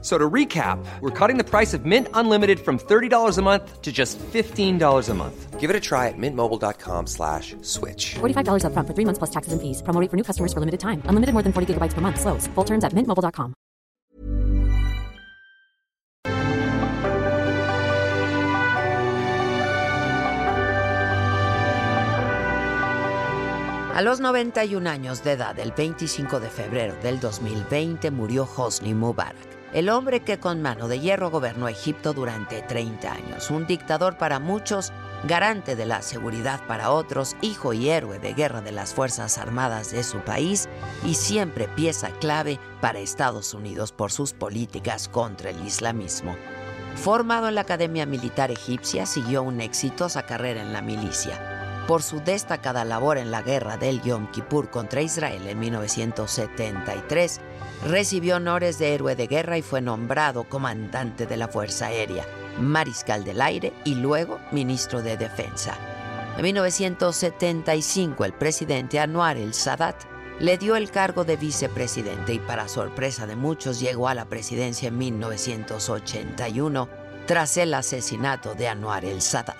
So to recap, we're cutting the price of Mint Unlimited from $30 a month to just $15 a month. Give it a try at mintmobile.com slash switch. $45 upfront for three months plus taxes and fees. Promo rate for new customers for limited time. Unlimited more than 40 gigabytes per month. Slows. Full terms at mintmobile.com. A los 91 años de edad, el 25 de febrero del 2020, murió Hosni Mubarak, el hombre que con mano de hierro gobernó Egipto durante 30 años, un dictador para muchos, garante de la seguridad para otros, hijo y héroe de guerra de las Fuerzas Armadas de su país y siempre pieza clave para Estados Unidos por sus políticas contra el islamismo. Formado en la Academia Militar Egipcia, siguió una exitosa carrera en la milicia. Por su destacada labor en la guerra del Yom Kippur contra Israel en 1973, recibió honores de héroe de guerra y fue nombrado comandante de la Fuerza Aérea, mariscal del aire y luego ministro de Defensa. En 1975, el presidente Anwar el Sadat le dio el cargo de vicepresidente y para sorpresa de muchos llegó a la presidencia en 1981 tras el asesinato de Anwar el Sadat.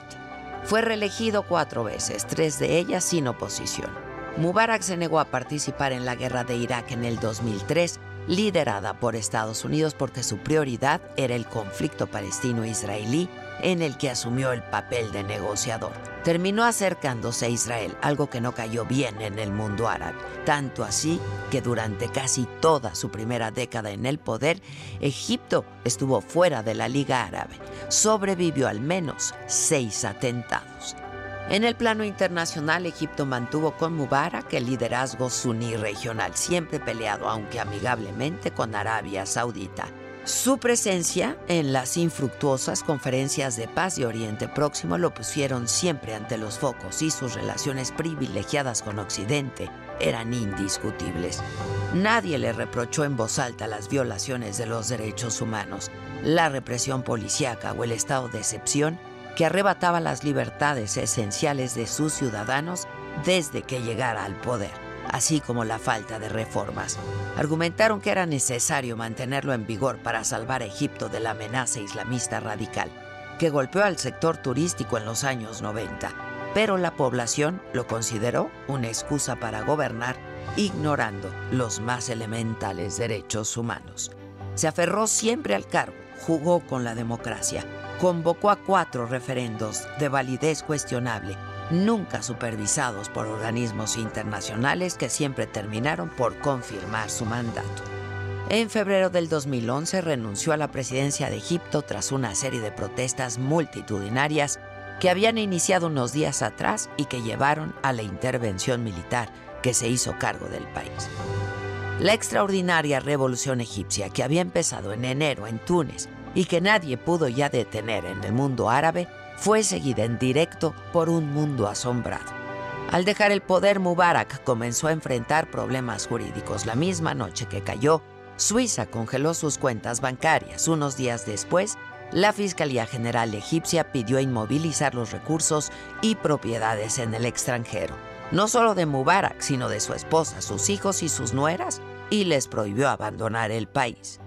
Fue reelegido cuatro veces, tres de ellas sin oposición. Mubarak se negó a participar en la guerra de Irak en el 2003, liderada por Estados Unidos porque su prioridad era el conflicto palestino-israelí en el que asumió el papel de negociador. Terminó acercándose a Israel, algo que no cayó bien en el mundo árabe, tanto así que durante casi toda su primera década en el poder, Egipto estuvo fuera de la Liga Árabe. Sobrevivió al menos seis atentados. En el plano internacional, Egipto mantuvo con Mubarak el liderazgo suní regional, siempre peleado, aunque amigablemente, con Arabia Saudita. Su presencia en las infructuosas conferencias de paz de Oriente Próximo lo pusieron siempre ante los focos y sus relaciones privilegiadas con Occidente eran indiscutibles. Nadie le reprochó en voz alta las violaciones de los derechos humanos, la represión policíaca o el estado de excepción que arrebataba las libertades esenciales de sus ciudadanos desde que llegara al poder así como la falta de reformas. Argumentaron que era necesario mantenerlo en vigor para salvar a Egipto de la amenaza islamista radical, que golpeó al sector turístico en los años 90, pero la población lo consideró una excusa para gobernar ignorando los más elementales derechos humanos. Se aferró siempre al cargo, jugó con la democracia, convocó a cuatro referendos de validez cuestionable nunca supervisados por organismos internacionales que siempre terminaron por confirmar su mandato. En febrero del 2011 renunció a la presidencia de Egipto tras una serie de protestas multitudinarias que habían iniciado unos días atrás y que llevaron a la intervención militar que se hizo cargo del país. La extraordinaria revolución egipcia que había empezado en enero en Túnez y que nadie pudo ya detener en el mundo árabe fue seguida en directo por un mundo asombrado. Al dejar el poder, Mubarak comenzó a enfrentar problemas jurídicos. La misma noche que cayó, Suiza congeló sus cuentas bancarias. Unos días después, la Fiscalía General egipcia pidió inmovilizar los recursos y propiedades en el extranjero, no solo de Mubarak, sino de su esposa, sus hijos y sus nueras, y les prohibió abandonar el país.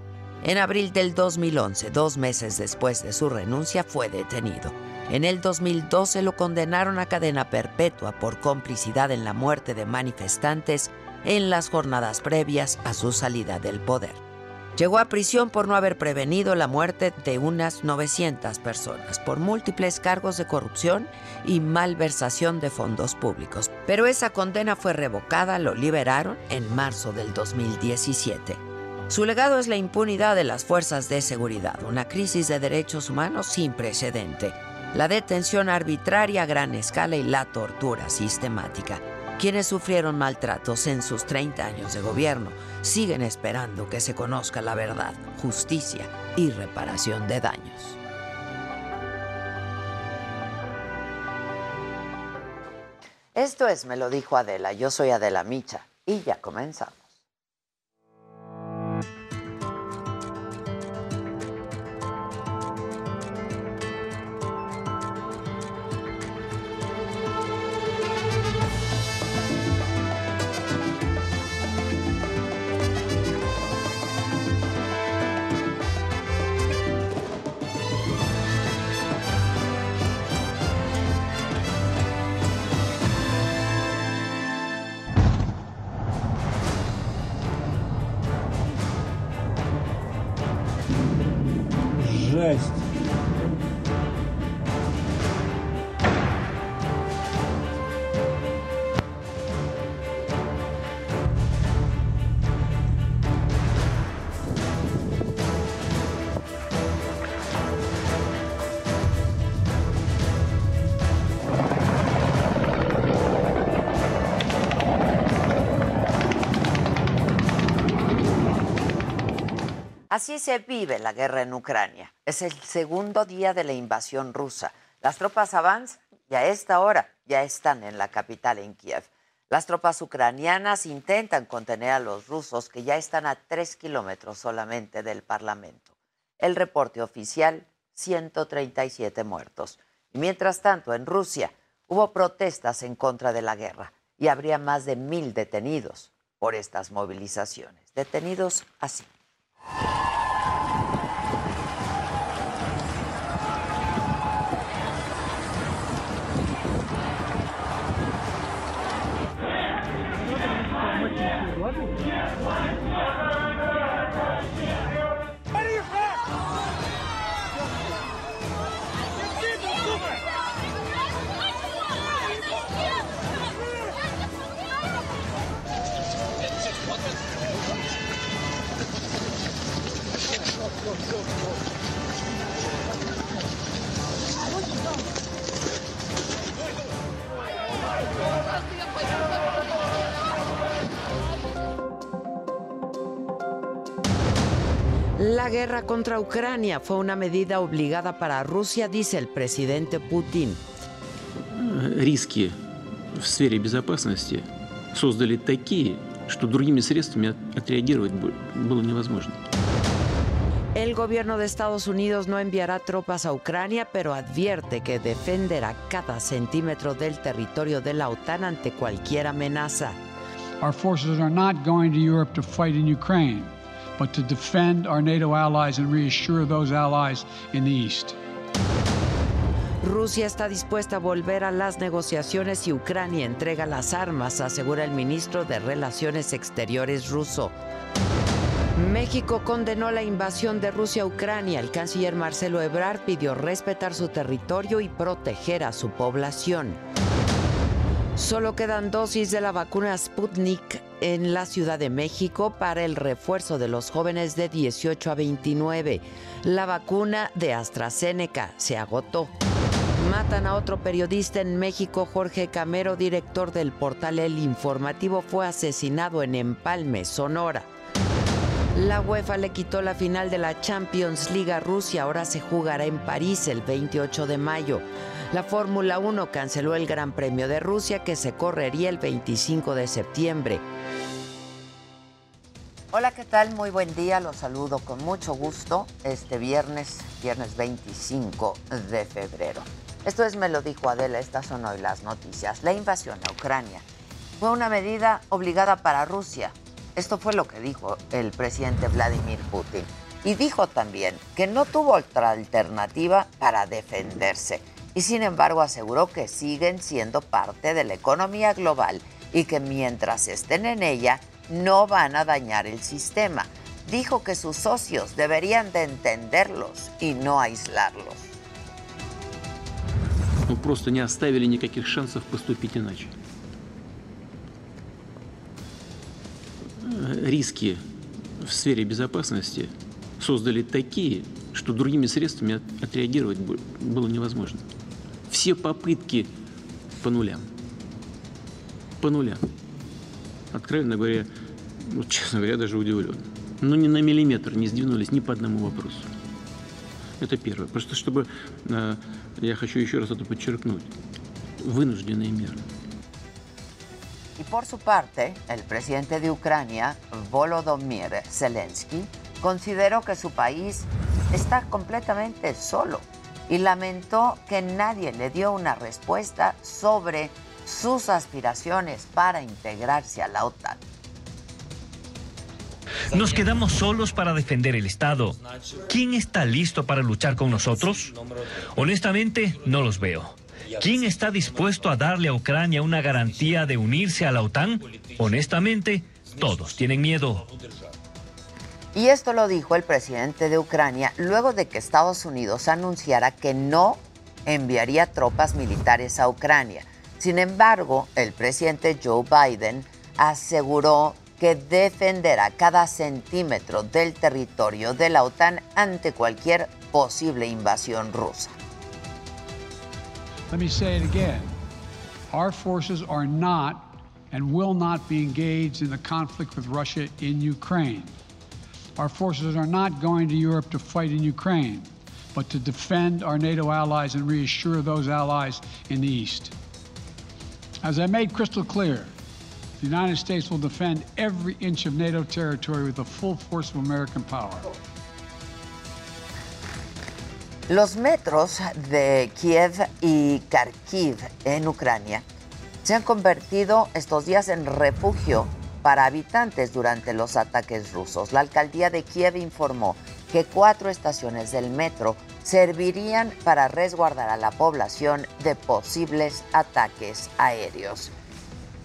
En abril del 2011, dos meses después de su renuncia, fue detenido. En el 2012 lo condenaron a cadena perpetua por complicidad en la muerte de manifestantes en las jornadas previas a su salida del poder. Llegó a prisión por no haber prevenido la muerte de unas 900 personas por múltiples cargos de corrupción y malversación de fondos públicos. Pero esa condena fue revocada, lo liberaron en marzo del 2017. Su legado es la impunidad de las fuerzas de seguridad, una crisis de derechos humanos sin precedente la detención arbitraria a gran escala y la tortura sistemática. Quienes sufrieron maltratos en sus 30 años de gobierno siguen esperando que se conozca la verdad, justicia y reparación de daños. Esto es Me lo dijo Adela, yo soy Adela Micha y ya comenzamos. Así se vive la guerra en Ucrania. Es el segundo día de la invasión rusa. Las tropas avanzan y a esta hora ya están en la capital, en Kiev. Las tropas ucranianas intentan contener a los rusos que ya están a tres kilómetros solamente del Parlamento. El reporte oficial, 137 muertos. Y mientras tanto, en Rusia hubo protestas en contra de la guerra y habría más de mil detenidos por estas movilizaciones. Detenidos así. La guerra contra Ucrania fue una medida obligada para Rusia, dice el presidente Putin. Риски в сфере безопасности создали такие, что другими средствами отреагировать было невозможно. El gobierno de Estados Unidos no enviará tropas a Ucrania, pero advierte que defenderá cada centímetro del territorio de la OTAN ante cualquier amenaza. Our forces are not going to Europe to fight in Ukraine, but to defend our NATO allies and reassure those allies in the East. Rusia está dispuesta a volver a las negociaciones y Ucrania entrega las armas, asegura el ministro de Relaciones Exteriores ruso. México condenó la invasión de Rusia a Ucrania. El canciller Marcelo Ebrard pidió respetar su territorio y proteger a su población. Solo quedan dosis de la vacuna Sputnik en la Ciudad de México para el refuerzo de los jóvenes de 18 a 29. La vacuna de AstraZeneca se agotó. Matan a otro periodista en México, Jorge Camero, director del portal El Informativo, fue asesinado en Empalme, Sonora. La UEFA le quitó la final de la Champions League a Rusia, ahora se jugará en París el 28 de mayo. La Fórmula 1 canceló el Gran Premio de Rusia que se correría el 25 de septiembre. Hola, ¿qué tal? Muy buen día, los saludo con mucho gusto este viernes, viernes 25 de febrero. Esto es Me lo dijo Adela, estas son hoy las noticias. La invasión a Ucrania fue una medida obligada para Rusia. Esto fue lo que dijo el presidente Vladimir Putin. Y dijo también que no tuvo otra alternativa para defenderse Y sin embargo aseguró que siguen siendo parte de la economía global y que mientras estén en ella no van a dañar el sistema. Dijo que sus socios deberían de entenderlos y no aislarlos. Мы просто не оставили никаких шансов поступить иначе. Риски в сфере безопасности создали такие, что другими средствами отреагировать было невозможно. Все попытки по нулям. По нулям. Откровенно говоря, ну, честно говоря, даже удивлен. Но ни на миллиметр не сдвинулись ни по одному вопросу. Это первое. Просто чтобы, э, я хочу еще раз это подчеркнуть, вынужденные меры. Y por su parte, el presidente de Ucrania, Volodymyr Zelensky, consideró que su país está completamente solo y lamentó que nadie le dio una respuesta sobre sus aspiraciones para integrarse a la OTAN. Nos quedamos solos para defender el Estado. ¿Quién está listo para luchar con nosotros? Honestamente, no los veo. ¿Quién está dispuesto a darle a Ucrania una garantía de unirse a la OTAN? Honestamente, todos tienen miedo. Y esto lo dijo el presidente de Ucrania luego de que Estados Unidos anunciara que no enviaría tropas militares a Ucrania. Sin embargo, el presidente Joe Biden aseguró que defenderá cada centímetro del territorio de la OTAN ante cualquier posible invasión rusa. Let me say it again. Our forces are not and will not be engaged in the conflict with Russia in Ukraine. Our forces are not going to Europe to fight in Ukraine, but to defend our NATO allies and reassure those allies in the East. As I made crystal clear, the United States will defend every inch of NATO territory with the full force of American power. Los metros de Kiev y Kharkiv en Ucrania se han convertido estos días en refugio para habitantes durante los ataques rusos. La alcaldía de Kiev informó que cuatro estaciones del metro servirían para resguardar a la población de posibles ataques aéreos.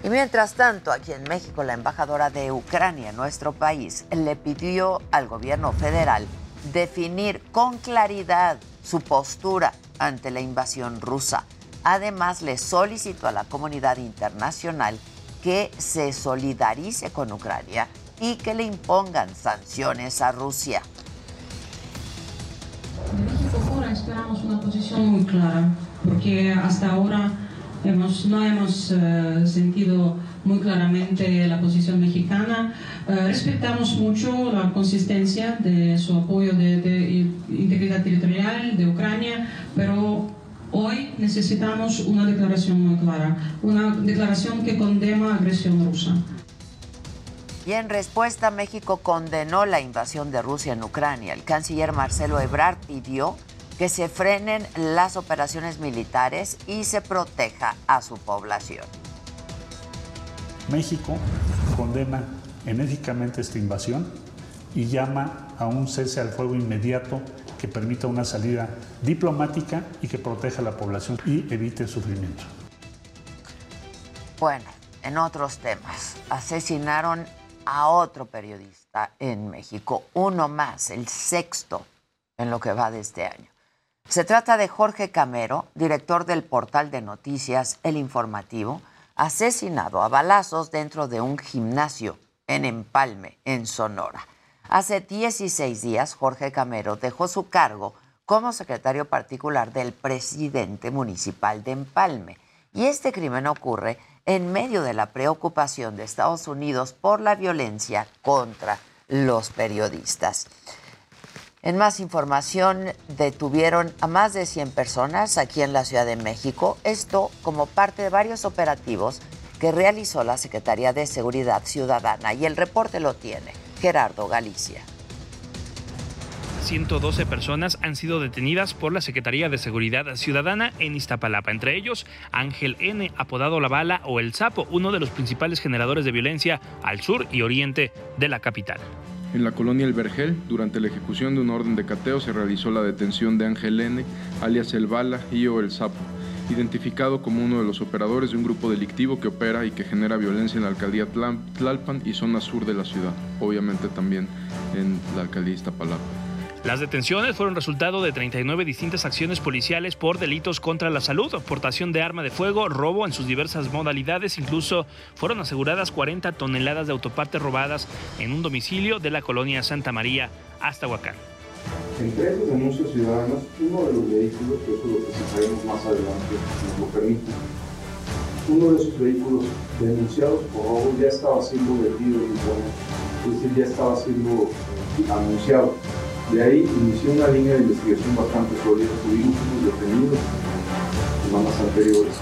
Y mientras tanto, aquí en México, la embajadora de Ucrania en nuestro país le pidió al gobierno federal definir con claridad su postura ante la invasión rusa. Además, le solicitó a la comunidad internacional que se solidarice con Ucrania y que le impongan sanciones a Rusia. De México ahora esperamos una posición muy clara, porque hasta ahora hemos, no hemos eh, sentido muy claramente la posición mexicana. Eh, respetamos mucho la consistencia de su apoyo de, de integridad territorial de Ucrania, pero Hoy necesitamos una declaración muy clara, una declaración que condena la agresión rusa. Y en respuesta, México condenó la invasión de Rusia en Ucrania. El canciller Marcelo Ebrard pidió que se frenen las operaciones militares y se proteja a su población. México condena enérgicamente esta invasión y llama a un cese al fuego inmediato que permita una salida diplomática y que proteja a la población y evite el sufrimiento. Bueno, en otros temas, asesinaron a otro periodista en México, uno más, el sexto en lo que va de este año. Se trata de Jorge Camero, director del portal de noticias El Informativo, asesinado a balazos dentro de un gimnasio en Empalme, en Sonora. Hace 16 días, Jorge Camero dejó su cargo como secretario particular del presidente municipal de Empalme. Y este crimen ocurre en medio de la preocupación de Estados Unidos por la violencia contra los periodistas. En más información, detuvieron a más de 100 personas aquí en la Ciudad de México, esto como parte de varios operativos que realizó la Secretaría de Seguridad Ciudadana y el reporte lo tiene Gerardo Galicia. 112 personas han sido detenidas por la Secretaría de Seguridad Ciudadana en Iztapalapa, entre ellos Ángel N., apodado La Bala o El Sapo, uno de los principales generadores de violencia al sur y oriente de la capital. En la colonia El Vergel, durante la ejecución de un orden de cateo, se realizó la detención de Ángel N., alias El Bala y o El Sapo, identificado como uno de los operadores de un grupo delictivo que opera y que genera violencia en la alcaldía Tlalpan y zona sur de la ciudad, obviamente también en la alcaldía Iztapalapa. Las detenciones fueron resultado de 39 distintas acciones policiales por delitos contra la salud, portación de arma de fuego, robo en sus diversas modalidades, incluso fueron aseguradas 40 toneladas de autopartes robadas en un domicilio de la colonia Santa María, hasta Huacán. Entre esos denuncias ciudadanas, uno de los vehículos, que eso lo presentaremos más adelante, nos lo permite, uno de esos vehículos denunciados por robo ya estaba siendo vendido en es decir, ya estaba siendo anunciado. De ahí inició una línea de investigación bastante sólida, tuvimos unos detenidos semanas anteriores.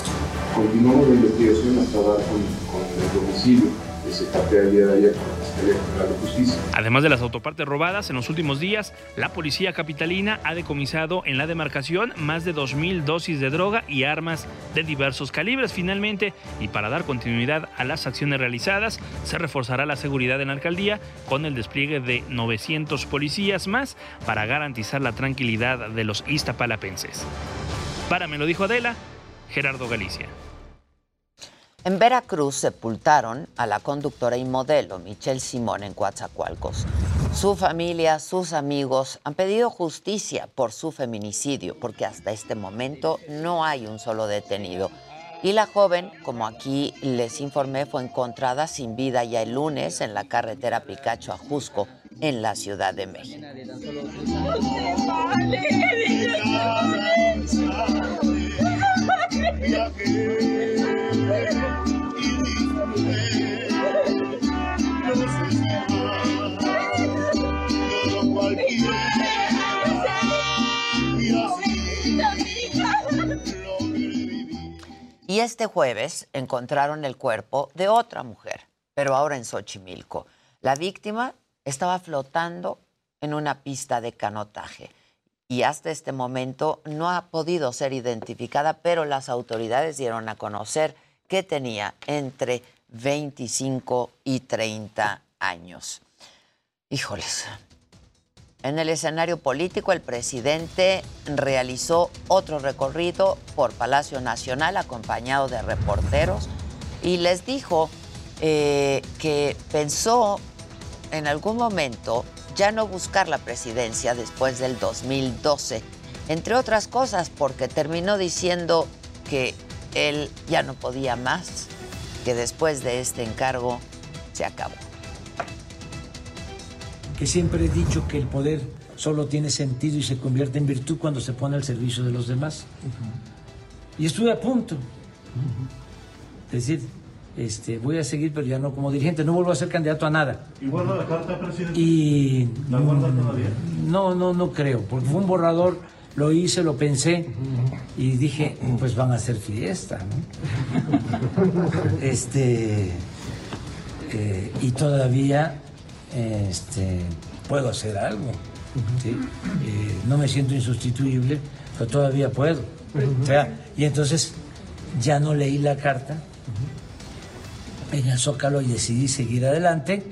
Continuamos la investigación hasta dar con, con el domicilio que se captea el día de ayer Además de las autopartes robadas, en los últimos días, la policía capitalina ha decomisado en la demarcación más de 2.000 dosis de droga y armas de diversos calibres. Finalmente, y para dar continuidad a las acciones realizadas, se reforzará la seguridad en la alcaldía con el despliegue de 900 policías más para garantizar la tranquilidad de los iztapalapenses. Para me lo dijo Adela, Gerardo Galicia. En Veracruz sepultaron a la conductora y modelo Michelle Simón en Coatzacoalcos. Su familia, sus amigos han pedido justicia por su feminicidio, porque hasta este momento no hay un solo detenido. Y la joven, como aquí les informé, fue encontrada sin vida ya el lunes en la carretera Picacho a Jusco, en la Ciudad de México. Y este jueves encontraron el cuerpo de otra mujer, pero ahora en Xochimilco. La víctima estaba flotando en una pista de canotaje y hasta este momento no ha podido ser identificada, pero las autoridades dieron a conocer que tenía entre 25 y 30 años. Híjoles. En el escenario político, el presidente realizó otro recorrido por Palacio Nacional acompañado de reporteros y les dijo eh, que pensó en algún momento ya no buscar la presidencia después del 2012, entre otras cosas porque terminó diciendo que él ya no podía más, que después de este encargo se acabó. Que siempre he dicho que el poder solo tiene sentido y se convierte en virtud cuando se pone al servicio de los demás. Y estuve a punto. Es decir, este, voy a seguir, pero ya no como dirigente, no vuelvo a ser candidato a nada. ¿Y guarda la carta, presidente? Y ¿La guarda todavía? no, no, no creo, porque fue un borrador, lo hice, lo pensé y dije, pues van a hacer fiesta, ¿no? Este, eh, y todavía este, puedo hacer algo, ¿sí? Eh, no me siento insustituible, pero todavía puedo. O sea, y entonces ya no leí la carta en el Zócalo y decidí seguir adelante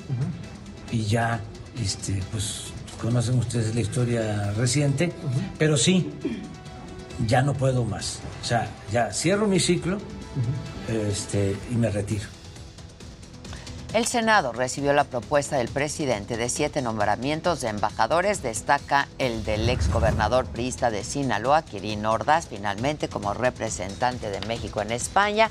y ya, este, pues conocen ustedes la historia reciente, pero sí, ya no puedo más. O sea, ya cierro mi ciclo este, y me retiro. El Senado recibió la propuesta del presidente de siete nombramientos de embajadores. Destaca el del exgobernador priista de Sinaloa, Quirino Ordaz, finalmente como representante de México en España.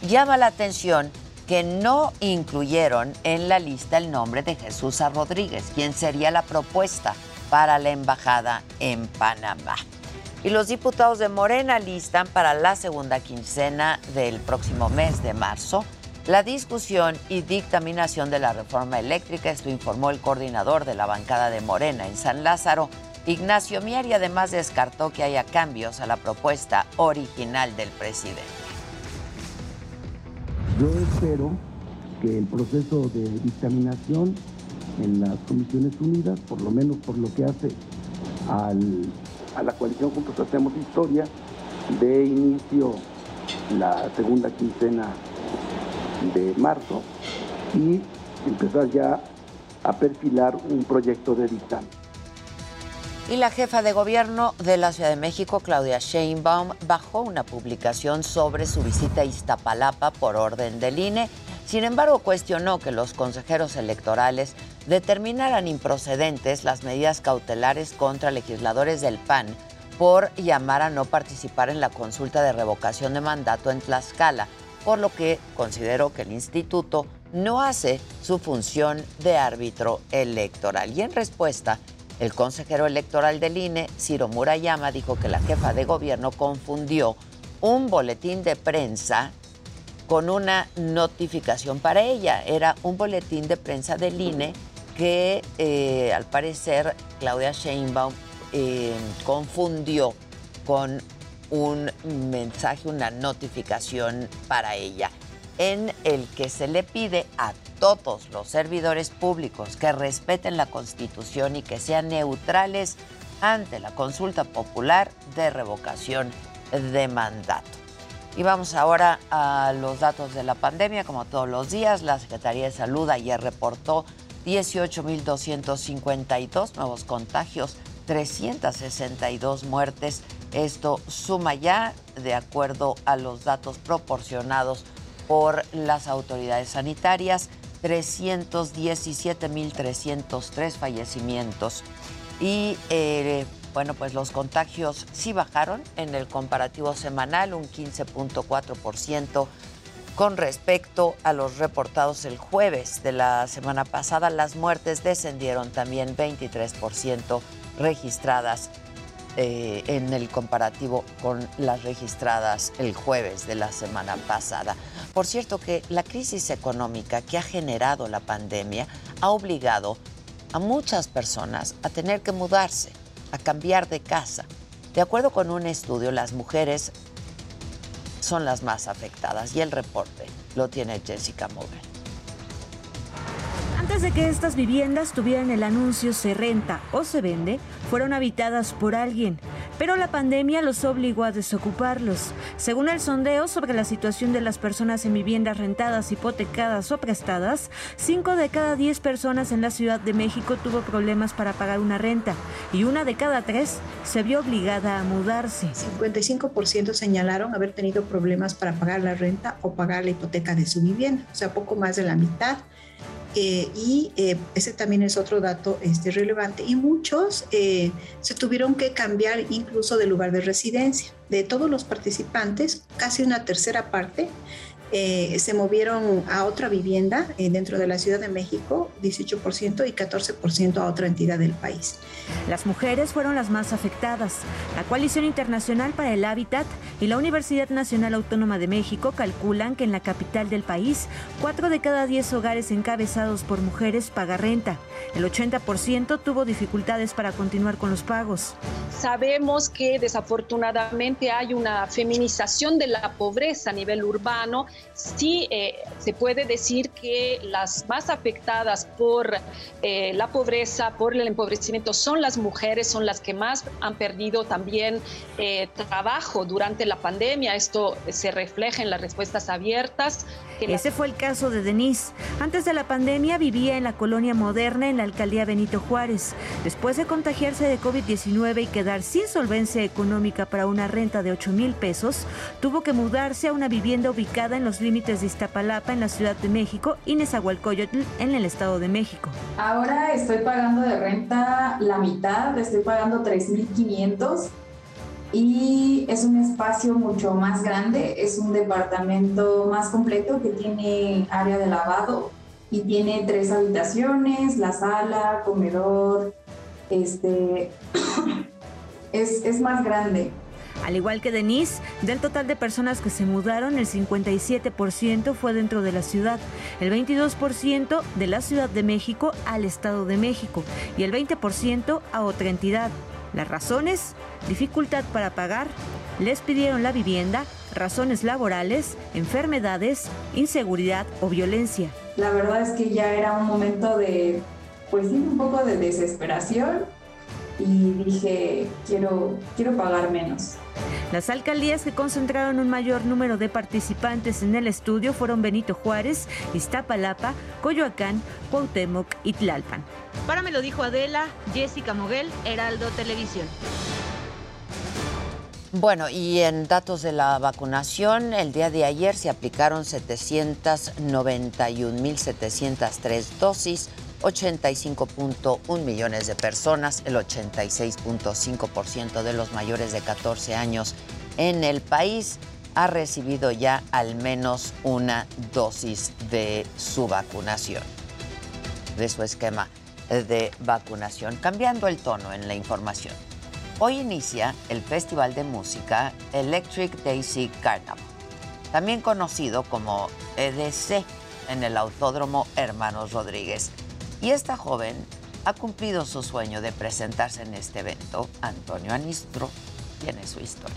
Llama la atención que no incluyeron en la lista el nombre de Jesús. Rodríguez, quien sería la propuesta para la embajada en Panamá. Y los diputados de Morena listan para la segunda quincena del próximo mes de marzo la discusión y dictaminación de la reforma eléctrica. Esto informó el coordinador de la bancada de Morena en San Lázaro, Ignacio Mier, y además descartó que haya cambios a la propuesta original del presidente. Yo espero que el proceso de dictaminación en las Comisiones Unidas, por lo menos por lo que hace al- a la coalición Juntos Hacemos Historia, de inicio la segunda quincena de marzo y empezar ya a perfilar un proyecto de dictamen. Y la jefa de gobierno de la Ciudad de México, Claudia Sheinbaum, bajó una publicación sobre su visita a Iztapalapa por orden del INE. Sin embargo, cuestionó que los consejeros electorales determinaran improcedentes las medidas cautelares contra legisladores del PAN por llamar a no participar en la consulta de revocación de mandato en Tlaxcala, por lo que consideró que el instituto no hace su función de árbitro electoral. Y en respuesta, el consejero electoral del INE, Ciro Murayama, dijo que la jefa de gobierno confundió un boletín de prensa con una notificación para ella. Era un boletín de prensa del INE que eh, al parecer Claudia Sheinbaum eh, confundió con un mensaje, una notificación para ella, en el que se le pide a todos los servidores públicos que respeten la Constitución y que sean neutrales ante la consulta popular de revocación de mandato. Y vamos ahora a los datos de la pandemia. Como todos los días, la Secretaría de Salud ayer reportó 18.252 nuevos contagios, 362 muertes. Esto suma ya, de acuerdo a los datos proporcionados por las autoridades sanitarias, 317.303 fallecimientos. Y eh, bueno, pues los contagios sí bajaron en el comparativo semanal, un 15.4% con respecto a los reportados el jueves de la semana pasada. Las muertes descendieron también 23% registradas eh, en el comparativo con las registradas el jueves de la semana pasada. Por cierto que la crisis económica que ha generado la pandemia ha obligado a muchas personas a tener que mudarse, a cambiar de casa. De acuerdo con un estudio, las mujeres son las más afectadas y el reporte lo tiene Jessica Mover. Antes de que estas viviendas tuvieran el anuncio se renta o se vende, fueron habitadas por alguien, pero la pandemia los obligó a desocuparlos. Según el sondeo sobre la situación de las personas en viviendas rentadas, hipotecadas o prestadas, 5 de cada 10 personas en la Ciudad de México tuvo problemas para pagar una renta y una de cada 3 se vio obligada a mudarse. 55% señalaron haber tenido problemas para pagar la renta o pagar la hipoteca de su vivienda, o sea, poco más de la mitad. Eh, y eh, ese también es otro dato este, relevante. Y muchos eh, se tuvieron que cambiar incluso de lugar de residencia. De todos los participantes, casi una tercera parte eh, se movieron a otra vivienda eh, dentro de la Ciudad de México, 18% y 14% a otra entidad del país. Las mujeres fueron las más afectadas. La Coalición Internacional para el Hábitat y la Universidad Nacional Autónoma de México calculan que en la capital del país, 4 de cada 10 hogares encabezados por mujeres paga renta. El 80% tuvo dificultades para continuar con los pagos. Sabemos que desafortunadamente hay una feminización de la pobreza a nivel urbano sí eh, se puede decir que las más afectadas por eh, la pobreza, por el empobrecimiento, son las mujeres, son las que más han perdido también eh, trabajo durante la pandemia. Esto se refleja en las respuestas abiertas. Ese fue el caso de Denise. Antes de la pandemia vivía en la colonia moderna en la alcaldía Benito Juárez. Después de contagiarse de COVID-19 y quedar sin solvencia económica para una renta de 8 mil pesos, tuvo que mudarse a una vivienda ubicada en los límites de Iztapalapa en la Ciudad de México y Nezahualcóyotl en el Estado de México. Ahora estoy pagando de renta la mitad, estoy pagando 3.500 y es un espacio mucho más grande, es un departamento más completo que tiene área de lavado y tiene tres habitaciones, la sala, comedor, este, es, es más grande. Al igual que Denise, del total de personas que se mudaron, el 57% fue dentro de la ciudad, el 22% de la Ciudad de México al Estado de México y el 20% a otra entidad. Las razones, dificultad para pagar, les pidieron la vivienda, razones laborales, enfermedades, inseguridad o violencia. La verdad es que ya era un momento de, pues un poco de desesperación y dije, quiero, quiero pagar menos. Las alcaldías que concentraron un mayor número de participantes en el estudio fueron Benito Juárez, Iztapalapa, Coyoacán, Cuauhtémoc y Tlalpan. Para me lo dijo Adela, Jessica Moguel, Heraldo Televisión. Bueno, y en datos de la vacunación, el día de ayer se aplicaron 791.703 dosis, 85.1 millones de personas, el 86.5% de los mayores de 14 años en el país ha recibido ya al menos una dosis de su vacunación, de su esquema de vacunación. Cambiando el tono en la información. Hoy inicia el Festival de Música Electric Daisy Carnival, también conocido como EDC en el Autódromo Hermanos Rodríguez. Y esta joven ha cumplido su sueño de presentarse en este evento. Antonio Anistro tiene su historia.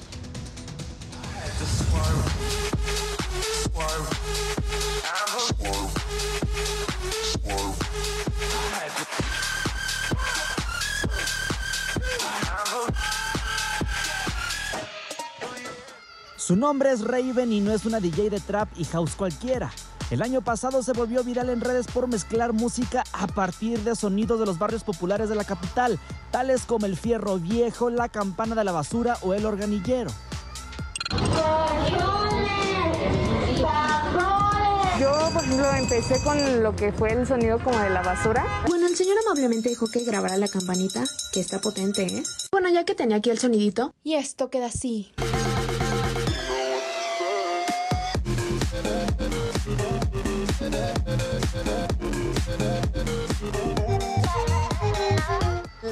Su nombre es Raven y no es una DJ de trap y house cualquiera. El año pasado se volvió viral en redes por mezclar música a partir de sonidos de los barrios populares de la capital, tales como el fierro viejo, la campana de la basura o el organillero. Yo, por ejemplo, empecé con lo que fue el sonido como de la basura. Bueno, el señor amablemente dijo que grabara la campanita, que está potente, ¿eh? Bueno, ya que tenía aquí el sonidito, y esto queda así.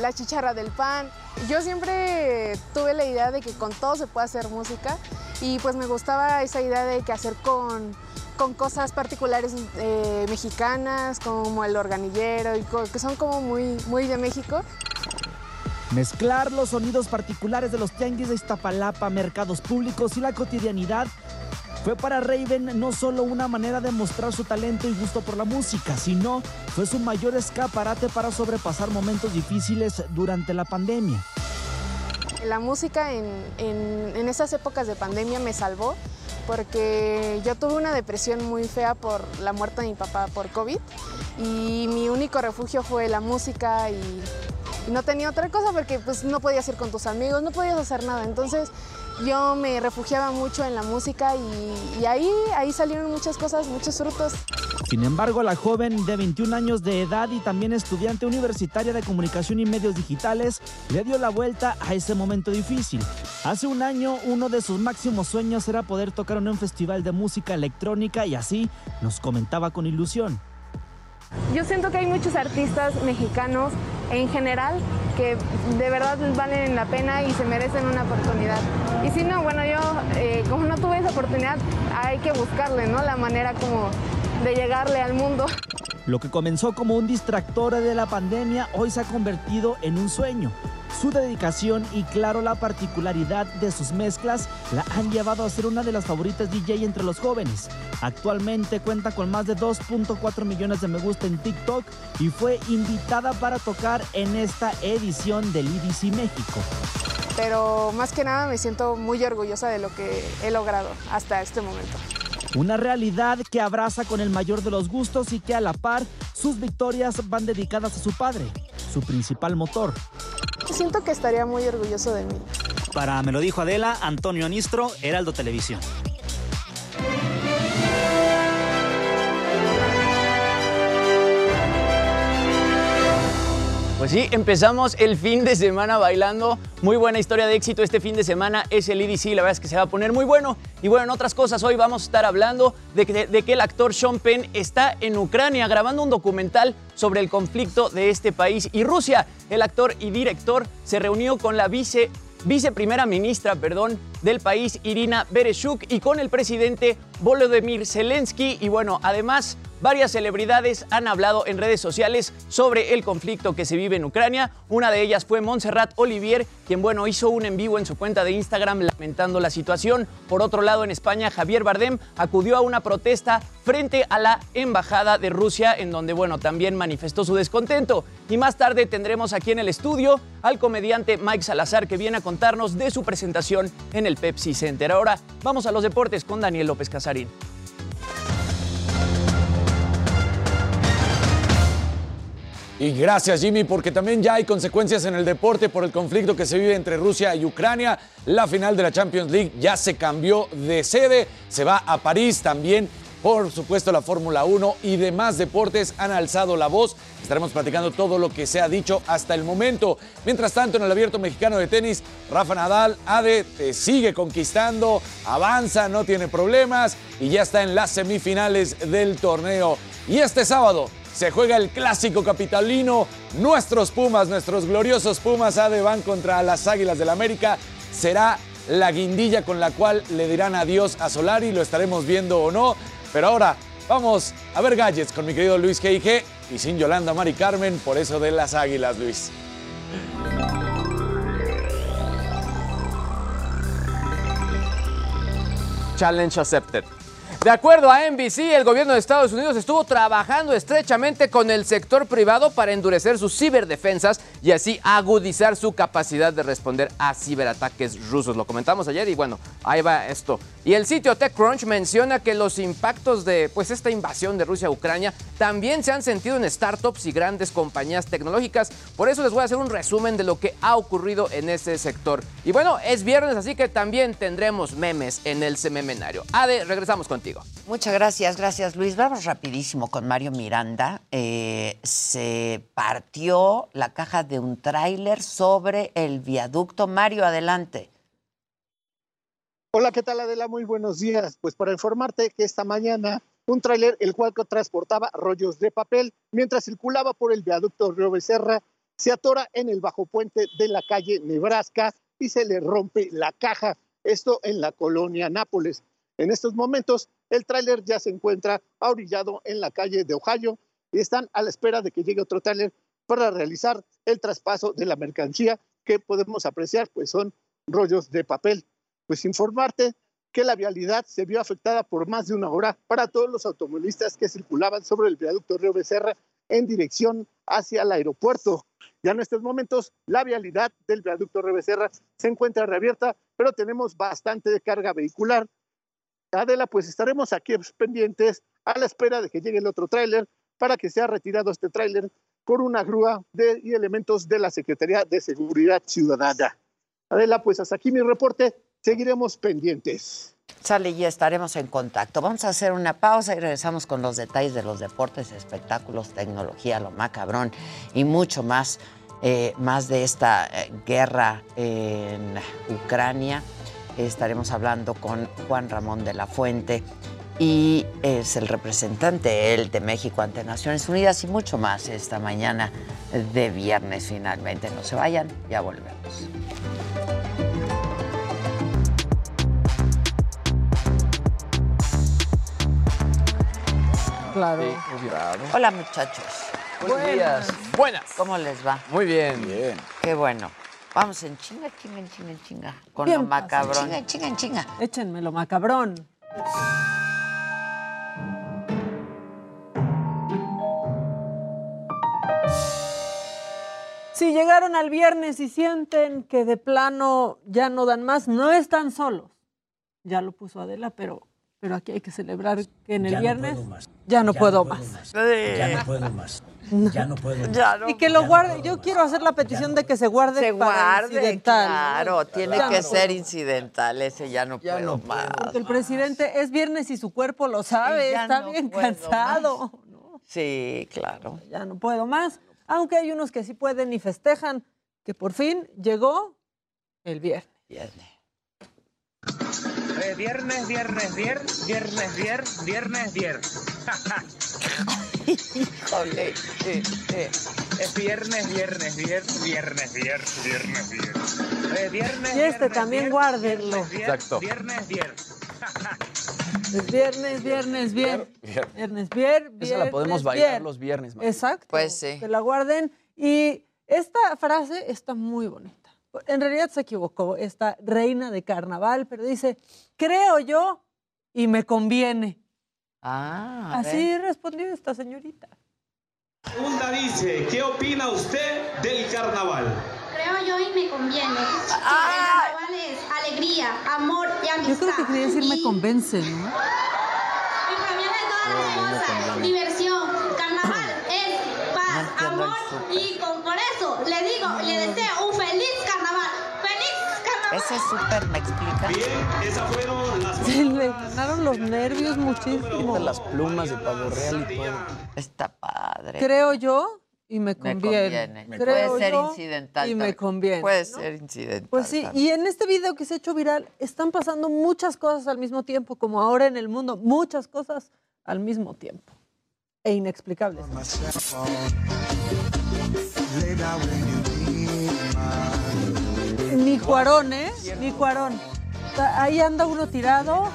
La chicharra del pan. Yo siempre tuve la idea de que con todo se puede hacer música y pues me gustaba esa idea de que hacer con, con cosas particulares eh, mexicanas como el organillero y que son como muy, muy de México. Mezclar los sonidos particulares de los tianguis de Iztapalapa, mercados públicos y la cotidianidad fue para Raven no solo una manera de mostrar su talento y gusto por la música, sino fue su mayor escaparate para sobrepasar momentos difíciles durante la pandemia. La música en, en- esas épocas de pandemia me salvó porque yo tuve una depresión muy fea por la muerte de mi papá por COVID y mi único refugio fue la música y, no tenía otra cosa porque pues no podías ir con tus amigos, no podías hacer nada. Entonces yo me refugiaba mucho en la música y, y ahí, ahí salieron muchas cosas, muchos frutos. Sin embargo, la joven de 21 años de edad y también estudiante universitaria de comunicación y medios digitales le dio la vuelta a ese momento difícil. Hace un año, uno de sus máximos sueños era poder tocar en un festival de música electrónica y así nos comentaba con ilusión. Yo siento que hay muchos artistas mexicanos en general que de verdad valen la pena y se merecen una oportunidad. Y si no, bueno, yo eh, como no tuve esa oportunidad, hay que buscarle, ¿no? La manera como de llegarle al mundo. Lo que comenzó como un distractor de la pandemia hoy se ha convertido en un sueño. Su dedicación y claro la particularidad de sus mezclas la han llevado a ser una de las favoritas DJ entre los jóvenes. Actualmente cuenta con más de 2.4 millones de me gusta en TikTok y fue invitada para tocar en esta edición del IDC México. Pero más que nada me siento muy orgullosa de lo que he logrado hasta este momento. Una realidad que abraza con el mayor de los gustos y que a la par sus victorias van dedicadas a su padre, su principal motor. Siento que estaría muy orgulloso de mí. Para Me lo dijo Adela, Antonio Anistro, Heraldo Televisión. Pues sí, empezamos el fin de semana bailando. Muy buena historia de éxito este fin de semana es el EDC. La verdad es que se va a poner muy bueno. Y bueno, en otras cosas, hoy vamos a estar hablando de que, el actor Sean Penn está en Ucrania grabando un documental sobre el conflicto de este país y Rusia. El actor y director se reunió con la vice viceprimera ministra, perdón, del país, Irina Bereshuk, y con el presidente Volodymyr Zelensky. Y bueno, además, varias celebridades han hablado en redes sociales sobre el conflicto que se vive en Ucrania. Una de ellas fue Montserrat Olivier, quien, bueno, hizo un en vivo en su cuenta de Instagram lamentando la situación. Por otro lado, en España, Javier Bardem acudió a una protesta frente a la embajada de Rusia, en donde, bueno, también manifestó su descontento. Y más tarde tendremos aquí en el estudio al comediante Mike Salazar, que viene a contarnos de su presentación en el Pepsi Center. Ahora vamos a los deportes con Daniel López Casarín. Y gracias Jimmy, porque también ya hay consecuencias en el deporte por el conflicto que se vive entre Rusia y Ucrania. La final de la Champions League ya se cambió de sede, se va a París también. Por supuesto, la Fórmula 1 y demás deportes han alzado la voz. Estaremos platicando todo lo que se ha dicho hasta el momento. Mientras tanto, en el Abierto Mexicano de Tenis, Rafa Nadal, Ade, te sigue conquistando, avanza, no tiene problemas y ya está en las semifinales del torneo. Y este sábado se juega el clásico capitalino. Nuestros Pumas, nuestros gloriosos Pumas, van contra las Águilas del América. Será la guindilla con la cual le dirán adiós a Solari, lo estaremos viendo o no. Pero ahora vamos a ver gadgets con mi querido Luis G.I.G. y sin Yolanda Mari Carmen, por eso de las Águilas, Luis. Challenge accepted. De acuerdo a NBC, el gobierno de Estados Unidos estuvo trabajando estrechamente con el sector privado para endurecer sus ciberdefensas y así agudizar su capacidad de responder a ciberataques rusos. Lo comentamos ayer y bueno, ahí va esto. Y el sitio TechCrunch menciona que los impactos de pues, esta invasión de Rusia a Ucrania también se han sentido en startups y grandes compañías tecnológicas. Por eso les voy a hacer un resumen de lo que ha ocurrido en ese sector. Y bueno, es viernes, así que también tendremos memes en el sememenario. Ade, regresamos contigo. Muchas gracias, gracias Luis. Vamos rapidísimo con Mario Miranda. Eh, se partió la caja de un tráiler sobre el viaducto. Mario, adelante. Hola, ¿qué tal Adela? Muy buenos días. Pues para informarte que esta mañana un tráiler el cual transportaba rollos de papel mientras circulaba por el viaducto Río Becerra se atora en el bajo puente de la calle Nebraska y se le rompe la caja. Esto en la colonia Nápoles. En estos momentos el tráiler ya se encuentra orillado en la calle de Ohio y están a la espera de que llegue otro tráiler para realizar el traspaso de la mercancía que podemos apreciar, pues son rollos de papel pues informarte que la vialidad se vio afectada por más de una hora para todos los automovilistas que circulaban sobre el viaducto Río Becerra en dirección hacia el aeropuerto. Ya en estos momentos la vialidad del viaducto Río Becerra se encuentra reabierta, pero tenemos bastante carga vehicular. Adela, pues estaremos aquí pendientes a la espera de que llegue el otro tráiler para que sea retirado este tráiler por una grúa de, y elementos de la Secretaría de Seguridad Ciudadana. Adela, pues hasta aquí mi reporte seguiremos pendientes. Sale, y estaremos en contacto. Vamos a hacer una pausa y regresamos con los detalles de los deportes, espectáculos, tecnología, lo macabrón y mucho más, eh, más de esta eh, guerra en Ucrania. Estaremos hablando con Juan Ramón de la Fuente y es el representante él de México ante Naciones Unidas y mucho más esta mañana de viernes finalmente. No se vayan, ya volvemos. Claro. Hola, muchachos. Buenos días. Buenas. ¿Cómo les va? Muy bien. Bien. Qué bueno. Vamos en chinga, chinga, en chinga, en chinga. Con Bien lo macabrón. Chinga, chinga, en chinga. Échenme lo macabrón. Si llegaron al viernes y sienten que de plano ya no dan más, no están solos. Ya lo puso Adela, pero, pero aquí hay que celebrar que en el Ya no viernes puedo más. ya no Ya puedo no más. puedo más. Ya no puedo más. Ya no puedo más. y que lo guarde. Yo quiero hacer la petición de que se guarde Se para guarde, incidental. claro. Tiene Ya que no ser incidental. Ese ya no puedo más. Porque el presidente es viernes y su cuerpo lo sabe, ya está no bien cansado. Sí, claro. Ya no puedo más. Aunque hay unos que sí pueden y festejan que por fin llegó el viernes. Viernes. Eh, viernes, viernes, viernes, viernes, viernes, viernes, viernes. Híjole. Es viernes, viernes, viernes, viernes, viernes, viernes, viernes. Eh, viernes, Y este viernes, también viernes, guárdenlo. viernes, Exacto. Viernes, viernes. Es viernes, viernes, viernes. Vier- Viernes, vier, viernes. Esa la podemos bailar vier. los viernes. Mar. Exacto. Pues sí. Que la guarden. Y esta frase está muy bonita. En realidad se equivocó esta reina de carnaval, pero dice, creo yo y me conviene. Ah, a Así ver. respondió esta señorita. Segunda dice, ¿qué opina usted del carnaval? Creo yo y me conviene. Ah. El carnaval es alegría, amor y amistad. Yo creo que quería decir me convence, ¿no? Las cosas. Diversión. Carnaval es paz, amor y con, por eso le digo, le deseo un feliz. Ese súper me explica. Bien, esas fueron las Se le ganaron los nervios muchísimo. Las plumas de pavo real y todo. Está padre. Creo yo y me Me conviene. conviene. Creo Puede ser yo incidental. Y me conviene. Puede ¿no? ser incidental. Pues sí, también. y en este video que se ha hecho viral están pasando muchas cosas al mismo tiempo, como ahora en el mundo, muchas cosas al mismo tiempo. E inexplicables. Ni Cuarón, ¿eh? Ni Cuarón. Ahí anda uno tirado.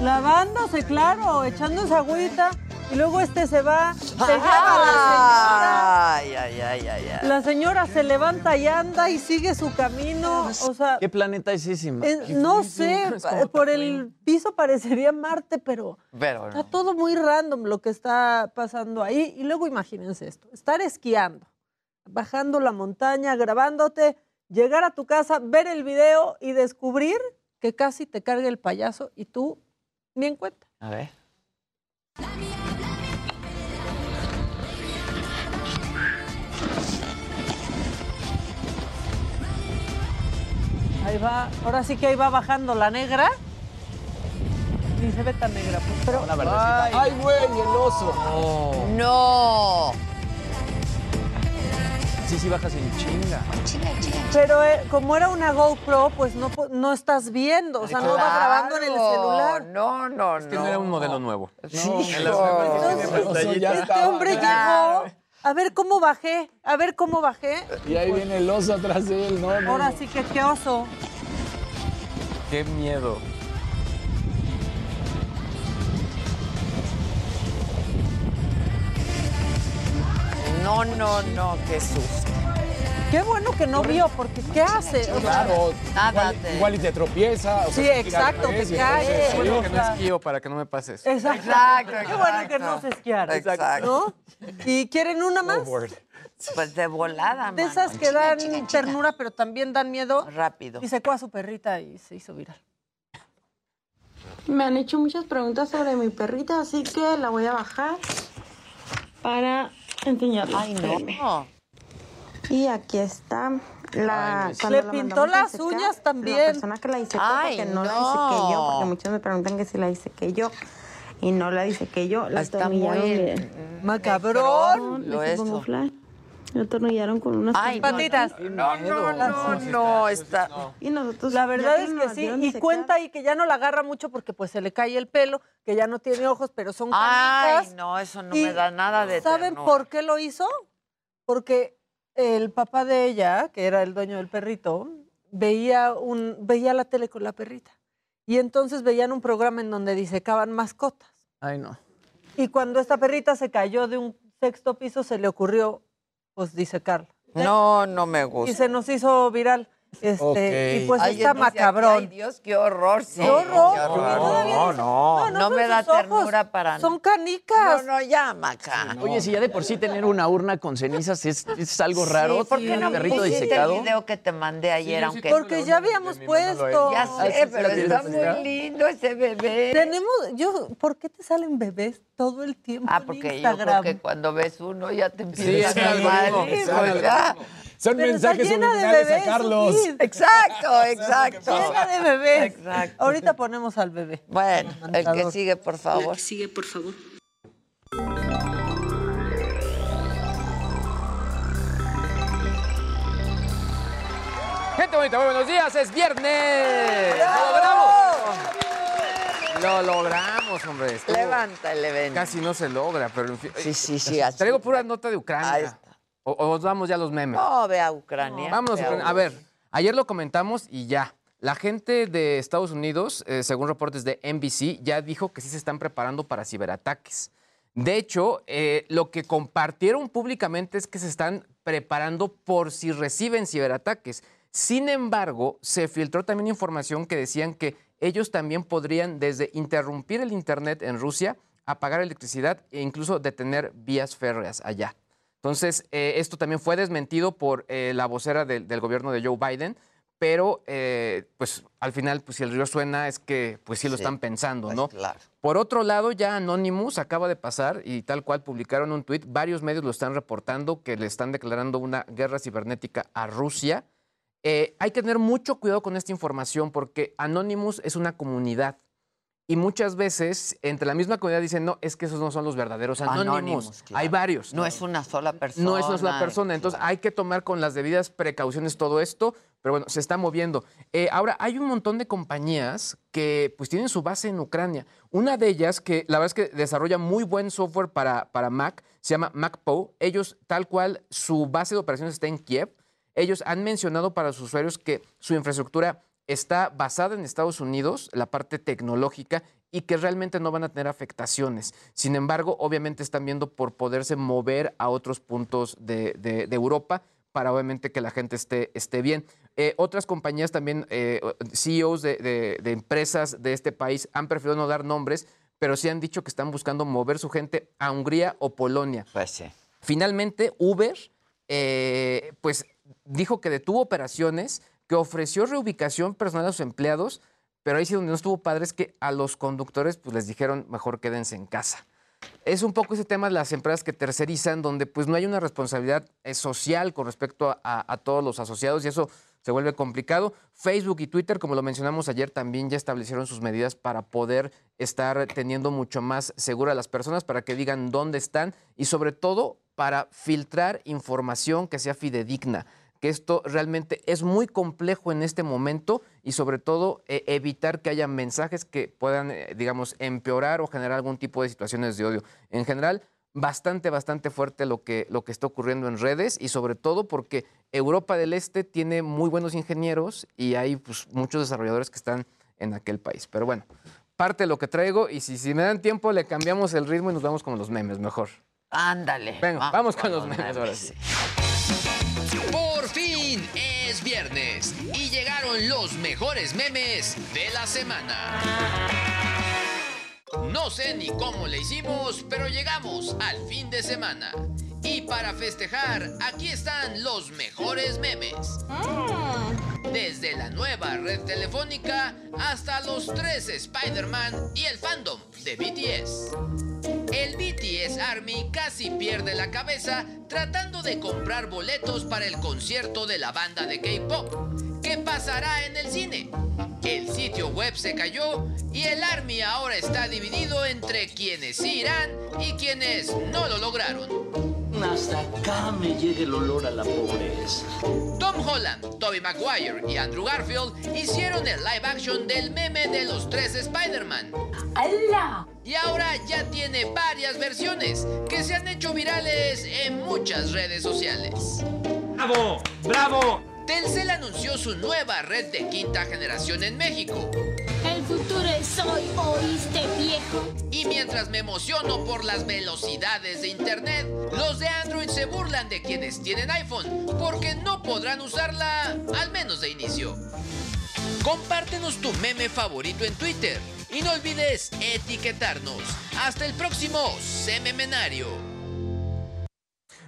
Lavándose, claro, echándose agüita. Y luego este se va, se lleva a la Ay, ay, ay, ay, ay. señora. La señora se levanta y anda y sigue su camino. O sea, ¿Qué planeta es ese? Es- no sé, por el piso parecería Marte, pero Pero está no. todo muy random lo que está pasando ahí. Y luego imagínense esto, estar esquiando bajando la montaña, grabándote, llegar a tu casa, ver el video y descubrir que casi te carga el payaso y tú ni en cuenta. A ver. Ahí va, ahora sí que ahí va bajando la negra. Ni se ve tan negra, pues, pero. Ay, Ay, güey, el oso. No. Sí, sí, bajas en chinga. Pero eh, como era una GoPro, pues no, no estás viendo, o sea, no va grabando en el celular. No, no, Es que no era un modelo nuevo. Sí, En las Entonces, pantallita. este hombre Claro. llegó. A ver cómo bajé, a ver cómo bajé. Y ahí viene el oso atrás de él, no, no. Ahora no. sí que qué oso. Qué miedo. No, no, no, qué susto. Qué bueno que no vio, porque ¿qué hace? O sea, Claro, Nada, igual, te- igual y te tropieza. o Sí, exacto, te entonces, sí. Bueno que no esquío para que no me pase eso. Exacto. Exacto, Qué bueno que no se esquiara. Exacto. ¿No? ¿Y quieren una más? Pues de volada, De mano. esas que dan ternura, pero también dan miedo. Rápido. Y secó a su perrita y se hizo viral. Me han hecho muchas preguntas sobre mi perrita, así que la voy a bajar para enseñarles. Ay, no. Y aquí está la. Ay, Le la pintó las secar, uñas también. La persona que la hice Ay, porque no, la no. hice que yo, porque muchos me preguntan que si la hice que yo. Y no la hice que yo, la Está atornillaron. muy miren. Macabrón. Lo flash. La atornillaron con unas Ay, patitas. No, no, no, no, está. Y nosotros. La verdad es que sí. Y cuenta ahí que ya no la agarra mucho porque pues se le cae el pelo, que ya no tiene ojos, pero son Ay, canicas. no, eso no Y me da nada de ¿Saben ternura. por qué lo hizo? Porque el papá de ella, que era el dueño del perrito, veía, un, veía la tele con la perrita. Y entonces veían un programa en donde disecaban mascotas. Ay, no. Y cuando esta perrita se cayó de un sexto piso, se le ocurrió, pues, disecarla. No, no me Y gusta. se nos hizo viral. Este, Ok. Y pues está macabrón. Ay, Dios, qué horror, sí. ¡Qué horror! qué horror. No, no. No me son da ojos, ternura para Son nada. canicas. No, no, ya, Maca. Oye, si ya de por sí tener una urna con cenizas es, es algo raro. Sí, ¿Por qué no perrito pusiste disecado. el video que te mandé ayer, yo sí aunque... Porque ya habíamos puesto. Ya Ah, sé, ¿sí pero está muy lindo ese bebé. Tenemos, yo, ¿por qué te salen bebés todo el tiempo Ah, en porque yo Instagram? creo que cuando ves uno ya te empiezas a algoritmo, Son Pero mensajes llena de subliminales bebés, a Carlos. Exacto, exacto. Llena de bebés. Exacto. Ahorita ponemos al bebé. Bueno, el que sigue, por favor. Sigue, por favor. Gente bonita, muy buenos días, es viernes. ¡Lo logramos! Lo logramos, hombre. Estuvo- Levanta el evento. Casi no se logra, pero en fin. Sí, sí, sí, así. Traigo pura nota de Ucrania. Ahí está. O, o nos vamos ya a los memes. No, ve a Ucrania. Ucrania. A ver, ayer lo comentamos y ya. La gente de Estados Unidos, eh, según reportes de NBC, ya dijo que sí se están preparando para ciberataques. De hecho, eh, lo que compartieron públicamente es que se están preparando por si reciben ciberataques. Sin embargo, se filtró también información que decían que ellos también podrían desde interrumpir el Internet en Rusia, apagar electricidad e incluso detener vías férreas allá. Entonces, eh, esto también fue desmentido por eh, la vocera del, del gobierno de Joe Biden, pero eh, pues al final, pues si el río suena es que pues sí lo Sí, están pensando, pues ¿no? claro. Por otro lado, ya Anonymous acaba de pasar y tal cual publicaron un tuit, varios medios lo están reportando que le están declarando una guerra cibernética a Rusia. Eh, hay que tener mucho cuidado con esta información porque Anonymous es una comunidad. Y muchas veces entre la misma comunidad dicen, no, es que esos no son los verdaderos claro. Hay varios. No es una sola persona. No es una sola persona. Entonces hay que tomar con las debidas precauciones todo esto. Pero bueno, se está moviendo. Eh, ahora, hay un montón de compañías que pues tienen su base en Ucrania. Una de ellas, que la verdad es que desarrolla muy buen software para, para Mac, se llama MacPo. Ellos, tal cual, su base de operaciones está en Kiev. Ellos han mencionado para sus usuarios que su infraestructura está basada en Estados Unidos, la parte tecnológica, y que realmente no van a tener afectaciones. Sin embargo, obviamente están viendo por poderse mover a otros puntos de, de- de Europa para obviamente que la gente esté, esté bien. Eh, otras compañías también, eh, CEOs de, de- de empresas de este país han preferido no dar nombres, pero sí han dicho que están buscando mover su gente a Hungría o Polonia. Pues sí. Finalmente, Uber eh, pues dijo que detuvo operaciones, que ofreció reubicación personal a sus empleados, pero ahí sí donde no estuvo padre es que a los conductores pues les dijeron mejor quédense en casa. Es un poco ese tema de las empresas que tercerizan, donde pues no hay una responsabilidad eh, social con respecto a, a todos los asociados y eso se vuelve complicado. Facebook y Twitter, como lo mencionamos ayer, también ya establecieron sus medidas para poder estar teniendo mucho más segura a las personas, para que digan dónde están y sobre todo para filtrar información que sea fidedigna que esto realmente es muy complejo en este momento y sobre todo eh, evitar que haya mensajes que puedan, eh, digamos, empeorar o generar algún tipo de situaciones de odio. En general, bastante, bastante fuerte lo que, lo que está ocurriendo en redes y sobre todo porque Europa del Este tiene muy buenos ingenieros y hay pues, muchos desarrolladores que están en aquel país. Pero bueno, parte de lo que traigo y si, si me dan tiempo le cambiamos el ritmo y nos vamos con los memes mejor. Ándale. Venga, vamos, con, los memes, ahora sí. Es viernes y llegaron los mejores memes de la semana. No sé ni cómo le hicimos, pero llegamos al fin de semana. Y para festejar, aquí están los mejores memes. Desde la nueva red telefónica hasta los tres Spider-Man y el fandom de BTS. El BTS Army casi pierde la cabeza tratando de comprar boletos para el concierto de la banda de K-Pop. ¿Qué pasará en el cine? El sitio web se cayó y el Army ahora está dividido entre quienes sí irán y quienes no lo lograron. Hasta acá me llega el olor a la pobreza. Tom Holland, Tobey Maguire y Andrew Garfield hicieron el live action del meme de los tres Spider-Man. ¡Hala! Y ahora ya tiene varias versiones que se han hecho virales en muchas redes sociales. ¡Bravo! ¡Bravo! Telcel anunció su nueva red de quinta generación en México. El futuro es hoy, ¿oíste viejo? Y mientras me emociono por las velocidades de Internet, los de Android se burlan de quienes tienen iPhone porque no podrán usarla, al menos de inicio. Compártenos tu meme favorito en Twitter y no olvides etiquetarnos. Hasta el próximo Sememenario.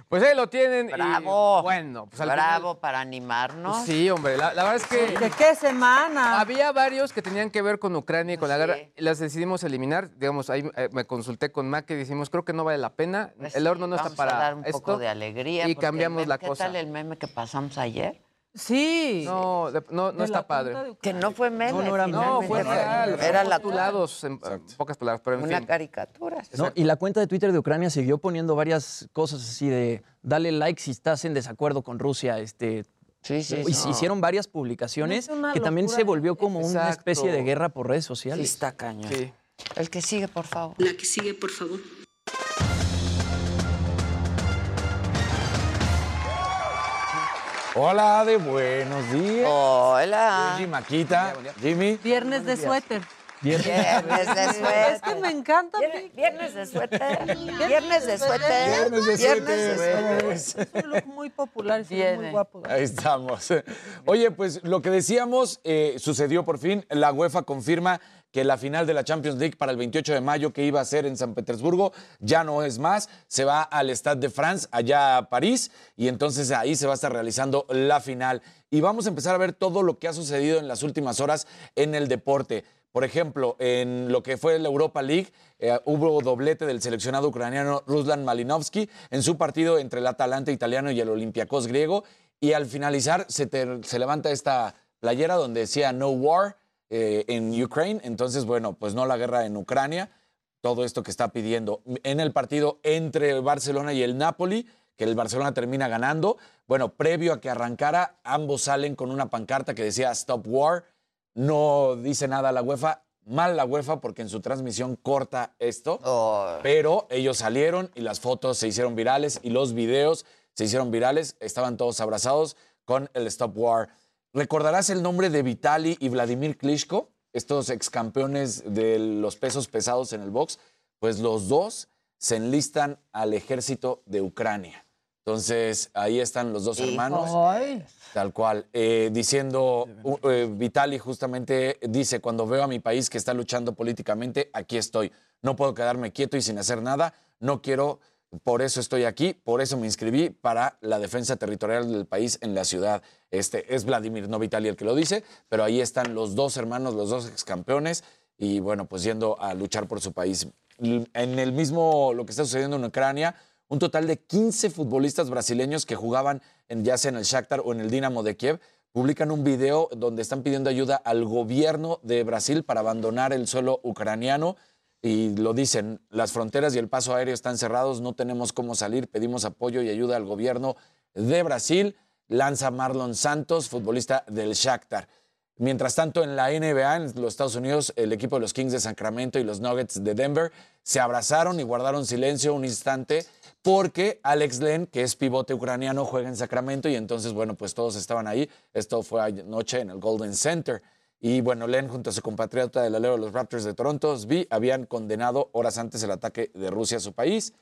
Pues ahí lo tienen. y, Bravo. bueno, pues al Bravo final- para animarnos. Sí, hombre, la, la verdad es que... ¿De qué semana? Había varios que tenían que ver con Ucrania y con la guerra. y Las decidimos eliminar. Digamos, ahí eh, me consulté con Mac y decimos, creo que no vale la pena. Pues el sí, horno no está vamos para a dar un esto. poco de alegría. Y cambiamos la meme- ¿Qué cosa. tal el meme que pasamos ayer? Sí. No, de- no, no está padre. Que no fue meme. No, no era No, fue finalmente real. Era la en en pocas palabras, pero en una fin. caricatura. No, y la cuenta de Twitter de Ucrania siguió poniendo varias cosas así de dale like si estás en desacuerdo con Rusia. Este, sí, sí, sí. Hicieron varias publicaciones Es una que también locura. se volvió como una Exacto. especie de guerra por redes Sí, sociales. está cañón. Sí. El que sigue, por favor. La que sigue, por favor. Hola, de buenos días. Hola. Jimmy Maquita, Jimmy. Viernes de suéter. Viernes de Es suéter. que me encanta. Vier- Viernes de suéter. Viernes de suéter. Viernes de Viernes de suéter. suéter. Es un look muy popular ve muy guapo. Ahí estamos. Oye, pues lo que decíamos eh, sucedió por fin. La UEFA confirma que la final de la Champions League para el 28 de mayo que iba a ser en San Petersburgo ya no es más. Se va al Stade de France, allá a París, y entonces ahí se va a estar realizando la final. Y vamos a empezar a ver todo lo que ha sucedido en las últimas horas en el deporte. Por ejemplo, en lo que fue la Europa League, eh, hubo doblete del seleccionado ucraniano Ruslan Malinovsky en su partido entre el Atalanta italiano y el Olympiacos griego. Y al finalizar se, se levanta esta playera donde decía No War eh, en Ukraine. Entonces, bueno, pues no la guerra en Ucrania. Todo esto que está pidiendo. En el partido entre el Barcelona y el Napoli, que el Barcelona termina ganando. Bueno, previo a que arrancara, ambos salen con una pancarta que decía Stop War. No dice nada la UEFA. Mal la UEFA porque en su transmisión corta esto. Pero ellos salieron y las fotos se hicieron virales y los videos se hicieron virales. Estaban todos abrazados con el Stop War. ¿Recordarás el nombre de Vitali y Vladimir Klitschko? Estos ex campeones de los pesos pesados en el box. Pues los dos se enlistan al ejército de Ucrania. Entonces, ahí están los dos hermanos. Ay. Tal cual. Eh, diciendo, uh, eh, Vitali justamente dice, cuando veo a mi país que está luchando políticamente, aquí estoy. No puedo quedarme quieto y sin hacer nada. No quiero Por eso estoy aquí, por eso me inscribí para la defensa territorial del país en la ciudad. Este es Vladimir, no Vitaly el que lo dice, pero ahí están los dos hermanos, los dos ex campeones y bueno, pues yendo a luchar por su país. En el mismo, lo que está sucediendo en Ucrania, un total de 15 futbolistas brasileños que jugaban en, ya sea en el Shakhtar o en el Dinamo de Kiev, publican un video donde están pidiendo ayuda al gobierno de Brasil para abandonar el suelo ucraniano y lo dicen, las fronteras y el paso aéreo están cerrados, no tenemos cómo salir, pedimos apoyo y ayuda al gobierno de Brasil, lanza Marlon Santos, futbolista del Shakhtar. Mientras tanto, en la NBA, en los Estados Unidos, el equipo de los Kings de Sacramento y los Nuggets de Denver se abrazaron y guardaron silencio un instante porque Alex Len, que es pivote ucraniano, juega en Sacramento y entonces, bueno, pues todos estaban ahí. Esto fue anoche en el Golden Center. Y bueno, Len junto a su compatriota del alero de los Raptors de Toronto, Svi, habían condenado horas antes el ataque de Rusia a su país.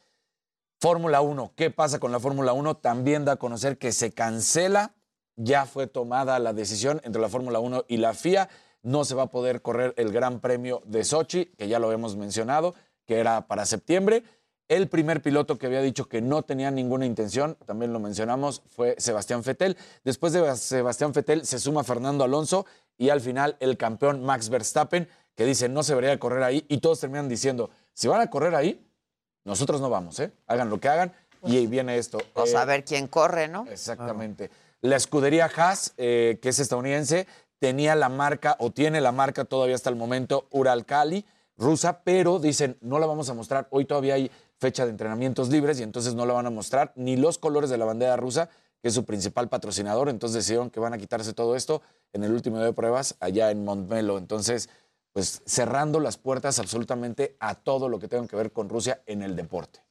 Fórmula 1, ¿qué pasa con la Fórmula 1? También da a conocer que se cancela, ya fue tomada la decisión entre la Fórmula 1 y la FIA, no se va a poder correr el Gran Premio de Sochi, que ya lo hemos mencionado, que era para septiembre. El primer piloto que había dicho que no tenía ninguna intención, también lo mencionamos, fue Sebastián Fettel. Después de Sebastián Fettel se suma Fernando Alonso y al final el campeón Max Verstappen, que dice no se debería correr ahí y todos terminan diciendo, si van a correr ahí, nosotros no vamos, ¿eh? Hagan lo que hagan y ahí viene esto. Pues Eh, a ver quién corre, ¿no? Exactamente. La escudería Haas, eh, que es estadounidense, tenía la marca o tiene la marca todavía hasta el momento Uralkali rusa, pero dicen no la vamos a mostrar. Hoy todavía hay fecha de entrenamientos libres y entonces no la van a mostrar ni los colores de la bandera rusa, que es su principal patrocinador. Entonces decidieron que van a quitarse todo esto en el último día de pruebas allá en Montmelo. Entonces, pues cerrando las puertas absolutamente a todo lo que tenga que ver con Rusia en el deporte.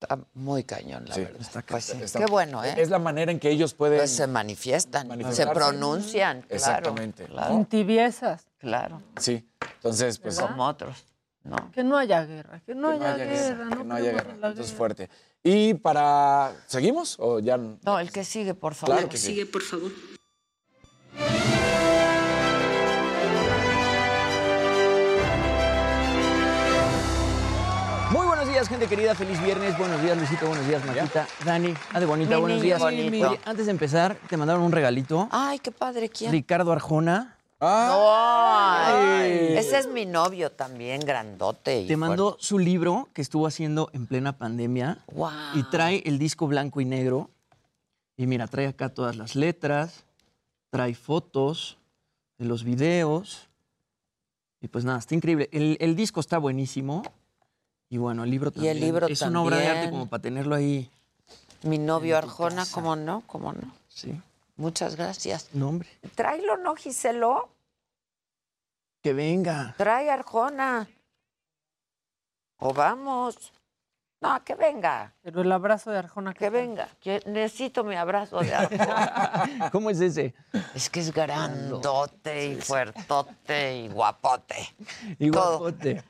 Está muy cañón, la Sí. verdad. Pues sí, Está- qué bueno, ¿eh? Es la manera en que ellos pueden. Pues se manifiestan, se pronuncian, claro. Exactamente. Claro, Sin tibiezas. claro. Sí. Entonces, pues. Como otros, ¿no? Que no haya guerra, que no, que haya, guerra, que no no haya guerra. la Entonces, guerra. fuerte. Y para. ¿Seguimos o ya? No, el que sigue, por favor. Claro que sí. por favor. Buenos días, gente querida. Feliz viernes. Buenos días, Luisito. Buenos días, Maquita. Dani, ah, de bonita. Buenos días. Oye, antes de empezar, te mandaron un regalito. Ay, qué padre, ¿quién? Ricardo Arjona. Ay, ese es mi novio también, grandote. y Te mandó su libro que estuvo haciendo en plena pandemia. Wow. Y trae el disco blanco y negro. Y mira, trae acá todas las letras. Trae fotos de los videos. Y pues nada, está increíble. El, el disco está buenísimo. Y bueno, el libro Y también. el libro es una obra de arte también. como para tenerlo ahí. Mi novio Arjona, ¿cómo no? ¿Cómo no? Sí. Muchas gracias. No, hombre. Tráelo, ¿no, Giselo? Que venga. Trae Arjona. O vamos. No, que venga. Pero el abrazo de Arjona. Que venga. Que necesito mi abrazo de Arjona. ¿Cómo es ese? Es que es grandote y fuertote y guapote. Y Todo. guapote.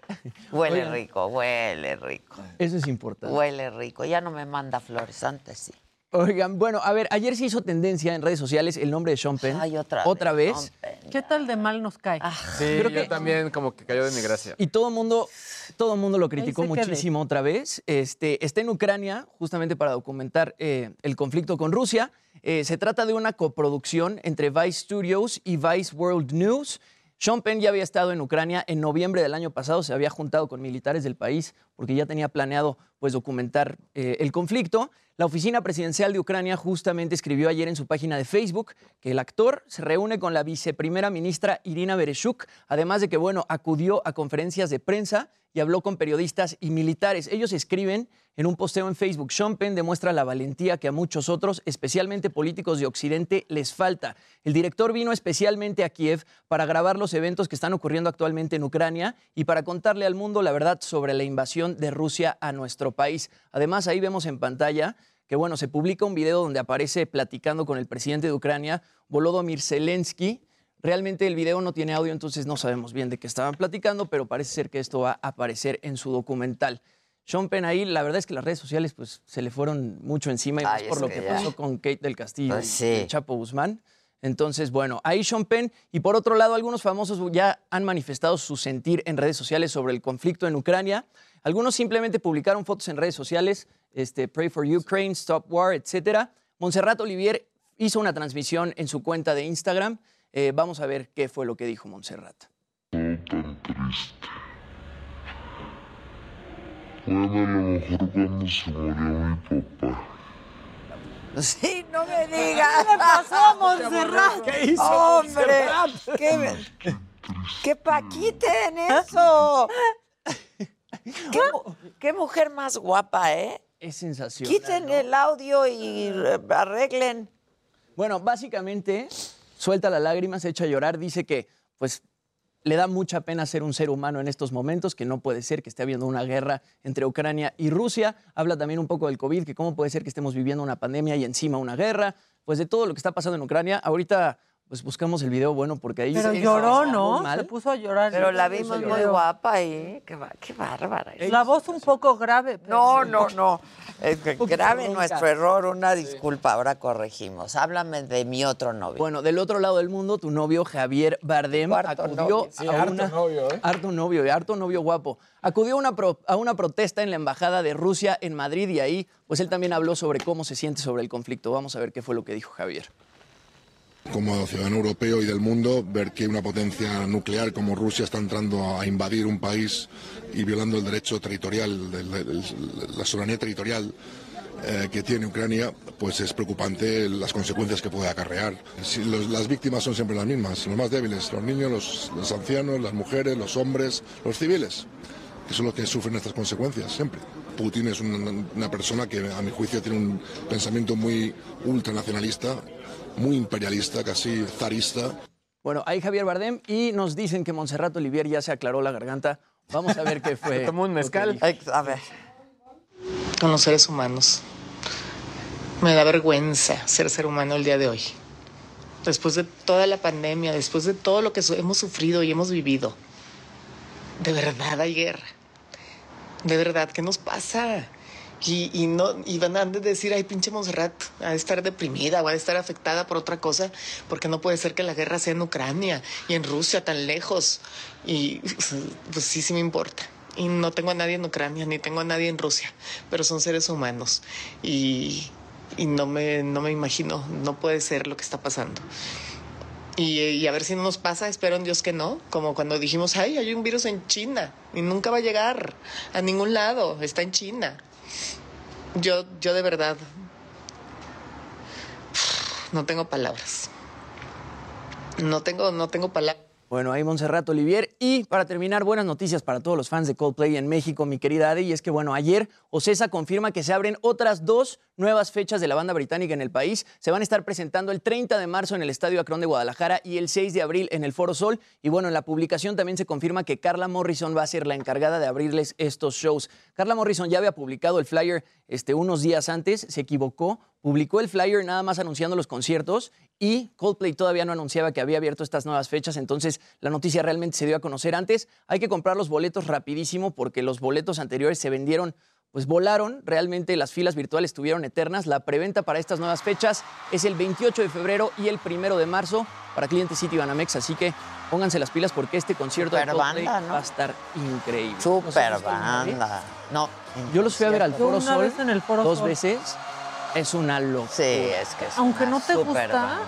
Huele rico, huele rico. Eso es importante. Huele rico. Ya no me manda flores, antes sí. Oigan, bueno, a ver, ayer se hizo tendencia en redes sociales el nombre de Sean Penn. Ay, otra, Otra vez. ¿Qué tal de mal nos cae? Sí, Creo yo que- también como que cayó de mi gracia. Y todo el mundo, todo mundo lo criticó quede. muchísimo otra vez. Este, está en Ucrania justamente para documentar eh, el conflicto con Rusia. Eh, se trata de una coproducción entre Vice Studios y Vice World News. Sean Penn ya había estado en Ucrania en noviembre del año pasado, se había juntado con militares del país porque ya tenía planeado pues, documentar eh, el conflicto. La oficina presidencial de Ucrania justamente escribió ayer en su página de Facebook que el actor se reúne con la viceprimera ministra Irina Bereshuk, además de que, bueno, acudió a conferencias de prensa y habló con periodistas y militares. Ellos escriben en un posteo en Facebook, Sean demuestra la valentía que a muchos otros, especialmente políticos de Occidente, les falta. El director vino especialmente a Kiev para grabar los eventos que están ocurriendo actualmente en Ucrania y para contarle al mundo la verdad sobre la invasión de Rusia a nuestro país. Además, ahí vemos en pantalla que bueno, se publica un video donde aparece platicando con el presidente de Ucrania, Volodymyr Zelensky. Realmente el video no tiene audio, entonces no sabemos bien de qué estaban platicando, pero parece ser que esto va a aparecer en su documental. Sean Penn ahí, la verdad es que las redes sociales pues se le fueron mucho encima y más por lo que ya. pasó con Kate del Castillo Pues y sí. el Chapo Guzmán. Entonces, bueno, ahí Sean Penn. Y por otro lado, algunos famosos ya han manifestado su sentir en redes sociales sobre el conflicto en Ucrania. Algunos simplemente publicaron fotos en redes sociales, este, Pray for Ukraine, Stop War, etc. Montserrat Olivier hizo una transmisión en su cuenta de Instagram. Eh, vamos a ver qué fue lo que dijo Montserrat. tan triste. Fue a lo mejor cuando se murió mi papá. Sí, no me digas. ¿Qué le pasó a Montserrat? ¿Qué hizo Hombre, Montserrat? ¿Qué, qué paquiten eso? ¿Qué, mu- qué mujer más guapa, ¿eh? Es sensacional. Quiten el audio y eh, arreglen. Bueno, básicamente suelta las lágrimas, se echa a llorar, dice que pues le da mucha pena ser un ser humano en estos momentos, que no puede ser que esté habiendo una guerra entre Ucrania y Rusia. Habla también un poco del COVID, que cómo puede ser que estemos viviendo una pandemia y encima una guerra. Pues de todo lo que está pasando en Ucrania. Ahorita pues buscamos el video bueno porque ahí Pero se- lloró, se ¿no? mal. Se puso a llorar. Pero la vimos muy guapa ahí. Qué, ba- qué bárbara. La voz un poco grave. pero- No, no, no. Es que poquito grave nuestro error, una disculpa, ahora corregimos. Háblame de mi otro novio. Bueno, del otro lado del mundo, tu novio Javier Bardem Harto acudió novio. Sí, a harto una... novio, ¿eh? Harto novio, y harto novio guapo. Acudió a una, pro- a una protesta en la Embajada de Rusia en Madrid y ahí, pues él también habló sobre cómo se siente sobre el conflicto. Vamos a ver qué fue lo que dijo Javier. Como ciudadano europeo y del mundo, ver que una potencia nuclear como Rusia está entrando a invadir un país y violando el derecho territorial, la soberanía territorial eh, que tiene Ucrania, pues es preocupante las consecuencias que puede acarrear. Si las víctimas son siempre las mismas, los más débiles, los niños, los, ancianos, las mujeres, los hombres, los civiles, que son los que sufren estas consecuencias siempre. Putin es una persona que, a mi juicio, tiene un pensamiento muy ultranacionalista, muy imperialista, casi zarista. Bueno, ahí Javier Bardem y nos dicen que Montserrat Olivier ya se aclaró la garganta. Vamos a ver qué fue. Tomó un mezcal. A ver. con los seres humanos. Me da vergüenza ser ser humano el día de hoy. Después de toda la pandemia, después de todo lo que hemos sufrido y hemos vivido. De verdad hay guerra. De verdad, ¿qué nos pasa? Y, y no, y van a decir, ay, pinche Monserrat, ha de estar deprimida o ha de estar afectada por otra cosa, porque no puede ser que la guerra sea en Ucrania y en Rusia tan lejos. Y pues sí, sí me importa. Y no tengo a nadie en Ucrania, ni tengo a nadie en Rusia, pero son seres humanos. Y, no, me, no me imagino, no puede ser lo que está pasando. Y, y a ver si no nos pasa, espero en Dios que no, como cuando dijimos, ay, hay un virus en China y nunca va a llegar a ningún lado, está en China. Yo, yo de verdad no tengo palabras. No tengo, no tengo palabras. Bueno, ahí Montserrat Olivier. Y para terminar, buenas noticias para todos los fans de Coldplay en México, mi querida Ade. Y es que, bueno, ayer Ocesa confirma que se abren otras dos nuevas fechas de la banda británica en el país. Se van a estar presentando el 30 de marzo en el Estadio Acrón de Guadalajara y el 6 de abril en el Foro Sol. Y bueno, en la publicación también se confirma que Carla Morrison va a ser la encargada de abrirles estos shows. Carla Morrison ya había publicado el flyer este, unos días antes, se equivocó, publicó el flyer nada más anunciando los conciertos y Coldplay todavía no anunciaba que había abierto estas nuevas fechas, entonces la noticia realmente se dio a conocer antes. Hay que comprar los boletos rapidísimo porque los boletos anteriores se vendieron, pues volaron, realmente las filas virtuales estuvieron eternas. La preventa para estas nuevas fechas es el 28 de febrero y el 1 de marzo para clientes City Banamex, así que pónganse las pilas porque este concierto de Super Coldplay banda, ¿no? va a estar increíble. ¿No Super ver? banda. No. Yo los fui a ver al Foro Sol vez en el Foro dos Sol. veces. Es una locura. Sí, es que es Aunque una no te super gusta, banda.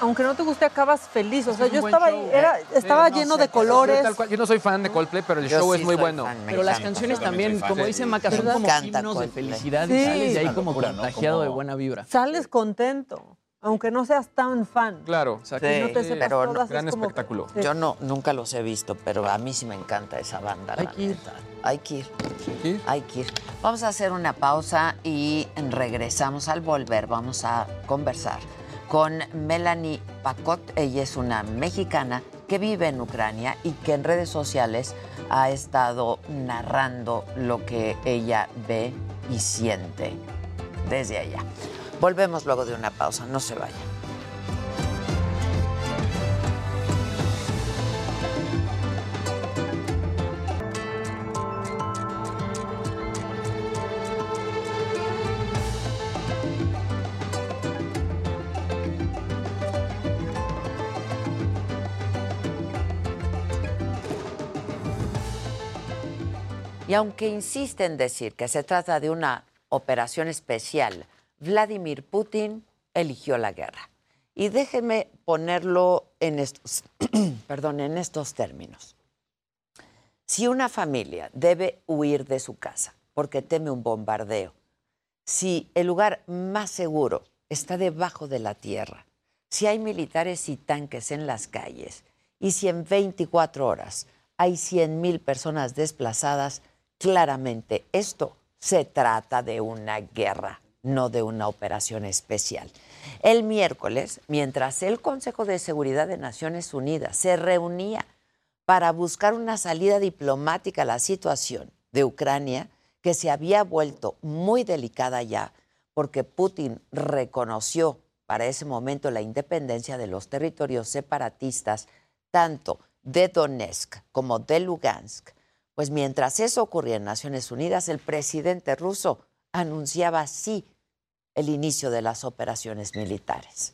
aunque no te guste, acabas feliz. O sea, yo estaba show. ahí, era, Sí, estaba no lleno sé, de colores. Tal cual, Yo no soy fan de Coldplay, pero el Yo show sí es muy soy bueno. fan, me Pero las encanta. canciones Yo también también, soy como dice Maca, son Me como encanta himnos de Coldplay. felicidad Sí. y sales de ahí como contagiado Como- de buena vibra. Sales contento, aunque no seas tan fan. Claro. Y no te sepas pero todas, gran es como- espectáculo. Sí. Yo no, nunca los he visto, pero a mí sí me encanta esa banda. Hay la que ir. neta. Hay que ir. Hay que ir. Vamos a hacer una pausa y regresamos al volver. Vamos a conversar con Melanie Pacot. Ella es una mexicana que vive en Ucrania y que en redes sociales ha estado narrando lo que ella ve y siente desde allá. Volvemos luego de una pausa, no se vayan. Y aunque insiste en decir que se trata de una operación especial Vladimir Putin eligió la guerra. Y déjenme ponerlo en estos, perdón, en estos términos. Si una familia debe huir de su casa porque teme un bombardeo, si el lugar más seguro está debajo de la tierra, si hay militares y tanques en las calles y si en 24 horas hay 100.000 personas desplazadas, claramente esto se trata de una guerra, no de una operación especial. El miércoles, mientras el Consejo de Seguridad de Naciones Unidas se reunía para buscar una salida diplomática a la situación de Ucrania, que se había vuelto muy delicada ya, porque Putin reconoció para ese momento la independencia de los territorios separatistas, tanto de Donetsk como de Lugansk, pues mientras eso ocurría en Naciones Unidas, el presidente ruso anunciaba así el inicio de las operaciones militares.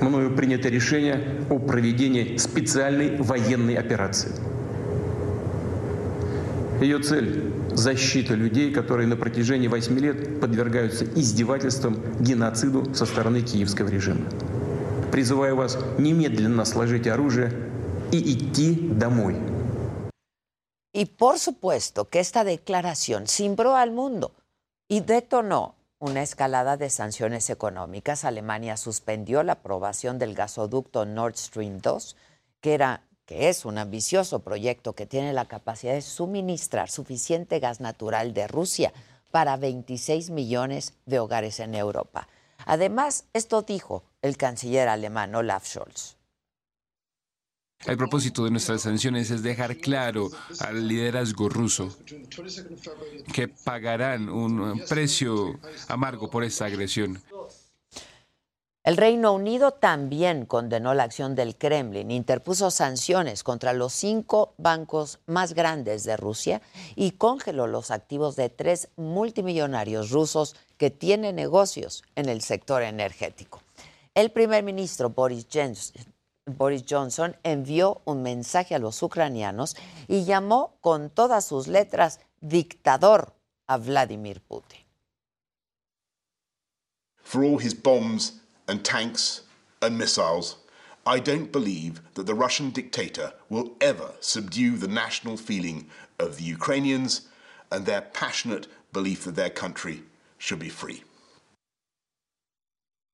Мною принято решение о проведении специальной военной операции. Ее цель – защита людей, которые на протяжении восьми лет подвергаются издевательствам, геноциду со стороны киевского режима. Призываю вас немедленно сложить оружие и идти домой. Y por supuesto que esta declaración cimbró al mundo y detonó una escalada de sanciones económicas. Alemania suspendió la aprobación del gasoducto Nord Stream 2, que, era, que es un ambicioso proyecto que tiene la capacidad de suministrar suficiente gas natural de Rusia para 26 millones de hogares en Europa. Además, esto dijo el canciller alemán Olaf Scholz. El propósito de nuestras sanciones es dejar claro al liderazgo ruso que pagarán un precio amargo por esta agresión. El Reino Unido también condenó la acción del Kremlin, interpuso sanciones contra los cinco bancos más grandes de Rusia y congeló los activos de tres multimillonarios rusos que tienen negocios en el sector energético. El primer ministro Boris Boris Johnson envió un mensaje a los ucranianos y llamó con todas sus letras dictador a Vladimir Putin. For all his bombs and tanks and missiles, I don't believe that the Russian dictator will ever subdue the national feeling of the Ukrainians and their passionate belief that their country should be free.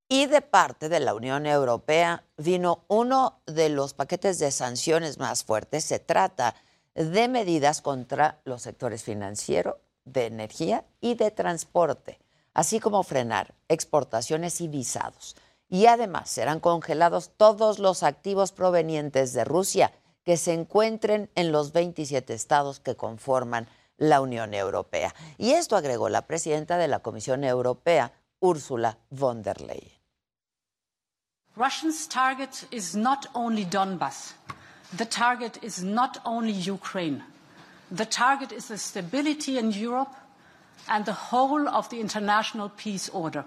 Y de parte de la Unión Europea vino uno de los paquetes de sanciones más fuertes. Se trata de medidas contra los sectores financiero, de energía y de transporte, así como frenar exportaciones y visados. Y además serán congelados todos los activos provenientes de Rusia que se encuentren en los 27 estados que conforman la Unión Europea. Y esto agregó la presidenta de la Comisión Europea, Ursula von der Leyen. Russia's target is not only Donbass. The target is not only Ukraine. The target is the stability in Europe and the whole of the international peace order.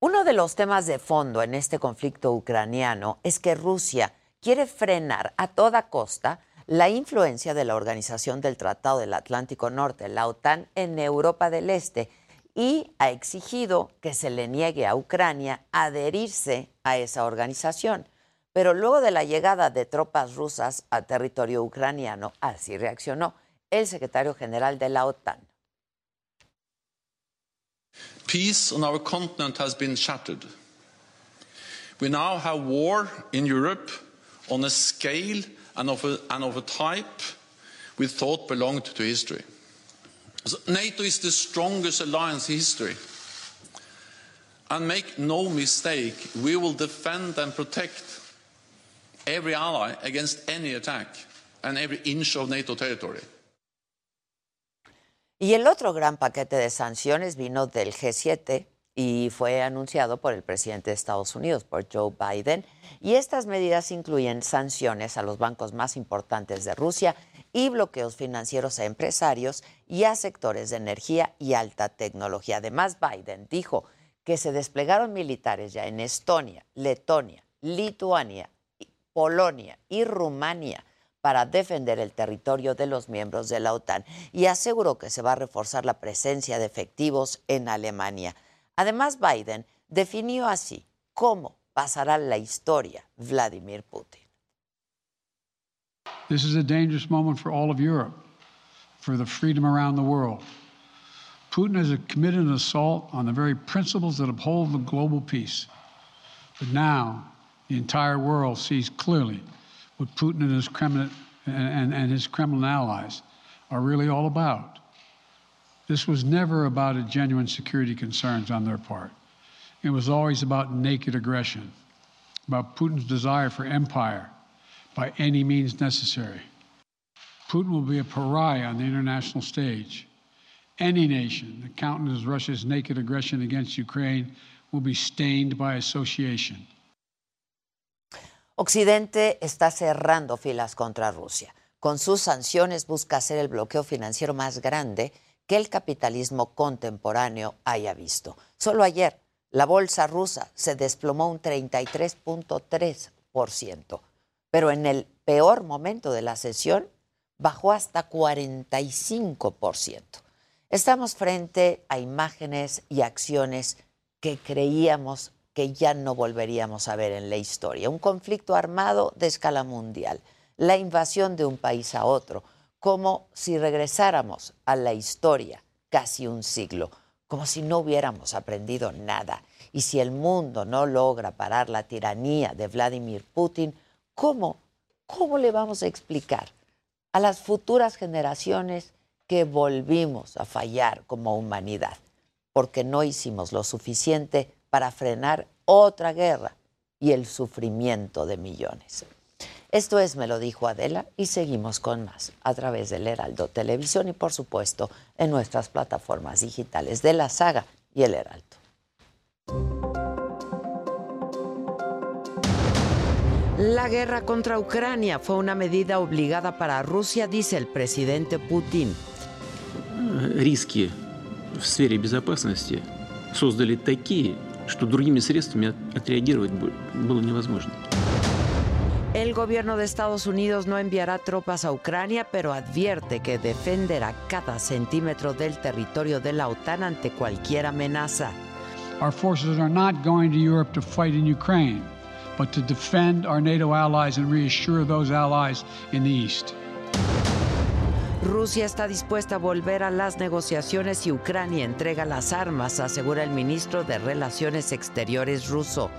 Uno de los temas de fondo en este conflicto ucraniano es que Rusia quiere frenar a toda costa la influencia de la Organización del Tratado del Atlántico Norte, la OTAN, en Europa del Este y ha exigido que se le niegue a Ucrania adherirse a esa organización. Pero luego de la llegada de tropas rusas a territorio ucraniano, así reaccionó el secretario general de la OTAN. Peace on our continent has been shattered. We now have war in Europe on a scale and of a, and of a type we thought belonged to history. NATO is the strongest alliance in history. And make no mistake, we will defend and protect every ally against any attack and every inch of NATO territory. Y el otro gran paquete de sanciones vino del G7 y fue anunciado por el presidente de Estados Unidos, por Joe Biden. Y estas medidas incluyen sanciones a los bancos más importantes de Rusia y bloqueos financieros a empresarios y a sectores de energía y alta tecnología. Además, Biden dijo que se desplegaron militares ya en Estonia, Letonia, Lituania, Polonia y Rumania para defender el territorio de los miembros de la OTAN y aseguró que se va a reforzar la presencia de efectivos en Alemania. Además, Biden definió así cómo pasará la historia Vladimir Putin. This is a dangerous moment for all of Europe, for the freedom around the world. Putin has committed an assault on the very principles that uphold the global peace. But now, the entire world sees clearly what Putin and his Kremlin, and, and his Kremlin allies are really all about. This was never about a genuine security concerns on their part. It was always about naked aggression, about Putin's desire for empire by any means necessary. Putin will be a pariah on the international stage. Any nation that countenances Russia's naked aggression against Ukraine will be stained by association. Occidente está cerrando filas contra Rusia. Con sus sanciones busca hacer el bloqueo financiero más grande que el capitalismo contemporáneo haya visto. Solo ayer, la bolsa rusa se desplomó un 33.3%, pero en el peor momento de la sesión bajó hasta 45%. Estamos frente a imágenes y acciones que creíamos que ya no volveríamos a ver en la historia. Un conflicto armado de escala mundial, la invasión de un país a otro, como si regresáramos a la historia casi un siglo, como si no hubiéramos aprendido nada. Y si el mundo no logra parar la tiranía de Vladimir Putin, ¿cómo, cómo le vamos a explicar a las futuras generaciones que volvimos a fallar como humanidad? Porque no hicimos lo suficiente para frenar otra guerra y el sufrimiento de millones. Esto es Me lo dijo Adela y seguimos con más a través del Heraldo Televisión y por supuesto en nuestras plataformas digitales de la saga y el Heraldo. La guerra contra Ucrania fue una medida obligada para Rusia, dice el presidente Putin. Риски в сфере безопасности создали такие, что другими средствами отреагировать было невозможно. El gobierno de Estados Unidos no enviará tropas a Ucrania, pero advierte que defenderá cada centímetro del territorio de la OTAN ante cualquier amenaza. Our forces are not going to Europe to fight in Ukraine, but to defend our NATO allies and reassure those allies in the East. Rusia está dispuesta a volver a las negociaciones si Ucrania entrega las armas, asegura el ministro de Relaciones Exteriores ruso.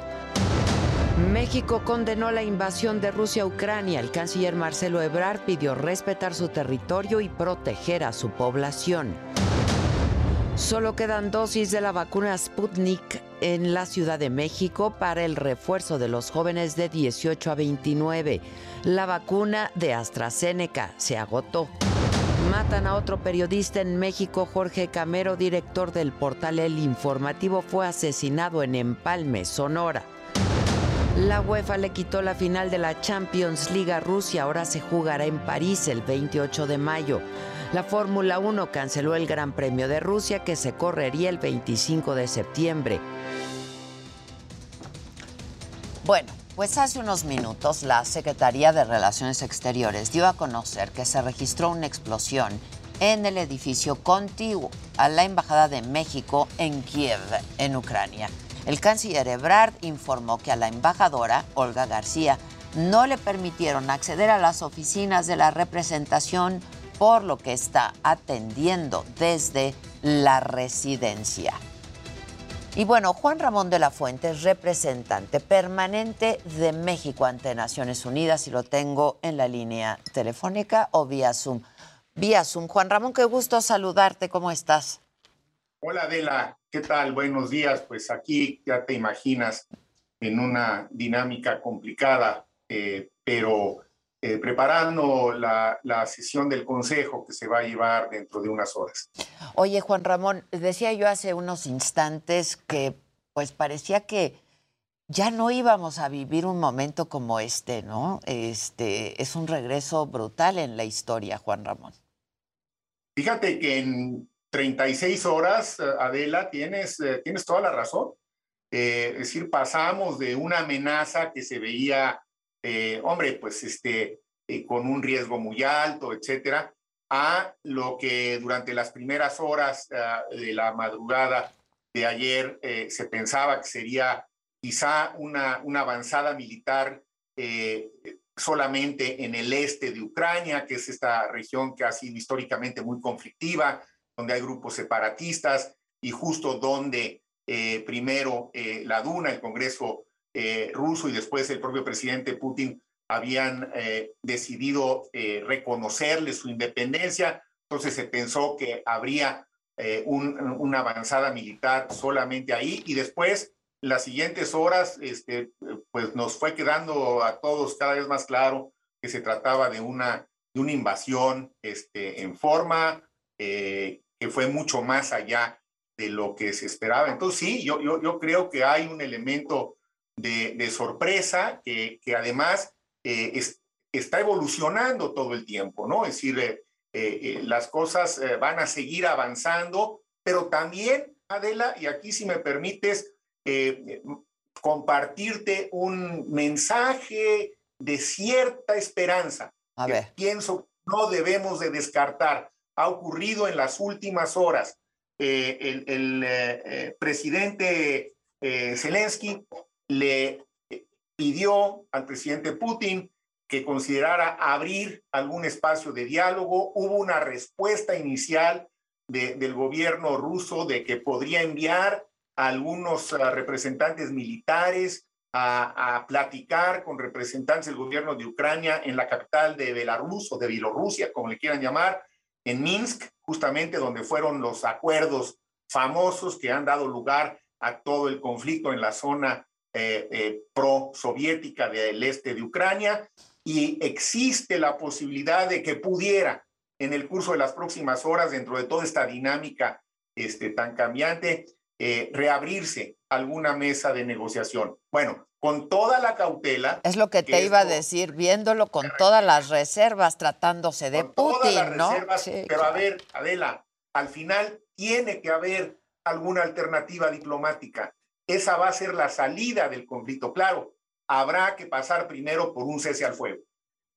México condenó la invasión de Rusia a Ucrania. El canciller Marcelo Ebrard pidió respetar su territorio y proteger a su población. Solo quedan dosis de la vacuna Sputnik en la Ciudad de México para el refuerzo de los jóvenes de 18 a 29. La vacuna de AstraZeneca se agotó. Matan a otro periodista en México, Jorge Camero, director del portal El Informativo, fue asesinado en Empalme, Sonora. La UEFA le quitó la final de la Champions League a Rusia, ahora se jugará en París el 28 de mayo. La Fórmula 1 canceló el Gran Premio de Rusia que se correría el 25 de septiembre. Bueno, pues hace unos minutos la Secretaría de Relaciones Exteriores dio a conocer que se registró una explosión en el edificio contiguo a la Embajada de México en Kiev, en Ucrania. El canciller Ebrard informó que a la embajadora, Olga García, no le permitieron acceder a las oficinas de la representación, por lo que está atendiendo desde la residencia. Y bueno, Juan Ramón de la Fuente es representante permanente de México ante Naciones Unidas y lo tengo en la línea telefónica o vía Zoom. Vía Zoom. Juan Ramón, qué gusto saludarte. ¿Cómo estás? Hola Adela, ¿qué tal? Buenos días. Pues aquí ya te imaginas en una dinámica complicada, eh, pero eh, preparando la, la, sesión del Consejo que se va a llevar dentro de unas horas. Oye, Juan Ramón, decía yo hace unos instantes que pues parecía que ya no íbamos a vivir un momento como este, ¿no? Este es un regreso brutal en la historia, Juan Ramón. Fíjate que en 36 horas, Adela, tienes, eh, tienes toda la razón. Eh, es decir, pasamos de una amenaza que se veía, eh, hombre, pues este, eh, con un riesgo muy alto, etcétera, a lo que durante las primeras horas ah, de la madrugada de ayer eh, se pensaba que sería quizá una, una avanzada militar solamente en el este de Ucrania, que es esta región que ha sido históricamente muy conflictiva, donde hay grupos separatistas y justo donde primero la Duna, el Congreso eh, ruso y después el propio presidente Putin habían decidido reconocerle su independencia. Entonces se pensó que habría un, una avanzada militar solamente ahí y después las siguientes horas, este, pues nos fue quedando a todos cada vez más claro que se trataba de una, de una invasión este, en forma que fue mucho más allá de lo que se esperaba. Entonces, sí, yo, yo, yo creo que hay un elemento de, de sorpresa que, que además eh, es, está evolucionando todo el tiempo, ¿no? Es decir, eh, eh, las cosas van a seguir avanzando, pero también, Adela, y aquí si me permites compartirte un mensaje de cierta esperanza. A ver. pienso no debemos de descartar. Ha ocurrido en las últimas horas eh, el, el eh, eh, presidente Zelensky le pidió al presidente Putin que considerara abrir algún espacio de diálogo. Hubo una respuesta inicial de, del gobierno ruso de que podría enviar a algunos uh, representantes militares a, a, platicar con representantes del gobierno de Ucrania en la capital de Belarus o de Bielorrusia, como le quieran llamar, en Minsk, justamente donde fueron los acuerdos famosos que han dado lugar a todo el conflicto en la zona eh, eh, pro-soviética del este de Ucrania, y existe la posibilidad de que pudiera, en el curso de las próximas horas, dentro de toda esta dinámica este, tan cambiante, eh, reabrirse alguna mesa de negociación. Bueno, con toda la cautela. Es lo que, te iba a decir, viéndolo con todas las reservas, tratándose de Putin, ¿no? sí, pero a ver, Adela, al final tiene que haber alguna alternativa diplomática. Esa va a ser la salida del conflicto. Claro, habrá que pasar primero por un cese al fuego.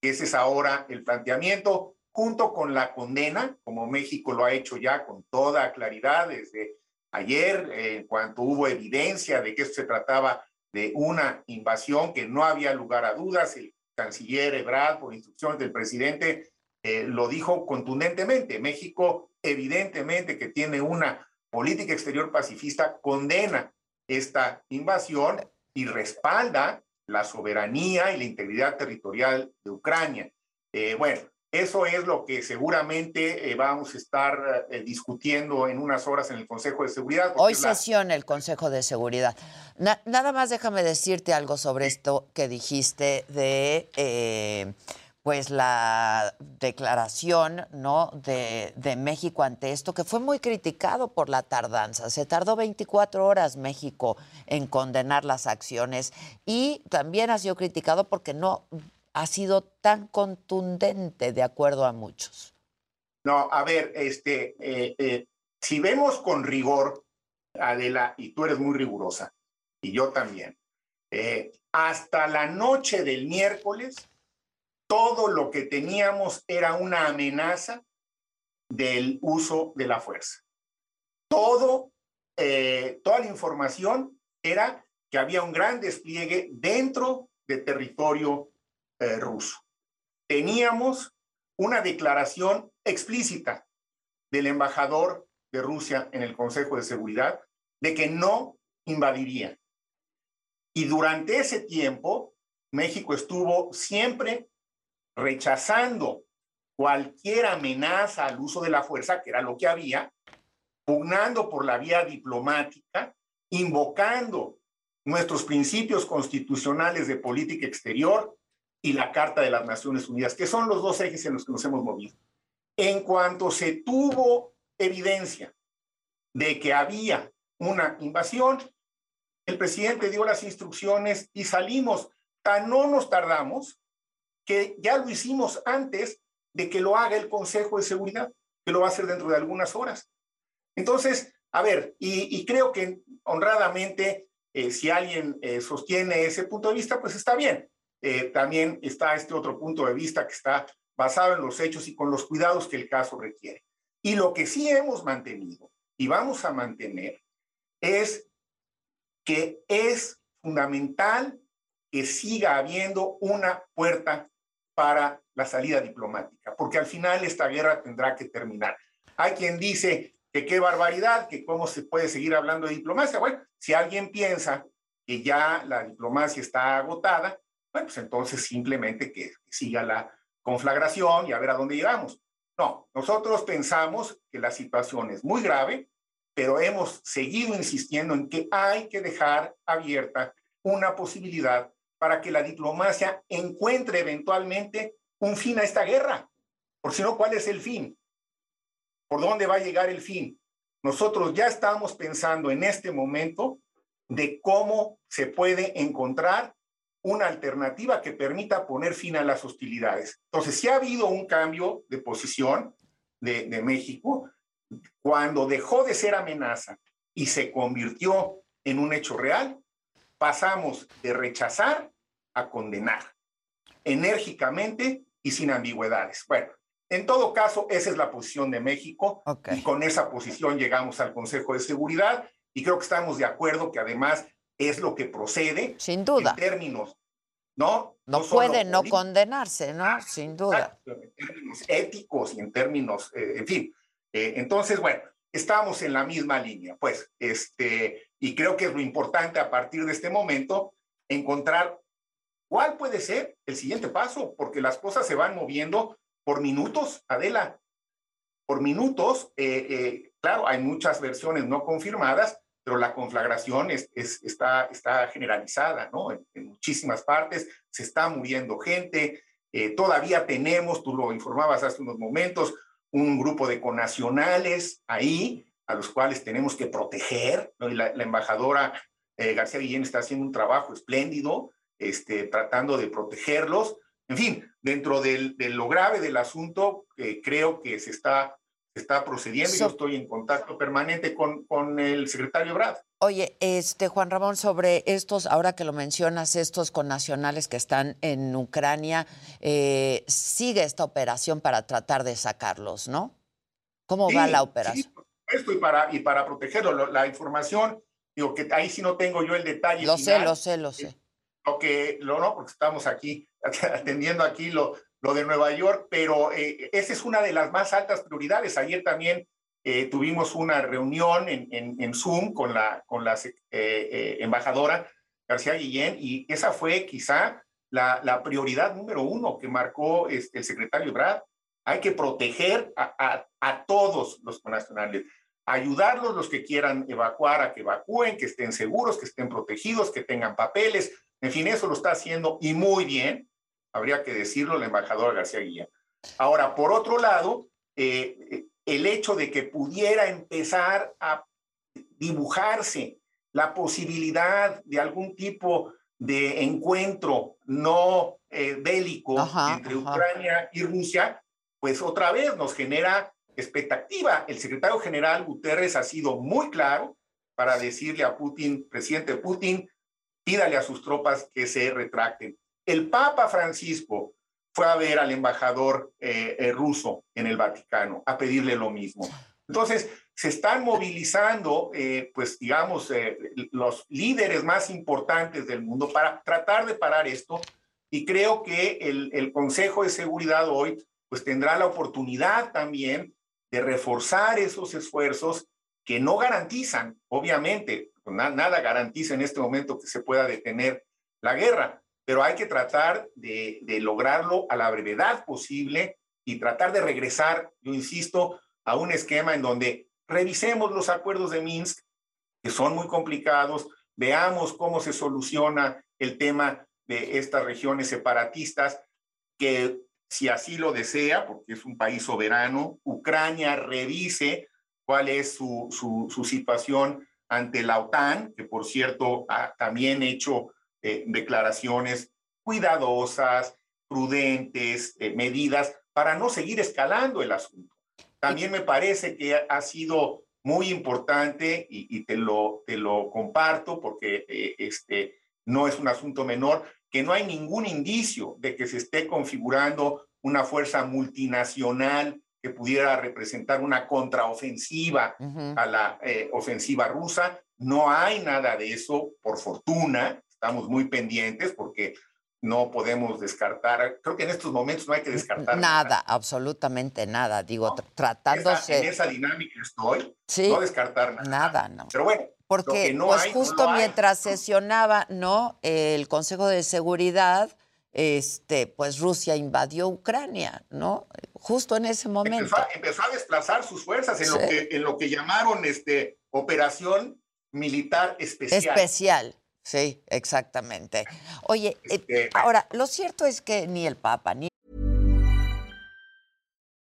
Ese es ahora el planteamiento, junto con la condena, como México lo ha hecho ya con toda claridad desde ayer, en cuanto hubo evidencia de que esto se trataba de una invasión que no había lugar a dudas. El canciller Ebrard, por instrucciones del presidente, eh, lo dijo contundentemente. México, evidentemente, que tiene una política exterior pacifista, condena esta invasión y respalda la soberanía y la integridad territorial de Ucrania. Eh, bueno, eso es lo que seguramente eh, vamos a estar eh, discutiendo en unas horas en el Consejo de Seguridad. Hoy sesiona el Consejo de Seguridad. Na nada más déjame decirte algo sobre esto que dijiste de pues la declaración ¿no? de, México ante esto, que fue muy criticado por la tardanza. Se tardó 24 horas México en condenar las acciones y también ha sido criticado porque no ha sido tan contundente de acuerdo a muchos? No, a ver, este, eh, eh, si vemos con rigor, Adela, y tú eres muy rigurosa, y yo también, eh, hasta la noche del miércoles, todo lo que teníamos era una amenaza del uso de la fuerza. Todo, toda la información era que había un gran despliegue dentro de territorio eh, ruso. Teníamos una declaración explícita del embajador de Rusia en el Consejo de Seguridad de que no invadiría. Y durante ese tiempo, México estuvo siempre rechazando cualquier amenaza al uso de la fuerza, que era lo que había, pugnando por la vía diplomática, invocando nuestros principios constitucionales de política exterior y la Carta de las Naciones Unidas, que son los dos ejes en los que nos hemos movido. En cuanto se tuvo evidencia de que había una invasión, el presidente dio las instrucciones y salimos. Tan no nos tardamos que ya lo hicimos antes de que lo haga el Consejo de Seguridad, que lo va a hacer dentro de algunas horas. Entonces, a ver, y, creo que honradamente, eh, si alguien eh, sostiene ese punto de vista, pues está bien. eh, también está este otro punto de vista que está basado en los hechos y con los cuidados que el caso requiere. Y lo que sí hemos mantenido y vamos a mantener es que es fundamental que siga habiendo una puerta para la salida diplomática, porque al final esta guerra tendrá que terminar. Hay quien dice que qué barbaridad, que cómo se puede seguir hablando de diplomacia. Bueno, si alguien piensa que ya la diplomacia está agotada, bueno, pues entonces simplemente que siga la conflagración y a ver a dónde llegamos. No, nosotros pensamos que la situación es muy grave, pero hemos seguido insistiendo en que hay que dejar abierta una posibilidad para que la diplomacia encuentre eventualmente un fin a esta guerra. Por si no, ¿cuál es el fin? ¿Por dónde va a llegar el fin? Nosotros ya estamos pensando en este momento de cómo se puede encontrar una alternativa que permita poner fin a las hostilidades. Entonces, si ha habido un cambio de posición de México cuando dejó de ser amenaza y se convirtió en un hecho real, pasamos de rechazar a condenar enérgicamente y sin ambigüedades. Bueno, en todo caso, esa es la posición de México y con esa posición llegamos al Consejo de Seguridad y creo que estamos de acuerdo que además es lo que procede. Sin duda. En términos, ¿no? No, puede no condenarse, ¿no? Sin duda. En términos éticos y en términos, eh, en fin. Eh, entonces, bueno, estamos en la misma línea, pues, este, y creo que es lo importante a partir de este momento encontrar cuál puede ser el siguiente paso, porque las cosas se van moviendo por minutos, Adela, por minutos. Eh, claro, hay muchas versiones no confirmadas, pero la conflagración es, está, está generalizada, ¿no? En, muchísimas partes se está muriendo gente, eh, todavía tenemos, tú lo informabas hace unos momentos, un grupo de conacionales ahí, a los cuales tenemos que proteger, ¿no? Y la, embajadora eh, García Guillén está haciendo un trabajo espléndido, este, tratando de protegerlos. En fin, dentro del, de lo grave del asunto, eh, creo que se está está procediendo. Yo estoy en contacto permanente con, con el secretario Brad. Oye, este Juan Ramón, sobre estos, ahora que lo mencionas, estos connacionales que están en Ucrania, eh, sigue esta operación para tratar de sacarlos, ¿no? ¿Cómo va la operación? esto y para, y para protegerlo. La información, digo que ahí sí no tengo yo el detalle. Lo sé, lo sé, lo sé. Lo que, lo no, porque estamos aquí atendiendo aquí lo, lo de Nueva York, pero eh, esa es una de las más altas prioridades. Ayer también eh, tuvimos una reunión en, en, Zoom con la, con la eh, embajadora García Guillén y esa fue quizá la, la prioridad número uno que marcó este, el secretario Brad. Hay que proteger a, a, a todos los nacionales, ayudarlos los que quieran evacuar a que evacúen, que estén seguros, que estén protegidos, que tengan papeles. En fin, eso lo está haciendo y muy bien habría que decirlo, la embajadora García Guillén. Ahora, por otro lado, eh, el hecho de que pudiera empezar a dibujarse la posibilidad de algún tipo de encuentro no eh, bélico entre Ucrania y Rusia, pues otra vez nos genera expectativa. El secretario general Guterres ha sido muy claro para decirle a Putin, presidente Putin, pídale a sus tropas que se retracten. El Papa Francisco fue a ver al embajador eh, eh, ruso en el Vaticano a pedirle lo mismo. Entonces, se están movilizando, eh, pues digamos, los líderes más importantes del mundo para tratar de parar esto y creo que el, el, Consejo de Seguridad hoy pues tendrá la oportunidad también de reforzar esos esfuerzos que no garantizan, obviamente, pues, nada garantiza en este momento que se pueda detener la guerra, pero hay que tratar de, lograrlo a la brevedad posible y tratar de regresar, yo insisto, a un esquema en donde revisemos los acuerdos de Minsk, que son muy complicados, veamos cómo se soluciona el tema de estas regiones separatistas, que si así lo desea, porque es un país soberano, Ucrania revise cuál es su, su, situación ante la OTAN, que por cierto ha también hecho eh, declaraciones cuidadosas, prudentes, eh, medidas para no seguir escalando el asunto. También me parece que ha sido muy importante y, te, lo, te lo comparto porque eh, este, no es un asunto menor, que no hay ningún indicio de que se esté configurando una fuerza multinacional que pudiera representar una contraofensiva a la eh, ofensiva rusa. No hay nada de eso, por fortuna. Estamos muy pendientes porque no podemos descartar, creo que en estos momentos no hay que descartar nada, absolutamente nada. Digo, no, tratándose. Esa, en esa dinámica estoy, sí, no descartar nada. Nada, no. Pero bueno, porque no pues hay, justo mientras sesionaba, ¿no? El Consejo de Seguridad, este, pues Rusia invadió Ucrania, ¿no? Justo en ese momento. Empezó, empezó a desplazar sus fuerzas en, Sí. lo que, en lo que llamaron este, operación militar especial. Especial. Sí, exactamente. Oye, eh, ahora, lo cierto es que ni el Papa, ni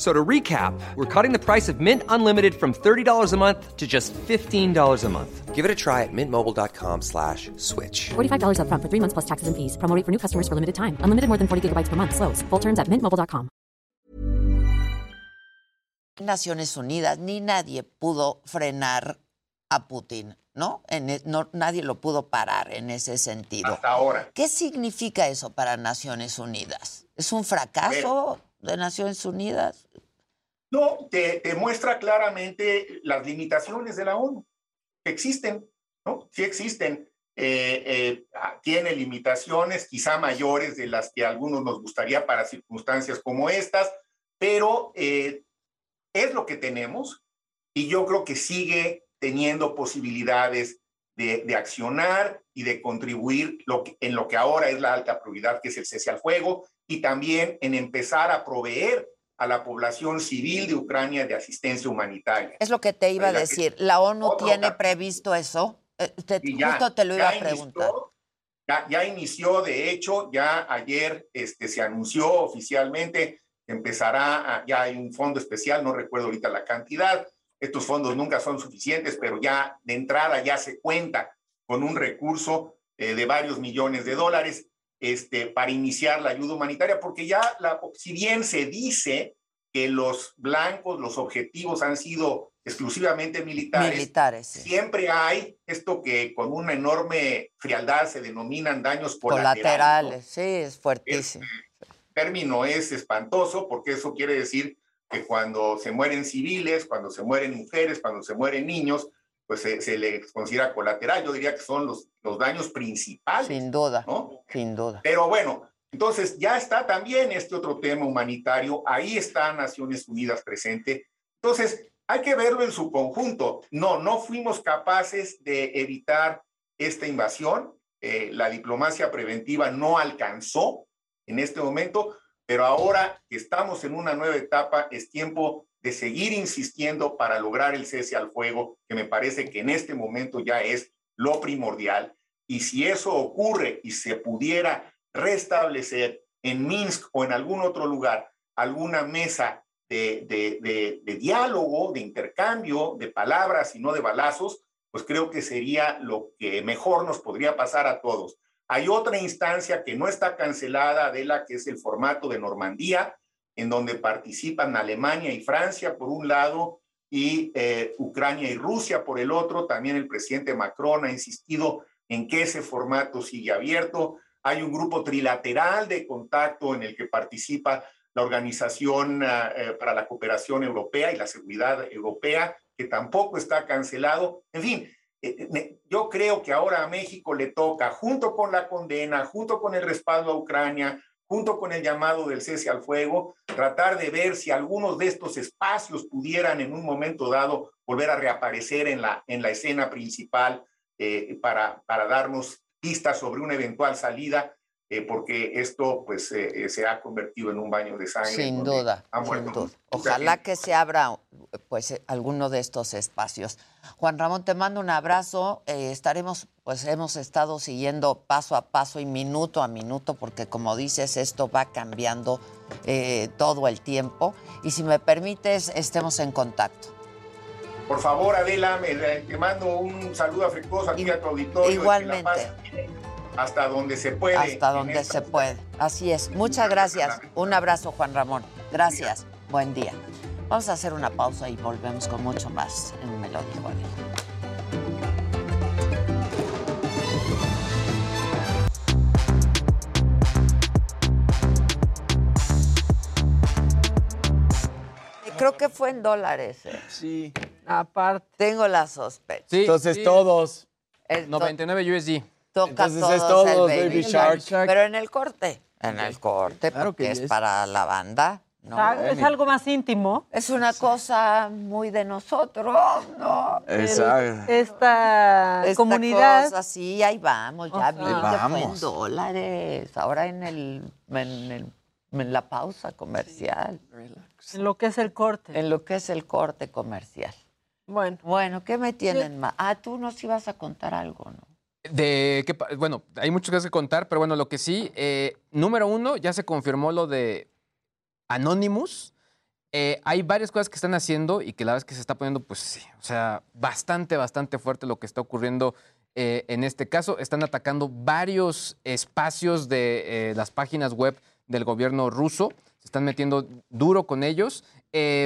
F- So to recap, we're cutting the price of Mint Unlimited from $30 a month to just $15 a month. Give it a try at mintmobile.com slash switch. $45 upfront for three months plus taxes and fees. Promo rate for new customers for limited time. Unlimited more than 40 gigabytes per month. Slows. Full terms at mintmobile.com. Naciones Unidas, ni nadie pudo frenar a Putin, ¿no? En no nadie lo pudo parar en ese sentido. Hasta ahora. ¿Qué significa eso para Naciones Unidas? ¿Es un fracaso de Naciones Unidas? No, te, muestra claramente las limitaciones de la ONU, existen, ¿no? Sí existen. Eh, eh, ah, tiene limitaciones quizá mayores de las que a algunos nos gustaría para circunstancias como estas, pero eh, es lo que tenemos y yo creo que sigue teniendo posibilidades de, de accionar y de contribuir en lo que ahora es la alta prioridad, que es el cese al fuego, y también en empezar a proveer a la población civil de Ucrania de asistencia humanitaria. Es lo que te iba a decir. ¿La ONU tiene previsto eso? Eh, te- ya- justo te lo iba a preguntar. inició- ya, ya inició, de hecho, ya ayer este, se anunció oficialmente que empezará, a- ya hay un fondo especial, no recuerdo ahorita la cantidad, estos fondos nunca son suficientes, pero ya de entrada ya se cuenta con un recurso eh, de varios millones de dólares este, para iniciar la ayuda humanitaria, porque ya, la, si bien se dice que los blancos, los objetivos han sido exclusivamente militares, Militares, sí. siempre hay esto que con una enorme frialdad se denominan daños colaterales. Colaterales, sí, es fuertísimo. El término es espantoso porque eso quiere decir que cuando se mueren civiles, cuando se mueren mujeres, cuando se mueren niños, pues se, se les considera colateral. Yo diría que son los, los daños principales. Sin duda, ¿no? sin duda. Pero bueno, entonces ya está también este otro tema humanitario, ahí está Naciones Unidas presente. Entonces, hay que verlo en su conjunto. No, no fuimos capaces de evitar esta invasión. Eh, la diplomacia preventiva no alcanzó en este momento, pero ahora que estamos en una nueva etapa, es tiempo de seguir insistiendo para lograr el cese al fuego, que me parece que en este momento ya es lo primordial. Y si eso ocurre y se pudiera restablecer en Minsk o en algún otro lugar alguna mesa de, de- diálogo, de intercambio, de palabras y no de balazos, pues creo que sería lo que mejor nos podría pasar a todos. Hay otra instancia que no está cancelada de la que es el formato de Normandía, en donde participan Alemania y Francia por un lado y eh, Ucrania y Rusia por el otro. También el presidente Macron ha insistido en que ese formato sigue abierto. Hay un grupo trilateral de contacto en el que participa la Organización ah, eh, para la Cooperación Europea y la Seguridad Europea, que tampoco está cancelado. En fin, eh, yo creo que ahora a México le toca, junto con la condena, junto con el respaldo a Ucrania, junto con el llamado del cese al fuego, tratar de ver si algunos de estos espacios pudieran en un momento dado volver a reaparecer en la, en la escena principal eh, para, para darnos pistas sobre una eventual salida, eh, porque esto pues eh, eh, se ha convertido en un baño de sangre. Sin duda, ha sin muerto duda. mucha Ojalá gente. que se abra pues alguno de estos espacios. Juan Ramón, te mando un abrazo. Eh, estaremos, pues hemos estado siguiendo paso a paso y minuto a minuto, porque como dices, esto va cambiando todo el tiempo. Y si me permites, estemos en contacto. Por favor, Adela, me, te mando un saludo afectuoso aquí a tu auditorio. y Igualmente. Hasta donde se puede. Hasta donde esta- se puede. Así es. Muchas gracias. Un abrazo, Juan Ramón. Gracias. Buen día. Vamos a hacer una pausa y volvemos con mucho más en Me lo dijo Adela. Creo que fue en dólares. ¿eh? Sí. Aparte. Tengo la sospecha. Sí, Entonces sí. todos. El to- 99 USD. Toca Entonces todos es todos, el Baby Baby Shark. Shark. Pero en el corte. En el corte, Claro porque que es para la banda. ¿no? Ah, Es algo más íntimo. Es una cosa muy de nosotros, ¿no? Exacto. Esta, Esta comunidad. cosa, sí, ahí vamos, ya vi fue en vamos. dólares. Ahora en el, en el- en la pausa comercial. En lo que es el corte. En lo que es el corte comercial. Bueno. Bueno, ¿qué me tienen más? Ah, tú nos ibas a contar algo, ¿no? De bueno, hay muchas cosas que contar, pero bueno, lo que sí, eh, número uno, ya se confirmó lo de Anonymous. Eh, hay varias cosas que están haciendo y que la verdad es que se está poniendo, pues sí, o sea, bastante, bastante fuerte lo que está ocurriendo eh, en este caso. Están atacando varios espacios de las páginas web del gobierno ruso. Se están metiendo duro con ellos.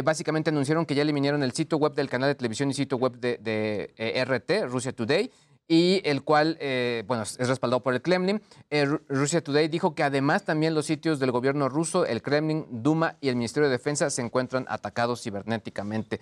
Básicamente anunciaron que ya eliminaron el sitio web del canal de televisión y sitio web de, RT, Rusia Today, y el cual, eh, bueno, es respaldado por el Kremlin. Eh, Ru- Rusia Today dijo que además también los sitios del gobierno ruso, el Kremlin, Duma y el Ministerio de Defensa se encuentran atacados cibernéticamente.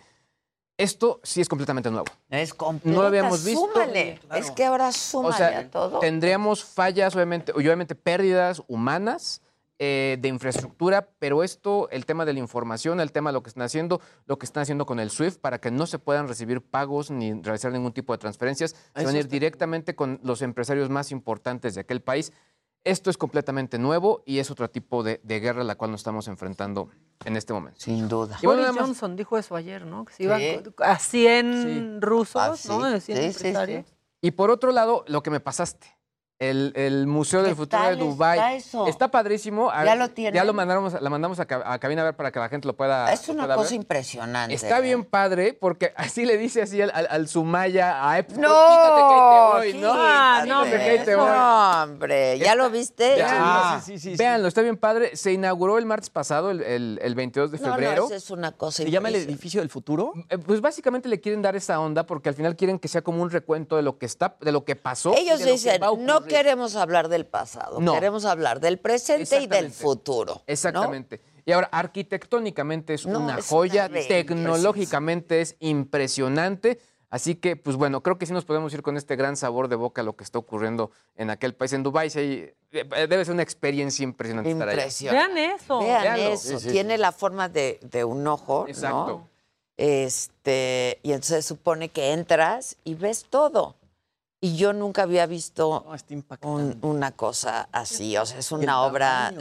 Esto sí es completamente nuevo. Es completa. No lo habíamos visto. Súmale. Es que ahora súmale O sea, a todo. tendríamos fallas, obviamente, y obviamente pérdidas humanas eh, de infraestructura, pero esto, el tema de la información, el tema de lo que están haciendo, lo que están haciendo con el SWIFT para que no se puedan recibir pagos ni realizar ningún tipo de transferencias, se van a ir directamente con los empresarios más importantes de aquel país. Esto es completamente nuevo y es otro tipo de, de guerra a la cual nos estamos enfrentando en este momento. Sin duda. Y bueno, Boris nada más- Johnson dijo eso ayer, ¿no? Que se iban Sí. a 100 rusos, Ah, sí. ¿no? De 100 Sí, sí, sí. empresarios. Y por otro lado, lo que me pasaste. El, el Museo del ¿Qué Futuro de Dubái. está eso? Está padrísimo. A- ¿Ya lo tienen? Ya lo mandamos, la mandamos a, a cabina a ver para que la gente lo pueda. Es una pueda cosa ver. impresionante. Está ¿eh? bien padre porque así le dice así al, al, al Sumaya a. No, quítate que ahí te voy, ¿no? Ah, no, Quítate que ahí te eso, voy. hombre. ¿Ya lo viste? Ya, Ah, sí, sí, sí. Véanlo, está bien padre. Se inauguró el martes pasado, el, el- el 22 de No, no, febrero. eso es una cosa ¿Se llama el edificio del futuro? Eh, Pues básicamente le quieren dar esa onda porque al final quieren que sea como un recuento de lo que está, de lo que pasó. Ellos dicen, no ocurrir". Queremos hablar del pasado, No. queremos hablar del presente y del Exactamente. futuro. ¿no? Exactamente. Y ahora, arquitectónicamente es No, una es joya, una tecnológicamente es impresionante. Así que, pues bueno, creo que sí nos podemos ir con este gran sabor de boca a lo que está ocurriendo en aquel país. En Dubái sí eh, debe ser una experiencia impresionante estar ahí. Impresionante. Vean eso. Vean eso. Sí, sí. Tiene la forma de, de un ojo, Exacto. ¿no? Este, y entonces supone que entras y ves todo. Y yo nunca había visto No, un- una cosa así. O sea, es una obra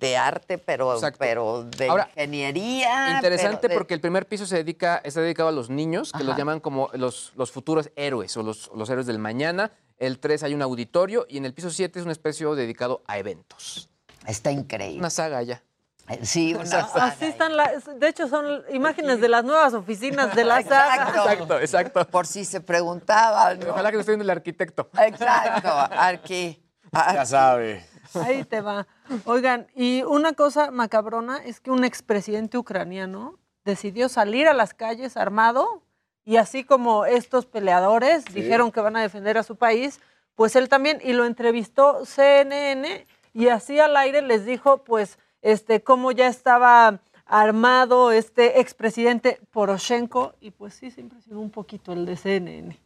de arte, pero, Exacto. pero de Ahora, ingeniería. Interesante de- porque el primer piso se dedica, está dedicado a los niños, que los llaman como los, los futuros héroes o los, los héroes del mañana. El 3 hay un auditorio y en el piso 7 es un espacio dedicado a eventos. Está increíble. Una saga ya. Eh, Sí, una Exacto. saga. Así están, las, de hecho son imágenes de las nuevas oficinas de la saga. Exacto, exacto. Por si se preguntaban. ¿no? Ojalá que lo esté viendo el arquitecto. Exacto, aquí. Ya sabe. Ahí te va. Oigan, y una cosa macabrona es que un expresidente ucraniano decidió salir a las calles armado y así como estos peleadores dijeron que van a defender a su país, pues él también y lo entrevistó CNN y así al aire les dijo pues este cómo ya estaba armado este expresidente Poroshenko y pues sí se impresionó un poquito el de CNN.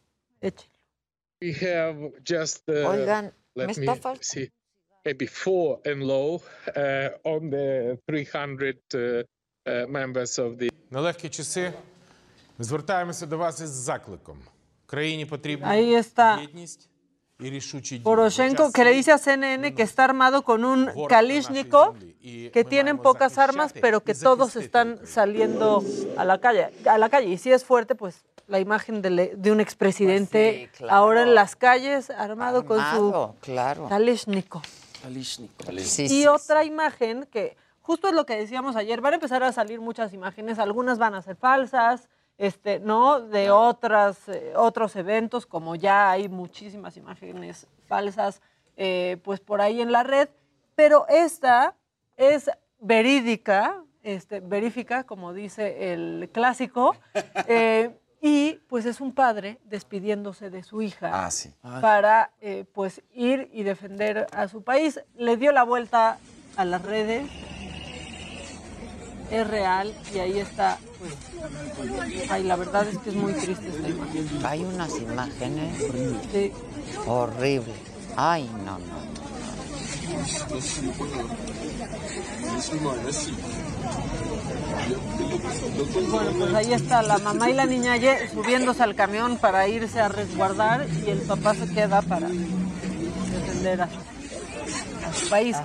Échenlo. We have just uh, Oigan, me let está me faltando. see a before and low uh, on the 300 uh, uh, members of the Нелегкі часи. Звертаємося до вас із закликом. Країні потрібна Ahí está єдність і рішучі дії. Poroshenko que le dice a CNN que está armado con un Kalishnikov, que tienen pocas armas, pero que todos están saliendo a la calle. A la calle. Y si es fuerte, pues la imagen de, le- de un expresidente Pues sí, claro. ahora en las calles armado, con su claro. Kalishnikov. Sí, y sí, otra imagen que justo es lo que decíamos ayer, van a empezar a salir muchas imágenes, algunas van a ser falsas, este, ¿no? De otras, eh, otros eventos, como ya hay muchísimas imágenes falsas, eh, pues por ahí en la red. Pero esta es verídica, este, verifica, como dice el clásico, eh, y pues es un padre despidiéndose de su hija Ah, sí. para eh, pues ir y defender a su país. Le dio la vuelta a las redes, es real y ahí está. Ay, la verdad es que es muy triste esta imagen. Hay unas imágenes Sí. horribles. Ay, no, no. Bueno, pues ahí está la mamá y la niña subiéndose al camión para irse a resguardar y el papá se queda para defender a su, a su país.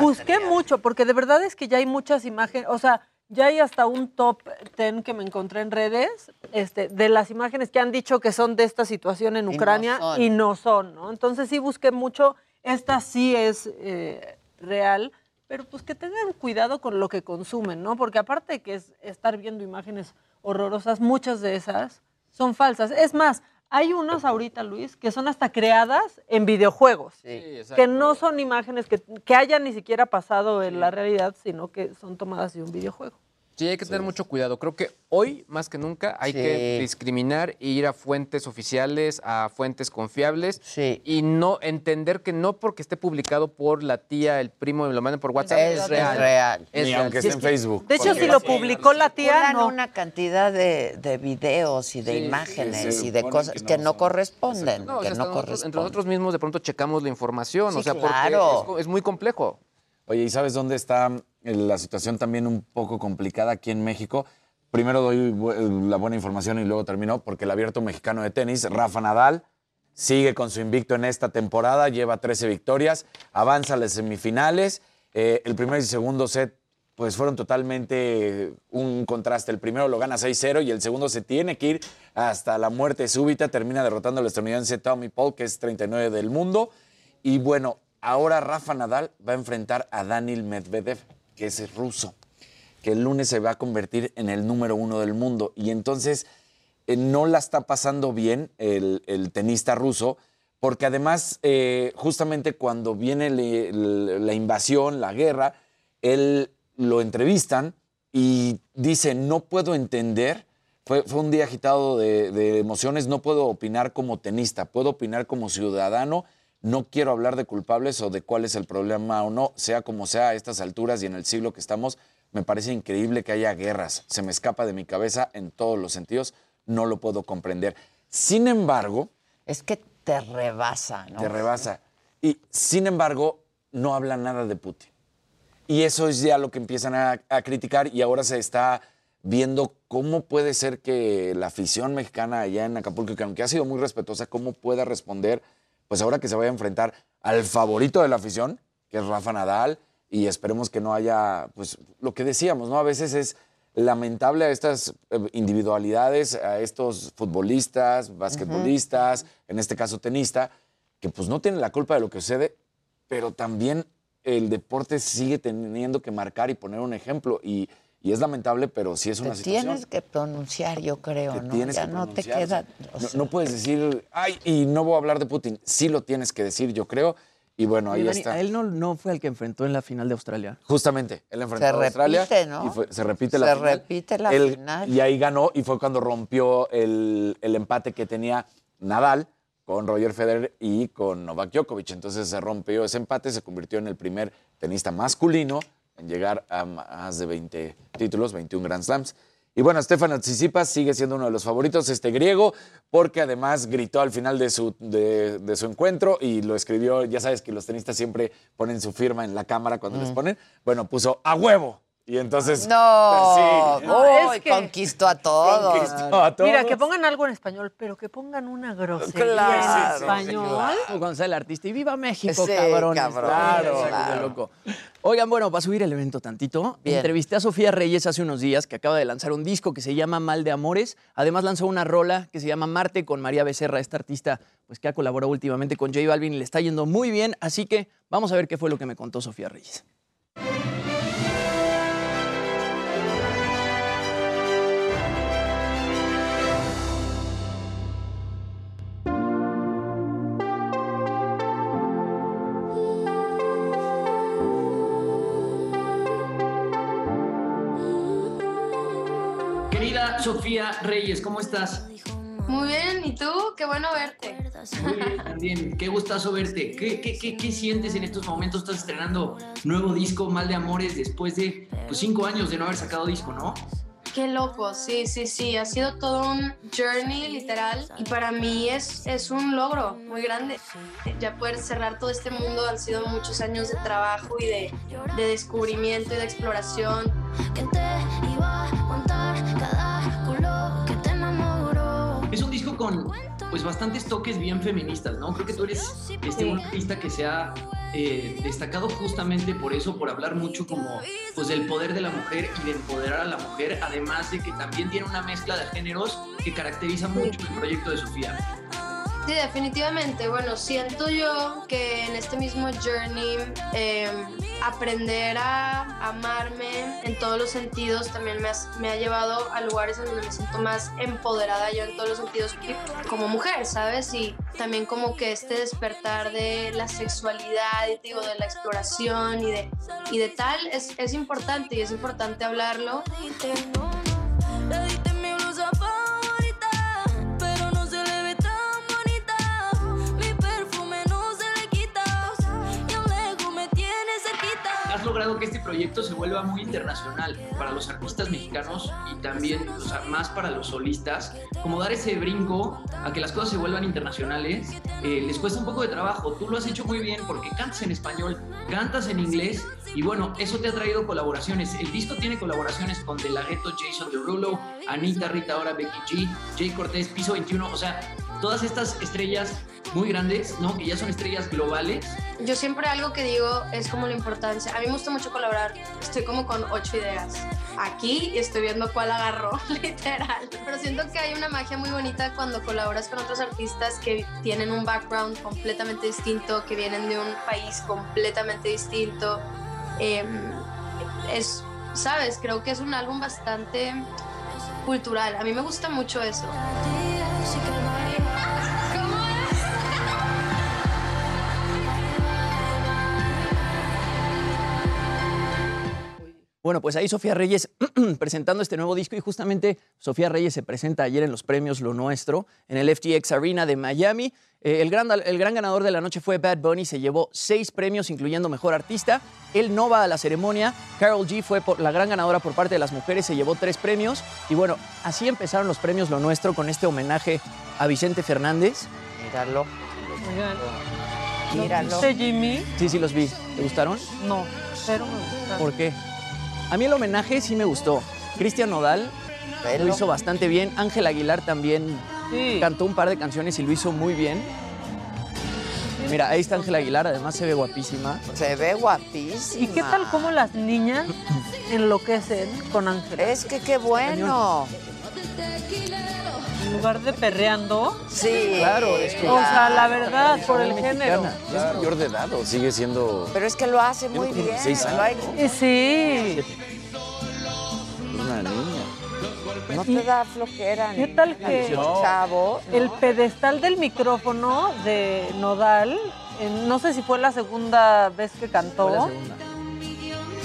Busqué mucho porque de verdad es que ya hay muchas imágenes, o sea, ya hay hasta un top 10 que me encontré en redes este, de las imágenes que han dicho que son de esta situación en no Ucrania son. y no son, ¿no? Entonces sí busqué mucho, esta sí es eh, real, pero pues que tengan cuidado con lo que consumen, ¿no? Porque aparte de que es estar viendo imágenes horrorosas, muchas de esas son falsas. Es más, hay unas ahorita, Luis, que son hasta creadas en videojuegos, que no son imágenes que, que hayan ni siquiera pasado en la realidad, sino que son tomadas de un videojuego. Sí, hay que tener mucho cuidado. Creo que hoy, más que nunca, hay Sí. que discriminar e ir a fuentes oficiales, a fuentes confiables. Y no entender que no porque esté publicado por la tía, el primo, me lo manden por WhatsApp. Es real. Es Ni real. aunque Sí, esté es en que- Facebook. De hecho, si lo publicó la tía, no. una cantidad de, de videos y de Sí, imágenes sí, y de cosas que que no no, son. corresponden. No, o que sea, no nosotros- corresponden. entre nosotros mismos de pronto checamos la información, Sí, o sea, porque claro. es co- es muy complejo. Oye, ¿y sabes dónde está eh, la situación también un poco complicada aquí en México? Primero doy bu- la buena información y luego termino, porque el abierto mexicano de tenis, Rafa Nadal, sigue con su invicto en esta temporada, lleva 13 victorias, avanza a las semifinales. Eh, el primer y segundo set pues fueron totalmente un contraste. El primero lo gana 6-0 y el segundo se tiene que ir hasta la muerte súbita. Termina derrotando al estadounidense Tommy Paul, que es 39 del mundo. Y bueno, ahora Rafa Nadal va a enfrentar a Daniil Medvedev, que es ruso, que el lunes se va a convertir en el número uno del mundo. Y entonces eh, no la está pasando bien el, tenista ruso, porque además, eh, justamente cuando viene la invasión, la guerra, él lo entrevistan y dice, no puedo entender, fue, un día agitado de emociones, no puedo opinar como tenista, puedo opinar como ciudadano, no quiero hablar de culpables o de cuál es el problema o no, sea como sea a estas alturas y en el siglo que estamos, me parece increíble que haya guerras, se me escapa de mi cabeza en todos los sentidos, no lo puedo comprender. Sin embargo, Es que te rebasa, ¿no? te rebasa. Y sin embargo, no habla nada de Putin. Y eso es ya lo que empiezan a, a criticar y ahora se está viendo cómo puede ser que la afición mexicana allá en Acapulco, que aunque ha sido muy respetuosa, cómo pueda responder, pues ahora que se vaya a enfrentar al favorito de la afición, que es Rafa Nadal, y esperemos que no haya, pues lo que decíamos, ¿no? A veces es lamentable a estas eh, individualidades, a estos futbolistas, basquetbolistas, en este caso tenista, que pues no tienen la culpa de lo que sucede, pero también el deporte sigue teniendo que marcar y poner un ejemplo. Y, y es lamentable, pero sí es una Te situación. tienes que pronunciar, yo creo, Te ¿no? tienes ya que no te queda. o sea, no, no puedes decir, ay, y no voy a hablar de Putin. Sí lo tienes que decir, yo creo. Y bueno, ahí Dani, está. él no, no fue el que enfrentó en la final de Australia. Justamente, él enfrentó Se a Australia. repite, ¿no? Y fue- se repite la Se final. repite la Él- final. Y ahí ganó y fue cuando rompió el, el empate que tenía Nadal con Roger Federer y con Novak Djokovic. Entonces se rompió ese empate, se convirtió en el primer tenista masculino en llegar a más de 20 títulos, 21 Grand Slams. Y bueno, Stefano Tsitsipas sigue siendo uno de los favoritos, este griego, porque además gritó al final de su, de, de su encuentro y lo escribió, ya sabes que los tenistas siempre ponen su firma en la cámara cuando les ponen, bueno, puso a huevo. Y entonces... No, sí. uy, es que- conquistó a todos. Conquistó a todos. Mira, que pongan algo en español, pero que pongan una grosería Claro, en español. Sale el artista y viva México, Sí, cabrones. cabrón, Claro, claro. loco. Oigan, bueno, para subir el evento tantito, Bien. entrevisté a Sofía Reyes hace unos días, que acaba de lanzar un disco que se llama Mal de Amores. Además lanzó una rola que se llama Marte con María Becerra, esta artista pues, que ha colaborado últimamente con J Balvin y le está yendo muy bien. Así que vamos a ver qué fue lo que me contó Sofía Reyes. Sofía Reyes? ¿Cómo estás? Muy bien, ¿y tú? Qué bueno verte. Muy bien, también. Qué gustazo verte. ¿Qué, qué, qué, qué sientes en estos momentos? Estás estrenando nuevo disco, Mal de Amores, después de pues, cinco años de no haber sacado disco, ¿no? Qué loco, sí, sí, sí. Ha sido todo un journey literal y para mí es, es un logro muy grande. Ya poder cerrar todo este mundo han sido muchos años de trabajo y de, de descubrimiento y de exploración. Con pues bastantes toques bien feministas, ¿no? Creo que tú eres este, un artista que se ha eh, destacado justamente por eso, por hablar mucho como pues del poder de la mujer y de empoderar a la mujer, además de que también tiene una mezcla de géneros que caracteriza mucho el proyecto de Sofía. Sí, definitivamente. Bueno, siento yo que en este mismo journey eh, aprender a amarme en todos los sentidos también me, me ha llevado a lugares en donde me siento más empoderada yo en todos los sentidos como mujer, ¿sabes? Y también como que este despertar de la sexualidad y digo, de la exploración y de, y de tal es, es importante y es importante hablarlo. Logrado que este proyecto se vuelva muy internacional para los artistas mexicanos y también o sea, más para los solistas. Como dar ese brinco a que las cosas se vuelvan internacionales, eh, les cuesta un poco de trabajo. Tú lo has hecho muy bien porque cantas en español, cantas en inglés y bueno, eso te ha traído colaboraciones. El disco tiene colaboraciones con De La Ghetto, Jason Derulo, Anita, Rita Ora, Becky G, Jay Cortés, Piso 21, o sea, todas estas estrellas muy grandes, ¿no? Que ya son estrellas globales. Yo siempre algo que digo es como la importancia. A mí me gusta mucho colaborar. Estoy como con ocho ideas aquí y estoy viendo cuál agarró, literal. Pero siento que hay una magia muy bonita cuando colaboras con otros artistas que tienen un background completamente distinto, que vienen de un país completamente distinto. Eh, es, sabes, creo que es un álbum bastante cultural. A mí me gusta mucho eso. Bueno, pues ahí Sofía Reyes presentando este nuevo disco y justamente Sofía Reyes se presenta ayer en los premios Lo Nuestro en el FTX Arena de Miami. Eh, el, gran, el gran ganador de la noche fue Bad Bunny, se llevó seis premios incluyendo Mejor Artista. Él no va a la ceremonia. Carol G fue por, la gran ganadora por parte de las mujeres, se llevó tres premios. Y bueno, así empezaron los premios Lo Nuestro con este homenaje a Vicente Fernández. Míralo. Míralo. ¿Viste, Jimmy? Sí, sí los vi. ¿Te gustaron? No, pero me gusta. ¿Por qué? A mí el homenaje sí me gustó. Cristian Nodal Velo. lo hizo bastante bien. Ángel Aguilar también Sí. cantó un par de canciones y lo hizo muy bien. Mira, ahí está Ángel Aguilar, además se ve guapísima. Se ve guapísima. ¿Y qué tal cómo las niñas enloquecen con Ángel? Es que qué bueno. En lugar de perreando. Sí. Claro, es que- O sea, la verdad, por el mexicana. género. ¿Es mayor de edad o sigue siendo.? Pero es que lo hace muy como bien. 16 lo hay- Y sí. una niña. No te da flojera. ¿Qué tal que Chavo. el pedestal del micrófono de Nodal, en- no sé si fue la segunda vez que cantó, Fue la segunda.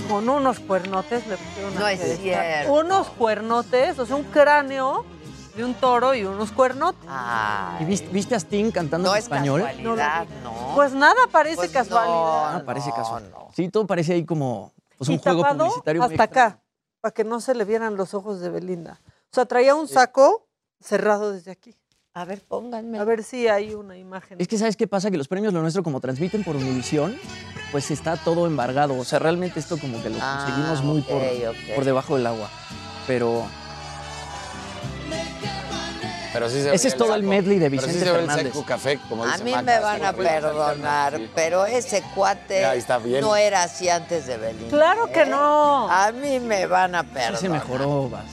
con unos cuernotes le pusieron No es cierto. Unos cuernotes, o sea, un cráneo de un toro y unos cuernotes. Ay, ¿Y viste, viste a Sting cantando no en es español? casualidad, ¿no? Pues nada parece Pues casualidad. Ah, parece no, casual. no. Sí, todo parece ahí como pues, un y juego tapado publicitario. hasta acá, para que no se le vieran los ojos de Belinda. O sea, traía un saco cerrado desde aquí. A ver, pónganme. A ver si hay una imagen. Es que ¿sabes qué pasa? Que los premios Lo Nuestro, como transmiten por Univisión, pues está todo embargado. O sea, realmente esto como que lo Ah, conseguimos muy por, por debajo del agua. Pero Pero sí se Ese es todo el saco. medley de Pero sí Vicente se ve el Fernández. seco café, como A dice mí Maca, me van sí, a sí. perdonar, Sí. pero ese cuate Ya, está bien. no era así antes de Belinda. Claro que ¿eh? no. A mí me van a sí perdonar. se mejoró. vas.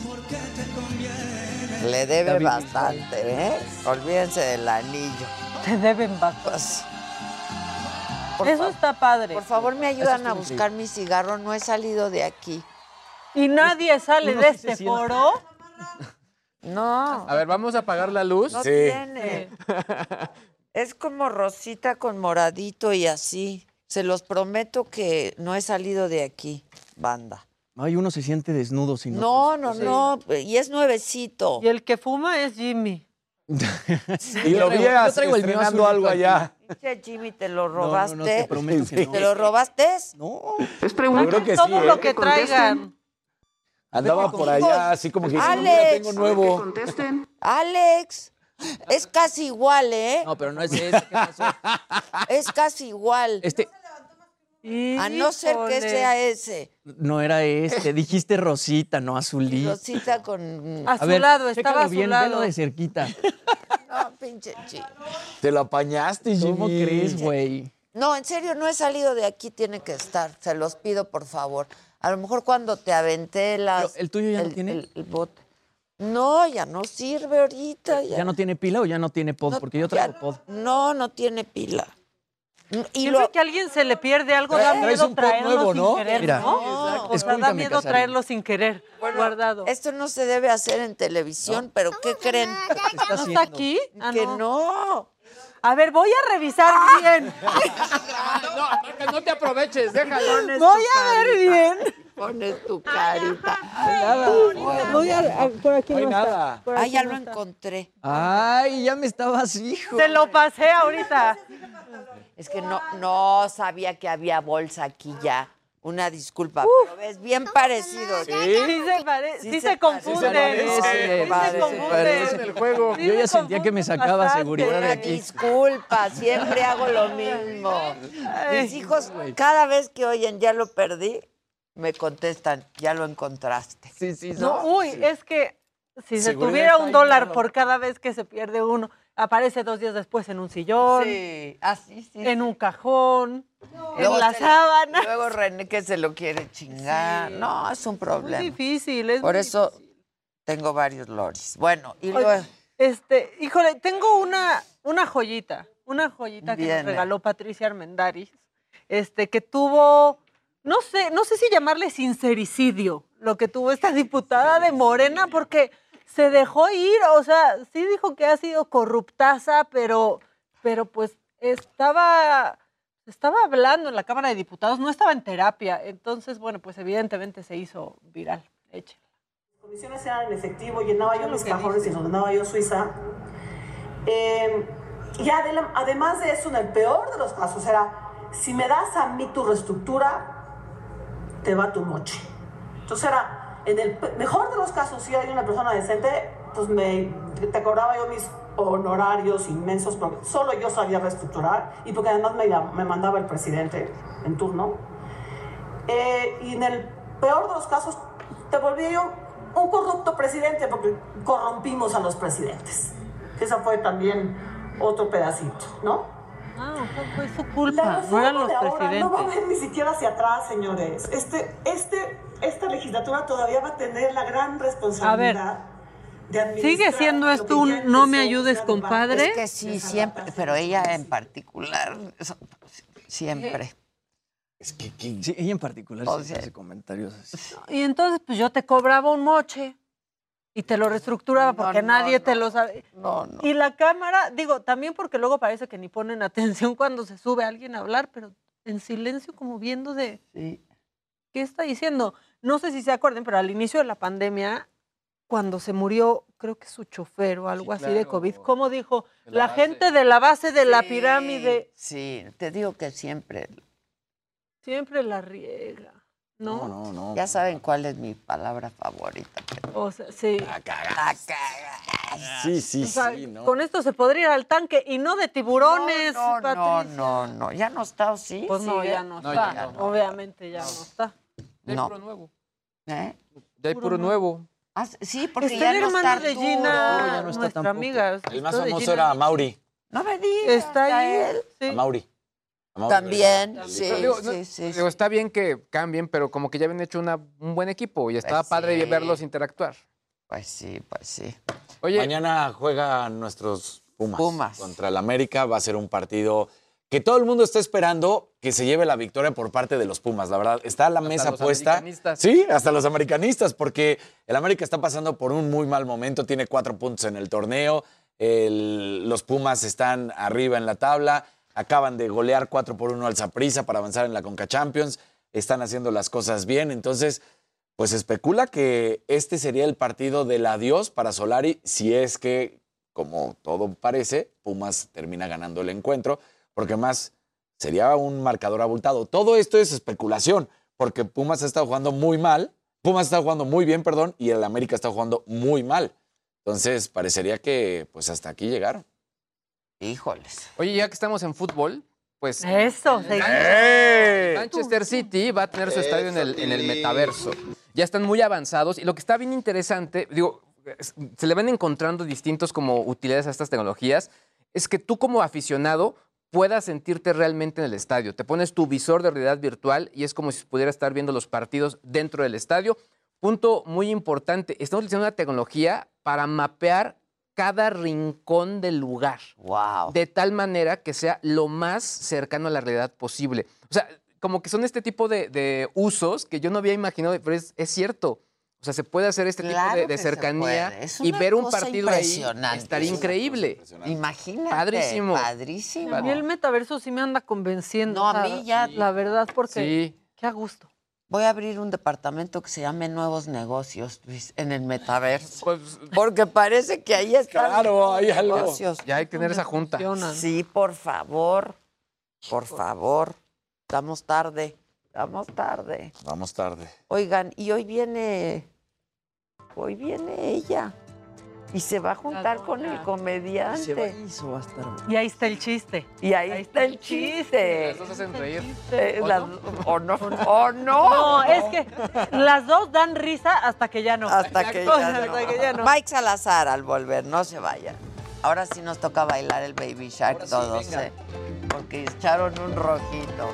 Le debe David bastante, ¿eh? Olvídense del anillo. Te deben bastante. Pues, por, Eso está padre. por favor, me ayudan a buscar mi cigarro. No he salido de aquí. Y nadie sale de sí este siente. foro. No, A ver, vamos a apagar la luz. no Sí. tiene. Es como rosita con moradito y así. Se los prometo que no he salido de aquí, banda. Ay, uno se siente desnudo sin No, no, no. Y es nuevecito. Y el que fuma es Jimmy. Y lo vi yo traigo el mío estrenando algo allá. Pinche Jimmy, ¿te lo no, robaste? no, te prometo que no. ¿Te lo robaste? No. Yo creo que sí, Todo ¿eh? lo que traigan. Andaba por allá, así como que Alex. mira, tengo nuevo. Alex, es casi igual, ¿eh? No, pero no es ese. ¿Qué pasó? Es casi igual. Este A no ser que Híjole. sea ese. no era este. Dijiste rosita, no azulito. Rosita con... A ver, Azulado, estaba chécalo bien, azulado. velo de cerquita. No, pinche Jimmy. Te lo apañaste, Jimmy. ¿Cómo crees, güey? No, en serio, no he salido de aquí, tiene que estar. Se los pido, por favor. A lo mejor cuando te aventé las... Pero, ¿el tuyo ya no el- tiene? El, el bote. No, ya no sirve ahorita. Ya, ¿Ya no tiene pila o ya no tiene pod? No, Porque yo ya- traigo pod. No, no tiene pila. Y Siempre lo, que a alguien se le pierde algo, da miedo un pod traerlo nuevo, sin ¿no? querer, Mira, ¿no? O sea, da miedo Casarín. traerlo sin querer, guardado. esto no se debe hacer en televisión, pero ¿qué creen? está ¿No haciendo? está aquí? Ah, que no. A ver, voy a revisar bien. No, no te aproveches, déjalo. Voy a ver carita. bien. Pones tu carita. Voy a, a- por aquí No hay no está. nada. Por Ah, aquí ya no lo está. encontré. Ay, ya me estabas, hijo. Se lo pasé ahorita. Es que no, no sabía que había bolsa aquí ya. Una disculpa, pero ves bien parecido. Sí se, pare- sí Sí se se confunde. Sí se se parece, confunde. parece. el juego. Sí Yo ya se sentía que me sacaba bastante. seguridad de Una aquí. disculpa, siempre hago lo mismo. Mis hijos, cada vez que oyen ya lo perdí, me contestan, ya lo encontraste. Sí, sí, No, uy, es que si se Seguridad tuviera un dólar por cada vez que se pierde uno, aparece dos días después en un sillón, Sí, así sí. en un cajón, Luego en la sábana. Luego René que se lo quiere chingar. No, es un Es problema. difícil, es Por eso tengo varios loris. Bueno, y Oye, luego... Este, híjole, tengo una, una joyita, una joyita que nos regaló Patricia Armendáriz, este, que tuvo, no sé, no sé si llamarle sincericidio, lo que tuvo esta diputada de Morena, porque se dejó ir, o sea, sí dijo que ha sido corruptaza, pero, pero pues estaba, estaba hablando en la Cámara de Diputados, no estaba en terapia, entonces, bueno, pues evidentemente se hizo viral. Échale. condiciones eran en efectivo, llenaba yo mis cajones y los mandaba yo Suiza. Eh, y además de eso, en el peor de los casos, era, si me das a mí tu reestructura, te va tu moche. Entonces era, en el mejor de los casos, si hay una persona decente, pues me, te cobraba yo mis honorarios inmensos, porque solo yo sabía reestructurar y porque además me, me mandaba el presidente en turno. Eh, y en el peor de los casos, te volví yo un corrupto presidente porque corrompimos a los presidentes. Esa fue también otro pedacito, ¿no? Ah, sea, fue su La culpa, no reforma eran los de ahora no va a presidentes. ver ni siquiera hacia atrás, señores. Este, este, esta legislatura todavía va a tener la gran responsabilidad de administrar ¿Sigue siendo esto un no me ayudes, compadre? Es que sí, siempre, pero ella en particular, siempre. Es que, Sí, ella en particular O sí sea- hace comentarios así. Y entonces, pues yo te cobraba un moche y te lo reestructuraba No, porque no, nadie no. te lo sabe. No, no. Y la cámara, digo, también porque luego parece que ni ponen atención cuando se sube alguien a hablar, pero en silencio como viendo de Sí. qué está diciendo. No sé si se acuerden, pero al inicio de la pandemia, cuando se murió, creo que su chofer o algo así de. COVID, ¿cómo dijo? La La, gente de la base de la Sí, pirámide Sí, te digo que siempre. siempre la riega, ¿no? No, no, no. Ya saben cuál es mi palabra favorita. pero- O sea, sí. La cagaste. sí, sí, O sea, sí, ¿no? Con esto se podría ir al tanque y no de tiburones, No, no, no, Patricia. no, no, ya no está, ¿o sí? Pues no, ya no No, está. ya no. Obviamente ya no está. Hay No. puro nuevo. ¿Eh? Ya hay puro nuevo. Ah, sí, porque Está ya el no hermano está de. Gina, ya no está nuestra tampoco. amiga. El más de famoso era Mauri. No me digas. Está ahí. él. sí. A Mauri. A Mauri. También, sí, Pero digo, no, sí, sí. digo, está bien que cambien, pero como que ya habían hecho una- un buen equipo y estaba Pues padre sí. verlos interactuar. Pues sí, pues sí. Oye, Mañana juegan nuestros Pumas, Pumas. contra el América. Va a ser un partido que todo el mundo está esperando que se lleve la victoria por parte de los Pumas. La verdad, está la Hasta mesa los puesta. americanistas. Sí, hasta los americanistas, porque el América está pasando por un muy mal momento. Tiene cuatro puntos en el torneo. El- los Pumas están arriba en la tabla. Acaban de golear 4 por 1 al Saprissa para avanzar en la Conca Champions. Están haciendo las cosas bien. Entonces, pues especula que este sería el partido del adiós para Solari si es que, como todo parece, Pumas termina ganando el encuentro, porque más sería un marcador abultado. Todo esto es especulación, porque Pumas ha estado jugando muy mal, Pumas está jugando muy bien, perdón, y el América está jugando muy mal. Entonces, parecería que pues hasta aquí llegaron. Híjoles. Oye, ya que estamos en fútbol, pues. Eso, ¡Ey! Manchester City va a tener su estadio en el, en el metaverso. Ya están muy avanzados y lo que está bien interesante, digo, se le van encontrando distintos como utilidades a estas tecnologías, es que tú como aficionado puedas sentirte realmente en el estadio. Te pones tu visor de realidad virtual y es como si pudieras estar viendo los partidos dentro del estadio. Punto muy importante, estamos utilizando una tecnología para mapear cada rincón del lugar. Wow. De tal manera que sea lo más cercano a la realidad posible. O sea, como que son este tipo de, de usos que yo no había imaginado, pero es, es cierto. O sea, se puede hacer este Claro tipo de, cercanía y ver un partido ahí impresionante. estaría increíble. Imagínate. Padrísimo. Padrísimo. A mí el metaverso sí me anda convenciendo. No, a o sea, mí ya- La verdad, porque. Sí. Qué a gusto. Voy a abrir un departamento que se llame Nuevos Negocios Luis, en el metaverso. Pues, Porque parece que ahí están Claro, hay algo. negocios. Ya hay que tener esa junta. Sí, por favor. Por favor. Estamos tarde. Estamos tarde. Vamos tarde. Oigan, y hoy viene. Hoy viene ella. Y se va a juntar con el comediante. Y ahí está el chiste. Y ahí, está el chiste. Las dos hacen reír. Eh, ¿O las- no? ¿O no? ¿O no? No, es que las dos dan risa hasta que ya no. Hasta que ya no. Hasta que ya no. Mike Salazar al volver, no se vaya. Ahora sí nos toca bailar el Baby Shark todos, venga. ¿eh? Porque echaron un rojito.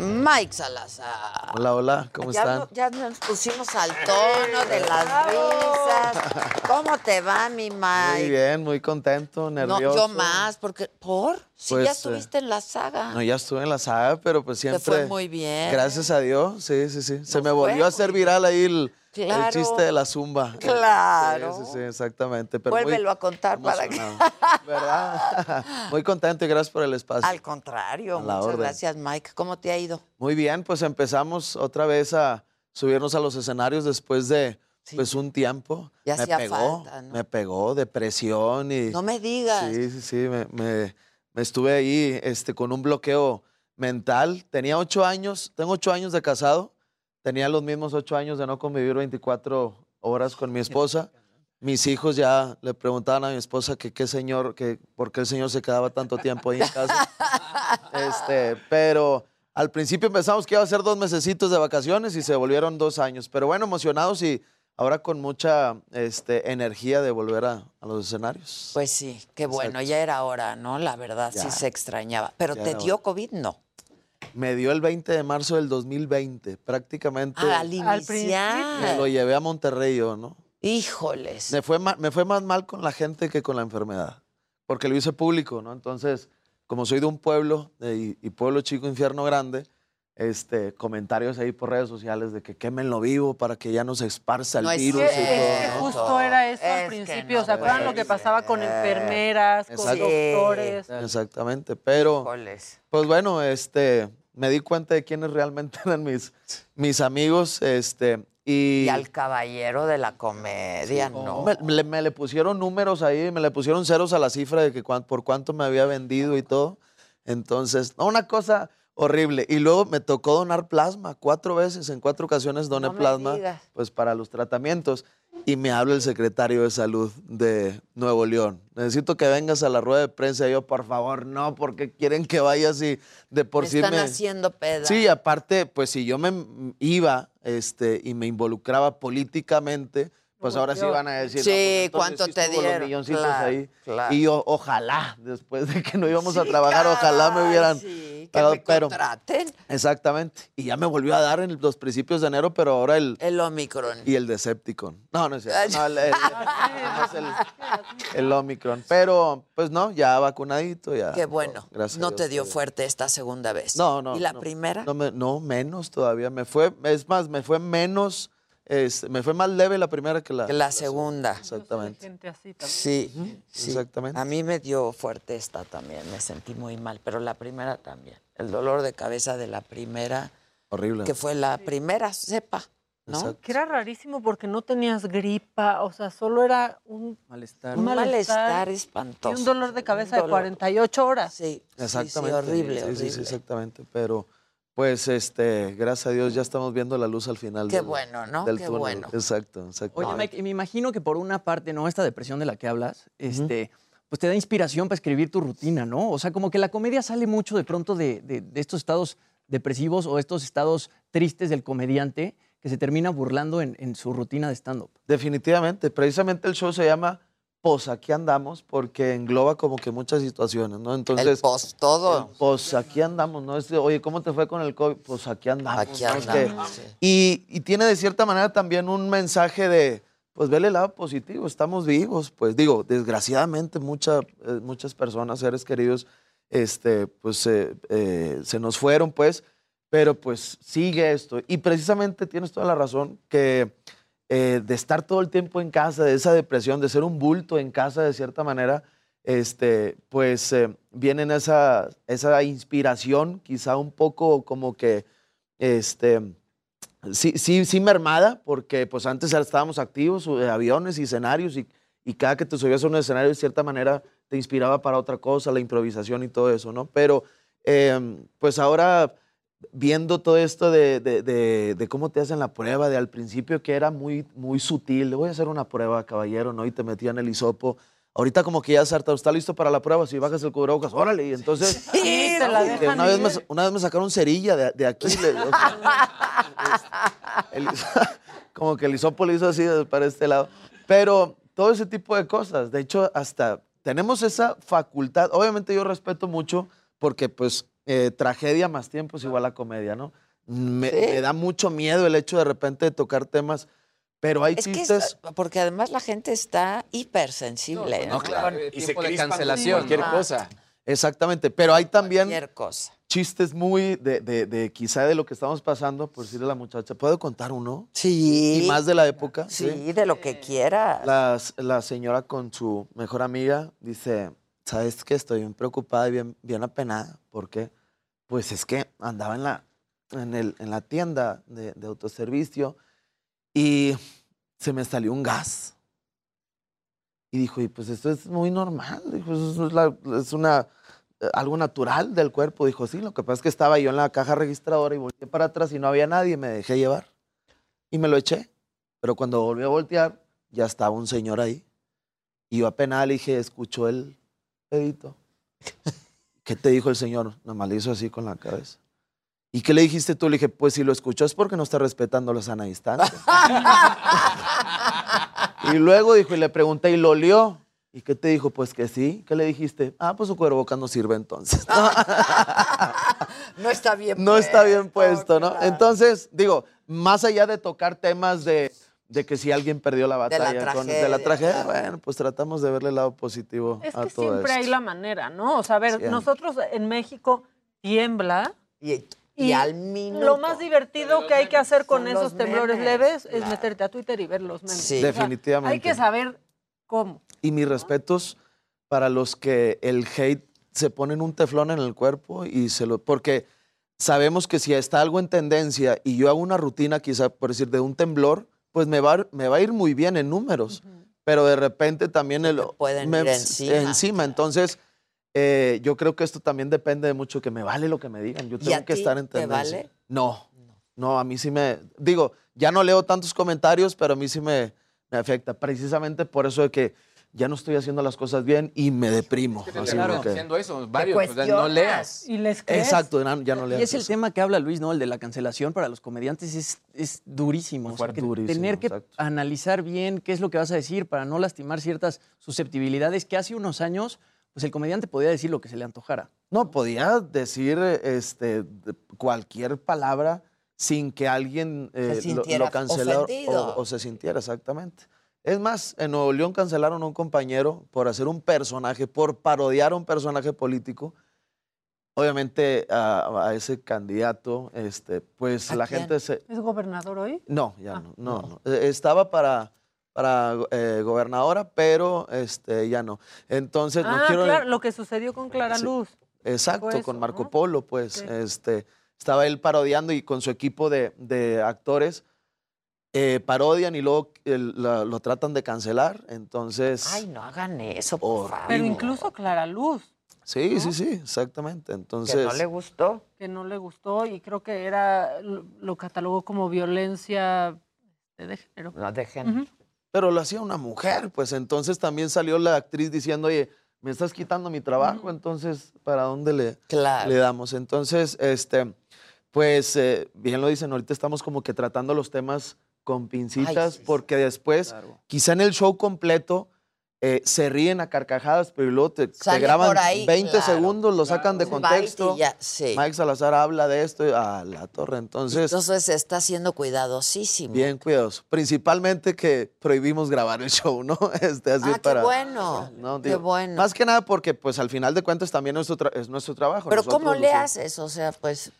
Mike Salazar. Hola, hola, ¿cómo ya, están? no- ya nos pusimos al tono de las risas. ¿Cómo te va, mi Mike? Muy bien, muy contento, No, nervioso. yo más, porque ¿por? Si Pues, ya eh, estuviste en la saga. No, ya estuve en la saga, pero pues Te siempre. fue muy bien. Gracias a Dios, sí, sí, sí. Se me volvió a hacer viral ahí el, el chiste de la zumba. Claro. Sí, sí, sí, exactamente. Pero muy Vuélvelo a contar para que. ¿Verdad? muy contento y gracias por el espacio. Al contrario, muchas orden. gracias, Mike. ¿Cómo te ha ido? Muy bien, pues empezamos otra vez a subirnos a los escenarios después de pues un tiempo. Ya me pegó, falta, ¿no? me pegó depresión y No me digas. Sí, sí, sí, me, me- me estuve ahí este, con un bloqueo mental. Tenía ocho años, tengo ocho años de casado, tenía los mismos ocho años de no convivir 24 horas con mi esposa. Mis hijos ya le preguntaban a mi esposa que qué señor, que por qué el señor se quedaba tanto tiempo ahí en casa. Este, pero al principio empezamos que iba a ser dos mesecitos de vacaciones y se volvieron dos años. Pero bueno, emocionados y ahora con mucha este, energía de volver a, a los escenarios. Pues sí, qué bueno, ya era hora, ¿no? La verdad, sí se extrañaba. Pero Ya te dio hora. COVID, no. Me dio el 20 de marzo del 2020, prácticamente. Ah, al iniciar. Me lo llevé a Monterrey yo, ¿no? Híjoles. Me fue, me fue más mal con la gente que con la enfermedad, porque lo hice público, ¿no? Entonces, como soy de un pueblo, y, y pueblo chico, infierno grande, este, comentarios ahí por redes sociales de que quémenlo vivo para que ya no se esparza el No, es virus que- y es que todo, ¿no? justo era eso Es al principio. no ¿Se acuerdan lo que pasaba con enfermeras, con Exacto. doctores? Exactamente, pero Híjoles. pues bueno, este, me di cuenta de quiénes realmente eran mis, mis amigos, este, y... Y al caballero de la comedia, ¿no? Me, me le- me le pusieron números ahí, me le pusieron ceros a la cifra de que por cuánto me había vendido y todo. Entonces, una cosa horrible. Y luego me tocó donar plasma cuatro veces, en cuatro ocasiones doné No plasma, pues para los tratamientos. Y me habla el secretario de salud de Nuevo León. Necesito que vengas a la rueda de prensa. Y yo, por favor, no, porque quieren que vayas y de por Me sí están me... haciendo pedas. Sí, aparte, pues si yo me iba este, y me involucraba políticamente, pues ahora sí van a decir. Sí, no, pues, entonces ¿cuánto sí te los dieron? milloncitos Claro, ahí. claro. Y yo, ojalá, después de que no íbamos a trabajar, ojalá me hubieran. sí, que pagado, me pero, contraten. exactamente. Y ya me volvió a dar en los principios de enero, pero ahora el. El Omicron. Y el Decepticon. No, no es cierto. No, el, el- Omicron. Pero, pues no, ya vacunadito, ya. Qué bueno. Gracias no Dios, te dio fuerte esta segunda vez. No, no. ¿Y la no. primera? No, me- no, menos todavía. Me fue, es más, me fue menos Este, me fue más leve la primera que la, Que la segunda. Exactamente. Gente así también. Sí, sí. Exactamente. A mí me dio fuerte esta también, me sentí muy mal, pero la primera también. El dolor de cabeza de la primera, Horrible. que fue la primera cepa, ¿no? Que era rarísimo porque no tenías gripa, o sea, solo era un malestar, Un malestar espantoso. Y un dolor de cabeza de dolor. 48 horas. Sí, Exactamente. horrible, Sí, sí, sí, horrible. exactamente. Pero, pues, este, gracias a Dios ya estamos viendo la luz al final. Qué del- bueno, ¿no? Del Qué túnel. bueno. Exacto, exacto. Oye, Mike, y me imagino que por una parte, ¿no? Esta depresión de la que hablas, este, pues te da inspiración para escribir tu rutina, ¿no? O sea, como que la comedia sale mucho de pronto de, de- de estos estados depresivos o estos estados tristes del comediante que se termina burlando en, en su rutina de stand-up. Definitivamente. Precisamente el show se llama Pos, aquí andamos, porque engloba como que muchas situaciones, ¿no? Entonces. El pos todo. Pues aquí andamos, ¿no? Es de, Oye, ¿cómo te fue con el COVID? Pues aquí andamos. Aquí andamos, sí. y, y tiene de cierta manera también un mensaje de, pues vele el lado positivo, estamos vivos, pues digo, desgraciadamente mucha- eh, muchas personas, seres queridos, este, pues eh, eh, se nos fueron, pues, pero pues sigue esto. Y precisamente tienes toda la razón que eh, de estar todo el tiempo en casa, de esa depresión, de ser un bulto en casa de cierta manera, este, pues eh, viene esa, esa inspiración, quizá un poco como que, este, sí, sí, sí mermada, porque pues antes estábamos activos, eh, aviones y escenarios, y, y cada que te subías a un escenario de cierta manera te inspiraba para otra cosa, la improvisación y todo eso, ¿no? Pero eh, pues ahora viendo todo esto de, de- de- de cómo te hacen la prueba, de al principio que era muy, muy sutil, le voy a hacer una prueba, caballero, ¿no? Y te metían el hisopo. Ahorita como que ya se harta, ¿está listo para la prueba? Si bajas el cubrebocas, órale. Y entonces, Sí, te la que dejan una, vez me, una vez me sacaron cerilla de, de aquí. le- o sea, el como que el hisopo le hizo así para este lado. Pero todo ese tipo de cosas. De hecho, hasta tenemos esa facultad. Obviamente yo respeto mucho porque pues eh, tragedia más tiempo es igual a comedia, ¿no? Me, me da mucho miedo el hecho de repente de tocar temas, pero hay Es que chistes... es- porque además la gente está hipersensible. No, claro. Y se crispan con cualquier Ah, cosa. Exactamente, pero hay también Cualquier cosa. chistes muy de, de- de quizá de lo que estamos pasando, por decirle a la muchacha, ¿puedo contar uno? Sí. Y más de la época. Sí, de lo que quieras. La, la señora con su mejor amiga dice, ¿sabes qué? Estoy bien preocupada y bien, bien apenada. ¿Por qué? Pues es que andaba en la, en el, en la tienda de, autoservicio y se me salió un gas. Y dijo, y pues esto es muy normal. Dijo, eso es una, eh, algo natural del cuerpo. Dijo, sí, lo que pasa es que estaba yo en la caja registradora y volteé para atrás y no había nadie. Me dejé llevar. Y me lo eché. Pero cuando volví a voltear, ya estaba un señor ahí. Y yo apenas le dije, escuchó el pedito. ¿Qué te dijo el señor? Nomás le hizo así con la cabeza. ¿Y qué le dijiste tú? Le dije, pues si lo escuchó es porque no está respetando la sana distancia. y luego dijo, y le pregunté, ¿y lo olió? ¿Y qué te dijo? Pues que sí. ¿Qué le dijiste? Ah, pues su cuervoca no sirve entonces. No está bien. no está bien puesto, ¿no? Entonces, digo, más allá de tocar temas de, de que si alguien perdió la De la batalla con- de la tragedia, tragedia, bueno, pues tratamos de verle el lado positivo Es a que todo siempre esto. hay la manera, ¿no? O sea, a ver, Siempre. nosotros en México tiembla. Y, y al minuto. Lo más divertido que hay que hacer con esos temblores memes, leves es claro. meterte a Twitter y ver los memes. Sí. O sea, Definitivamente. hay que saber cómo. Y mis respetos para los que el hate se ponen un teflón en el cuerpo y se lo. Porque sabemos que si está algo en tendencia y yo hago una rutina, quizá por decir, de un temblor, pues me va, me va a ir muy bien en números. Pero de repente también el, pueden ir encima. Entonces, eh, yo creo que esto también depende de mucho que me vale lo que me digan. Yo ¿Y tengo a que ti estar en te tendencia. vale? No, no, a mí sí me. Digo, ya no leo tantos comentarios, pero a mí sí me, me afecta. Precisamente por eso de que ya no estoy haciendo las cosas bien y me deprimo. Así Claro, que- haciendo eso, varios, o sea, no leas. Y les Exacto, ya, ya no leas. Y es el eso. tema que habla Luis, ¿no? El de la cancelación para los comediantes es, es durísimo. O sea, que Durísimo, tener que analizar bien qué es lo que vas a decir para no lastimar ciertas susceptibilidades que hace unos años, pues el comediante podía decir lo que se le antojara. No, podía decir este, cualquier palabra sin que alguien eh, lo- cancelara o se sintiera, exactamente. Es más, en Nuevo León cancelaron a un compañero por hacer un personaje, por parodiar a un personaje político. Obviamente a, a ese candidato, este, pues ¿A la quién? gente se... ¿Es gobernador hoy? No, ya no, no, no. Eh, Estaba para, para eh, gobernadora, pero este, ya no. Entonces, no ah, quiero... claro, lo que sucedió con Clara Sí. Luz. Exacto, Fue eso, con Marco ¿no? Polo, pues, Sí. este, estaba él parodiando y con su equipo de, de actores eh, parodian y luego el- la- lo tratan de cancelar, entonces... Ay, no hagan eso, por favor. Pero incluso Clara Luz, Sí, sí, sí, exactamente. Entonces, Que no le gustó. que no le gustó y creo que era lo, lo catalogó como violencia de género. No, de género. pero lo hacía una mujer, pues entonces también salió la actriz diciendo, oye, me estás quitando mi trabajo, entonces, ¿para dónde le, Claro. le damos? Entonces, este, pues, eh, bien lo dicen, ahorita estamos como que tratando los temas con pincitas, porque después, quizá en el show completo, eh, se ríen a carcajadas, pero luego te, graban ahí, 20 claro, segundos, lo sacan de contexto. ya, sí. Mike Salazar habla de esto y a la torre. Entonces, Entonces se está siendo cuidadosísimo. bien cuidados. Principalmente que prohibimos grabar el show, ¿no? Este, así Ah, qué para, bueno. ¿no? Qué bueno. Más que nada porque, pues, al final de cuentas también nuestro tra- es nuestro trabajo. Pero Nosotros ¿cómo le haces? O sea, pues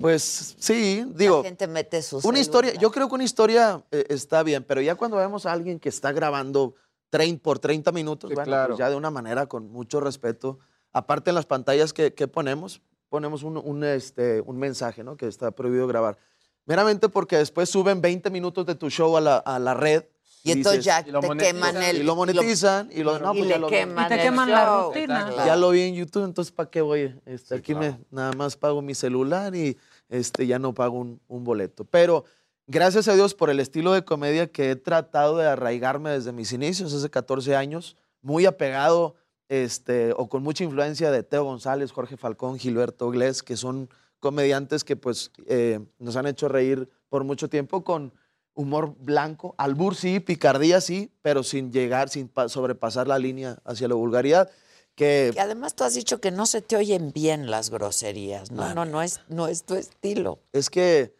Pues sí, digo, la gente mete sus una historia, yo creo que una historia eh, está bien, pero ya cuando vemos a alguien que está grabando 30 por 30 minutos, Sí, bueno, claro. pues ya de una manera con mucho respeto, aparte en las pantallas que, que ponemos, ponemos un, un, este, un mensaje, ¿no? Que está prohibido grabar. Meramente porque después suben 20 minutos de tu show a la, a la red. Y entonces dices- ya Y lo te queman el- Y lo monetizan y lo, no, y pues le ya lo vi. queman Y te queman la rutina. Ya lo vi en YouTube, entonces ¿para qué voy? Este, aquí me, nada más pago mi celular y este, ya no pago un, un boleto. Pero gracias a Dios por el estilo de comedia que he tratado de arraigarme desde mis inicios, hace 14 años, muy apegado este, o con mucha influencia de Teo González, Jorge Falcón, Gilberto Glés, que son comediantes que pues eh, nos han hecho reír por mucho tiempo con humor blanco, albur sí, picardía sí, pero sin llegar, sin pa- sobrepasar la línea hacia la vulgaridad. Que, Que además tú has dicho que no se te oyen bien las groserías. No, no, no es, no es tu estilo. Es que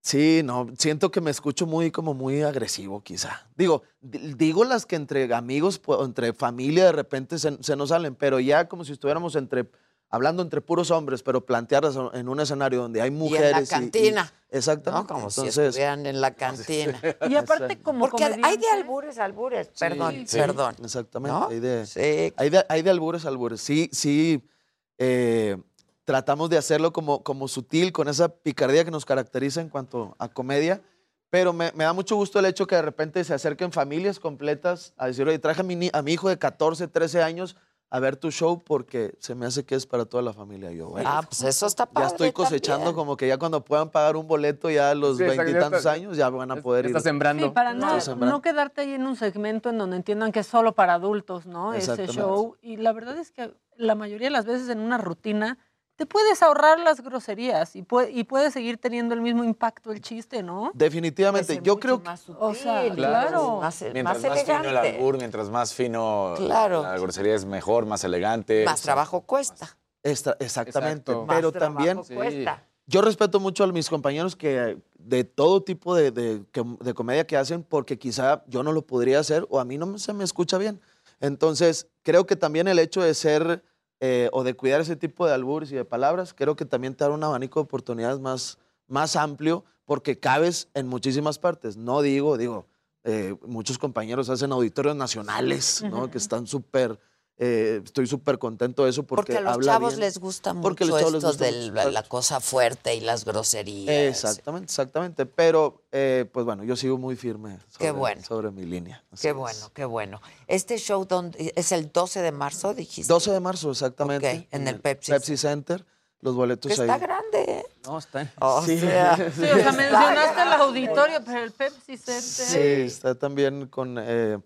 sí, no, siento que me escucho muy como muy agresivo quizá. Digo, di- digo las que entre amigos pu- o entre familia de repente se, se nos salen, pero ya como si estuviéramos entre hablando entre puros hombres, pero plantearlas en un escenario donde hay Y en mujeres. la cantina. exactamente. ¿no? Como si Entonces, estuvieran en la cantina. Y aparte como Porque hay de albures, albures. Perdón, Sí, perdón. Exactamente. ¿No? Hay, de, hay, de, hay de albures, albures. Sí, sí. eh, tratamos de hacerlo como, como sutil, con esa picardía que nos caracteriza en cuanto a comedia. Pero me, me da mucho gusto el hecho que de repente se acerquen familias completas a decir, oye, traje a mi, a mi hijo de 14, 13 años a ver tu show porque se me hace que es para toda la familia. Yo, bueno, Ah, pues eso está ya padre estoy cosechando también. como que ya cuando puedan pagar un boleto ya a los ya veintitantos está- años ya van a poder ir. Sí, para no, sembrando. no quedarte ahí en un segmento en donde entiendan que es solo para adultos, ¿no? Ese show. Y la verdad es que la mayoría de las veces en una rutina te puedes ahorrar las groserías y, puede, y puedes seguir teniendo el mismo impacto el chiste, ¿no? Definitivamente, yo creo que... O sea, claro. Más, Mientras más más, fino el elegante. albur, mientras más fino Claro. la grosería es mejor, más elegante. Más trabajo cuesta. Esta- exactamente, Exacto. pero Más también trabajo cuesta. yo respeto mucho a mis compañeros que de todo tipo de, de- comedia que hacen porque quizá yo no lo podría hacer o a mí no se me escucha bien. Entonces, creo que también el hecho de ser eh, o de cuidar ese tipo de albures y de palabras, creo que también te da un abanico de oportunidades más, más amplio porque cabes en muchísimas partes. No digo, digo, eh, muchos compañeros hacen auditorios nacionales, ¿no? Que están súper, eh, estoy súper contento de eso porque, Porque a los habla chavos bien. les gusta Porque mucho los chavos les esto gusta de mucho. la, cosa fuerte y las groserías. Exactamente, exactamente. Pero, eh, pues bueno, yo sigo muy firme sobre, Qué bueno. sobre mi línea. Así Qué es. bueno, qué bueno. Este show donde, es el 12 de marzo, dijiste. 12 de marzo, exactamente. Ok, en el Pepsi Pepsi Center. Los boletos Que ahí. está grande, ¿eh? No, está. O Sí. sea, Sí, o sea, mencionaste el auditorio, pero el Pepsi Center. Sí, está también con eh,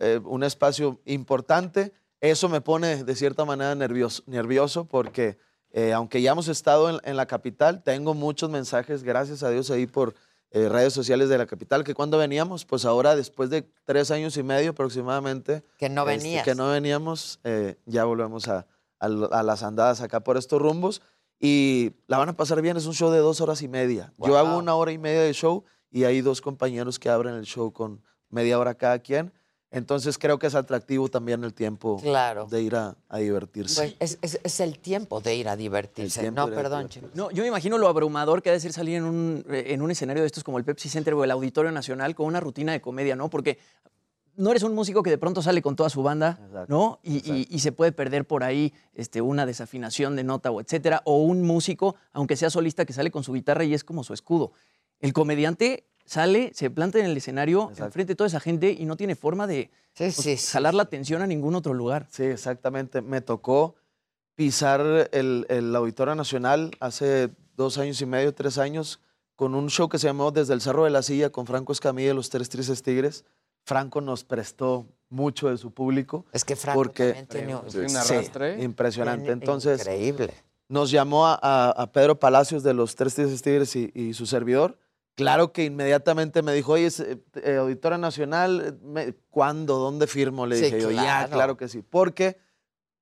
eh, un espacio importante. Eso me pone de cierta manera nervioso, nervioso porque eh, aunque ya hemos estado en, en la capital, tengo muchos mensajes, gracias a Dios, ahí por eh, redes sociales de la capital, que cuando veníamos, pues ahora después de tres años y medio aproximadamente, Que no este, venías. que no veníamos, eh, ya volvemos a, a lo- a las andadas acá por estos rumbos y la van a pasar bien, es un show de dos horas y media. Yo hago una hora y media de show y hay dos compañeros que abren el show con media hora cada quien. Entonces creo que es atractivo también el tiempo Claro. de ir a, a divertirse. Pues es, es- es el tiempo de ir a divertirse. No, perdón, divertirse. Chema. No, yo me imagino lo abrumador que ha de ser salir en un, en un escenario de estos como el Pepsi Center o el Auditorio Nacional con una rutina de comedia, ¿no? Porque no eres un músico que de pronto sale con toda su banda, ¿no? Y, y- y se puede perder por ahí este, una desafinación de nota o etcétera. O un músico, aunque sea solista, que sale con su guitarra y es como su escudo. El comediante sale, se planta en el escenario enfrente de toda esa gente y no tiene forma de pues, jalar la atención a ningún otro lugar. Sí, exactamente. Me tocó pisar el, el Auditorio Nacional hace dos años y medio, tres años, con un show que se llamó Desde el Cerro de la Silla con Franco Escamilla y los Tres Tristes Tigres. Franco nos prestó mucho de su público. Es que Franco porque, también tiene un- Sí, un arrastre. impresionante. Entonces, Increíble. nos llamó a, a- Pedro Palacios de los Tres Tristes Tigres y, y su servidor. Claro que inmediatamente me dijo, oye, es, eh, Auditora Nacional, me- ¿cuándo? ¿Dónde firmo? Le Sí, dije yo, ya, claro. claro que sí. Porque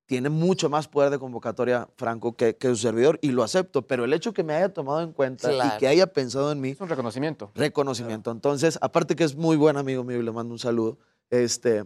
tiene mucho más poder de convocatoria Franco que, que su servidor y lo acepto, pero el hecho que me haya tomado en cuenta Claro. y que haya pensado en mí... Es un reconocimiento. Reconocimiento. Entonces, aparte que es muy buen amigo mío y le mando un saludo, este,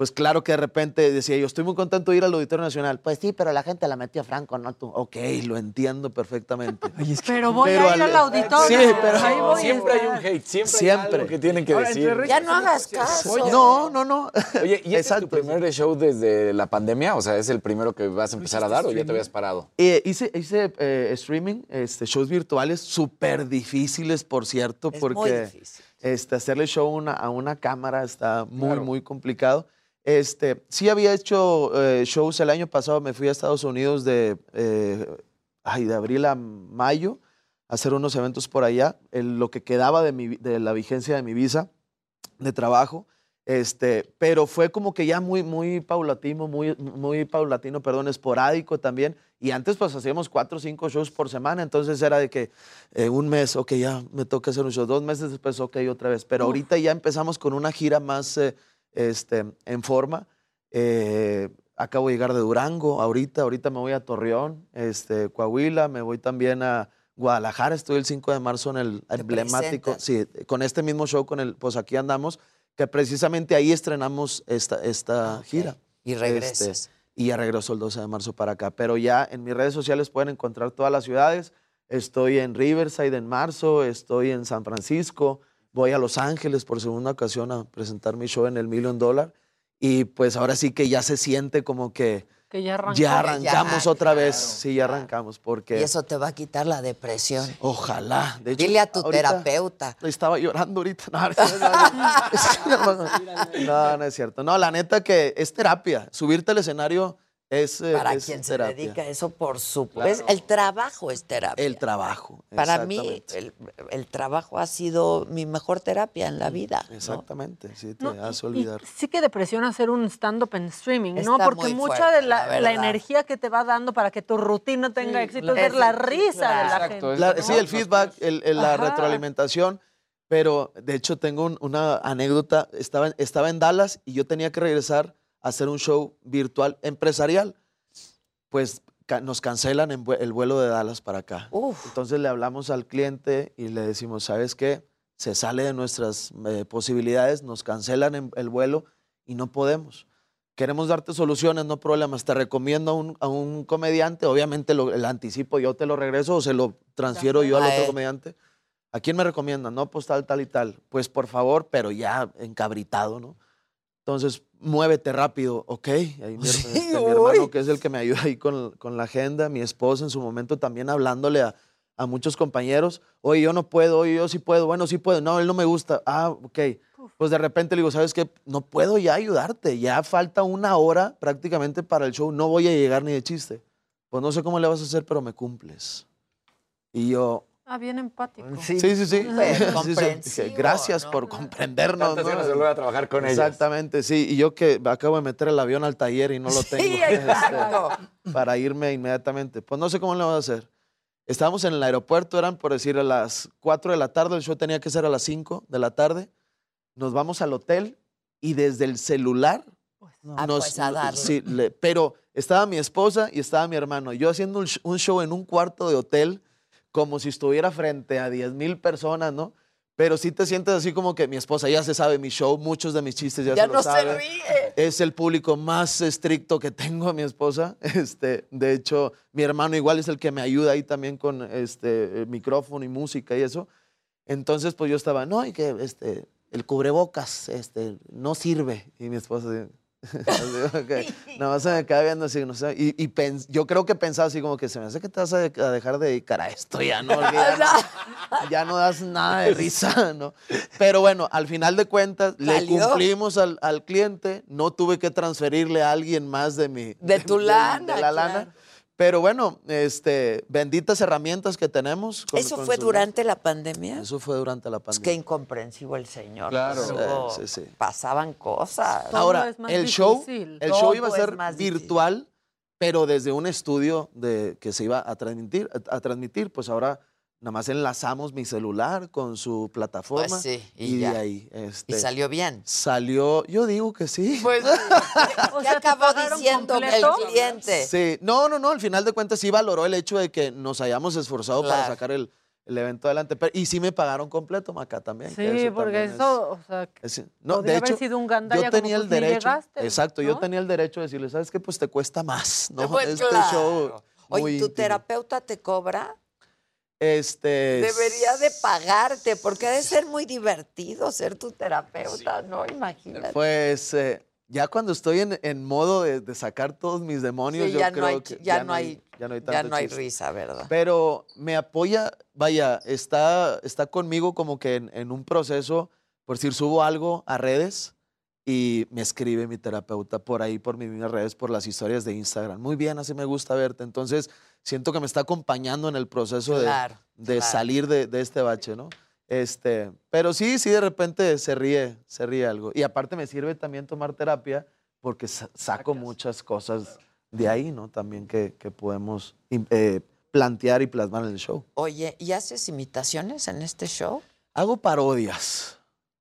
pues claro que de repente decía yo, estoy muy contento de ir al Auditorio Nacional. Pues sí, pero la gente la metió a Franco, no tú. Ok, lo entiendo perfectamente. Pero voy Pero a ir al- auditorio. Sí, pero- Ahí voy a Siempre hay un hate, siempre, Siempre. hay algo que tienen que Ahora, decir. Ya no hagas caso. No, no, no. Oye, ¿y este es tu primer show desde la pandemia? O sea, ¿es el primero que vas a empezar a dar o ya te habías parado? Eh, hice hice eh, streaming, este, shows virtuales súper difíciles, por cierto, Es muy porque difícil. este, hacerle show una- a una cámara está muy, muy complicado. Este, sí había hecho eh, shows el año pasado, me fui a Estados Unidos de, eh, ay, de abril a mayo a hacer unos eventos por allá, el- lo que quedaba de, mi de la vigencia de mi visa de trabajo. Este, pero fue como que ya muy, muy paulatino, muy, muy paulatino, perdón, esporádico también. Y antes pues hacíamos cuatro o cinco shows por semana, entonces era de que eh, un mes, ok, ya me toca hacer un show, dos meses después, ok, otra vez. Pero ahorita ya empezamos con una gira más este, en forma. Eh, acabo de llegar de Durango, ahorita, ahorita me voy a Torreón, este, Coahuila, me voy también a Guadalajara, estoy el 5 de marzo en el emblemático, sí, con este mismo show, con el, pues aquí andamos, que precisamente ahí estrenamos esta, esta gira. Y regresas. y ya regreso el 12 de marzo para acá. Pero ya en mis redes sociales pueden encontrar todas las ciudades. Estoy en Riverside en marzo, estoy en San Francisco, voy a Los Ángeles por segunda ocasión a presentar mi show en el Million Dollar. Y pues ahora sí que ya se siente como que Que ya arrancó. ya arrancamos Ya, otra vez. Sí, ya arrancamos porque... Y eso te va a quitar la depresión. Ojalá. De hecho, Dile a tu terapeuta. Estaba llorando ahorita. No, no, no, no, no es cierto. No, la neta que es terapia. Subirte al escenario es, Para es quien se dedica a eso, por supuesto. El trabajo es terapia. El trabajo. Para mí, el, el trabajo ha sido mi mejor terapia en la vida. ¿no? Exactamente, sí, te No, hace olvidar. Y sí que depresión hacer un stand-up en streaming, ¿no? Porque muy mucha fuerte, de la, la verdad. la energía que te va dando para que tu rutina tenga éxito es la- ver la Ese- risa de la gente. La- ¿no? sí, el feedback, el- el- la retroalimentación. Pero de hecho tengo un- una anécdota. Estaba, en- estaba en Dallas y yo tenía que regresar hacer un show virtual empresarial. Pues ca- nos cancelan en vue- el vuelo de Dallas para acá. Entonces le hablamos al cliente y le decimos, ¿sabes qué? Se sale de nuestras eh, posibilidades, nos cancelan en- el vuelo y no podemos. Queremos darte soluciones, no problemas. Te recomiendo a un, a un comediante, obviamente lo, el anticipo yo te lo regreso o se lo transfiero yo al otro comediante. ¿A quién me recomiendan? No, pues tal, tal y tal. Pues por favor, pero ya encabritado, ¿no? Entonces, muévete rápido, ¿ok? Ahí mi, her- este, mi hermano, que es el que me ayuda ahí con, con la agenda, mi esposa en su momento también hablándole a, a muchos compañeros, oye, yo no puedo, oye, yo sí puedo, bueno, sí puedo, no, él no me gusta, ah, ok. Pues de repente le digo, ¿sabes qué? No puedo ya ayudarte, ya falta una hora prácticamente para el show, no voy a llegar ni de chiste. Pues no sé cómo le vas a hacer, pero me cumples. Y yo, Ah, bien empático. Sí, sí, sí. Pues, Sí, sí. Gracias por comprendernos. Tantas ¿no? ganas de volver a trabajar con ellas. Exactamente, sí. Y yo que acabo de meter el avión al taller y no lo tengo. este, exacto. para irme inmediatamente. Pues no sé cómo le voy a hacer. Estábamos en el aeropuerto, eran por decir a las 4 de la tarde, el show tenía que ser a las 5 de la tarde. Nos vamos al hotel y desde el celular Ah, pues, a darle. sí, le- pero estaba mi esposa y estaba mi hermano. Yo haciendo un, un show en un cuarto de hotel como si estuviera frente a 10 mil personas, ¿no? Pero sí te sientes así como que mi esposa ya se sabe mi show, muchos de mis chistes ya, Ya se lo no se sabe. ríe. Es el público más estricto que tengo a mi esposa. Este, de hecho, mi hermano igual es el que me ayuda ahí también con este el micrófono y música y eso. Entonces, pues yo estaba, no, y que este, el cubrebocas este, no sirve. Y mi esposa, así, así, ok. nada más se me queda viendo así, no sé. Y, y pens- yo creo que pensaba así como que se me hace que te vas a, de- a dejar de dedicar a esto ya, ¿no? Ya, no, ya no das nada de risa, ¿no? Pero bueno, al final de cuentas, le cumplimos al, al cliente, no tuve que transferirle a alguien más de mi... De tu de- lana, De la lana. Pero bueno, este, benditas herramientas que tenemos. con- ¿Eso con fue su- durante la pandemia? Eso fue durante la Es pandemia. que incomprensivo el señor. Claro. pues, luego Sí, sí, sí. Pasaban cosas. Ahora, el show, el show iba a es ser más difícil. virtual, pero desde un estudio de, que se iba a transmitir, a, a transmitir, pues ahora nada más enlazamos mi celular con su plataforma Pues sí, y y, ya. de ahí. Este, Y salió bien. Salió, yo digo que sí. Pues, ¿qué acabó diciendo completo? el cliente? Sí, no, no, no, al final de cuentas sí valoró el hecho de que nos hayamos esforzado para sacar el, el evento adelante. Pero, y sí me pagaron completo, Maca, también. Sí, eso porque también es- eso, o sea, es- no, podría de haber hecho, sido un gandalla yo como, tenía el pues, ni derecho. llegaste, exacto, yo tenía el derecho de decirle, ¿sabes qué? Pues te cuesta más, ¿no? Pues este claro. show. Oye, ¿tu íntimo. terapeuta te cobra? Este. Debería de pagarte, porque ha de ser muy divertido ser tu terapeuta, ¿no? Imagínate. Pues eh, ya cuando estoy en, en modo de, de sacar todos mis demonios, Sí, yo ya no creo hay que ch- ya no hay- ya no hay, ya no hay risa, ¿verdad? Pero me apoya, vaya, está, está conmigo como que en, en un proceso, por decir, subo algo a redes y me escribe mi terapeuta por ahí, por mis redes, por las historias de Instagram. Muy bien, así me gusta verte. Entonces, siento que me está acompañando en el proceso de- Claro, de, claro. salir de, de este bache, ¿no? Este, pero sí, sí, de repente se ríe, se ríe algo. Y aparte me sirve también tomar terapia porque sa- saco muchas cosas de ahí, ¿no? También que, que podemos eh, plantear y plasmar en el show. Oye, ¿y haces imitaciones en este show? Hago parodias,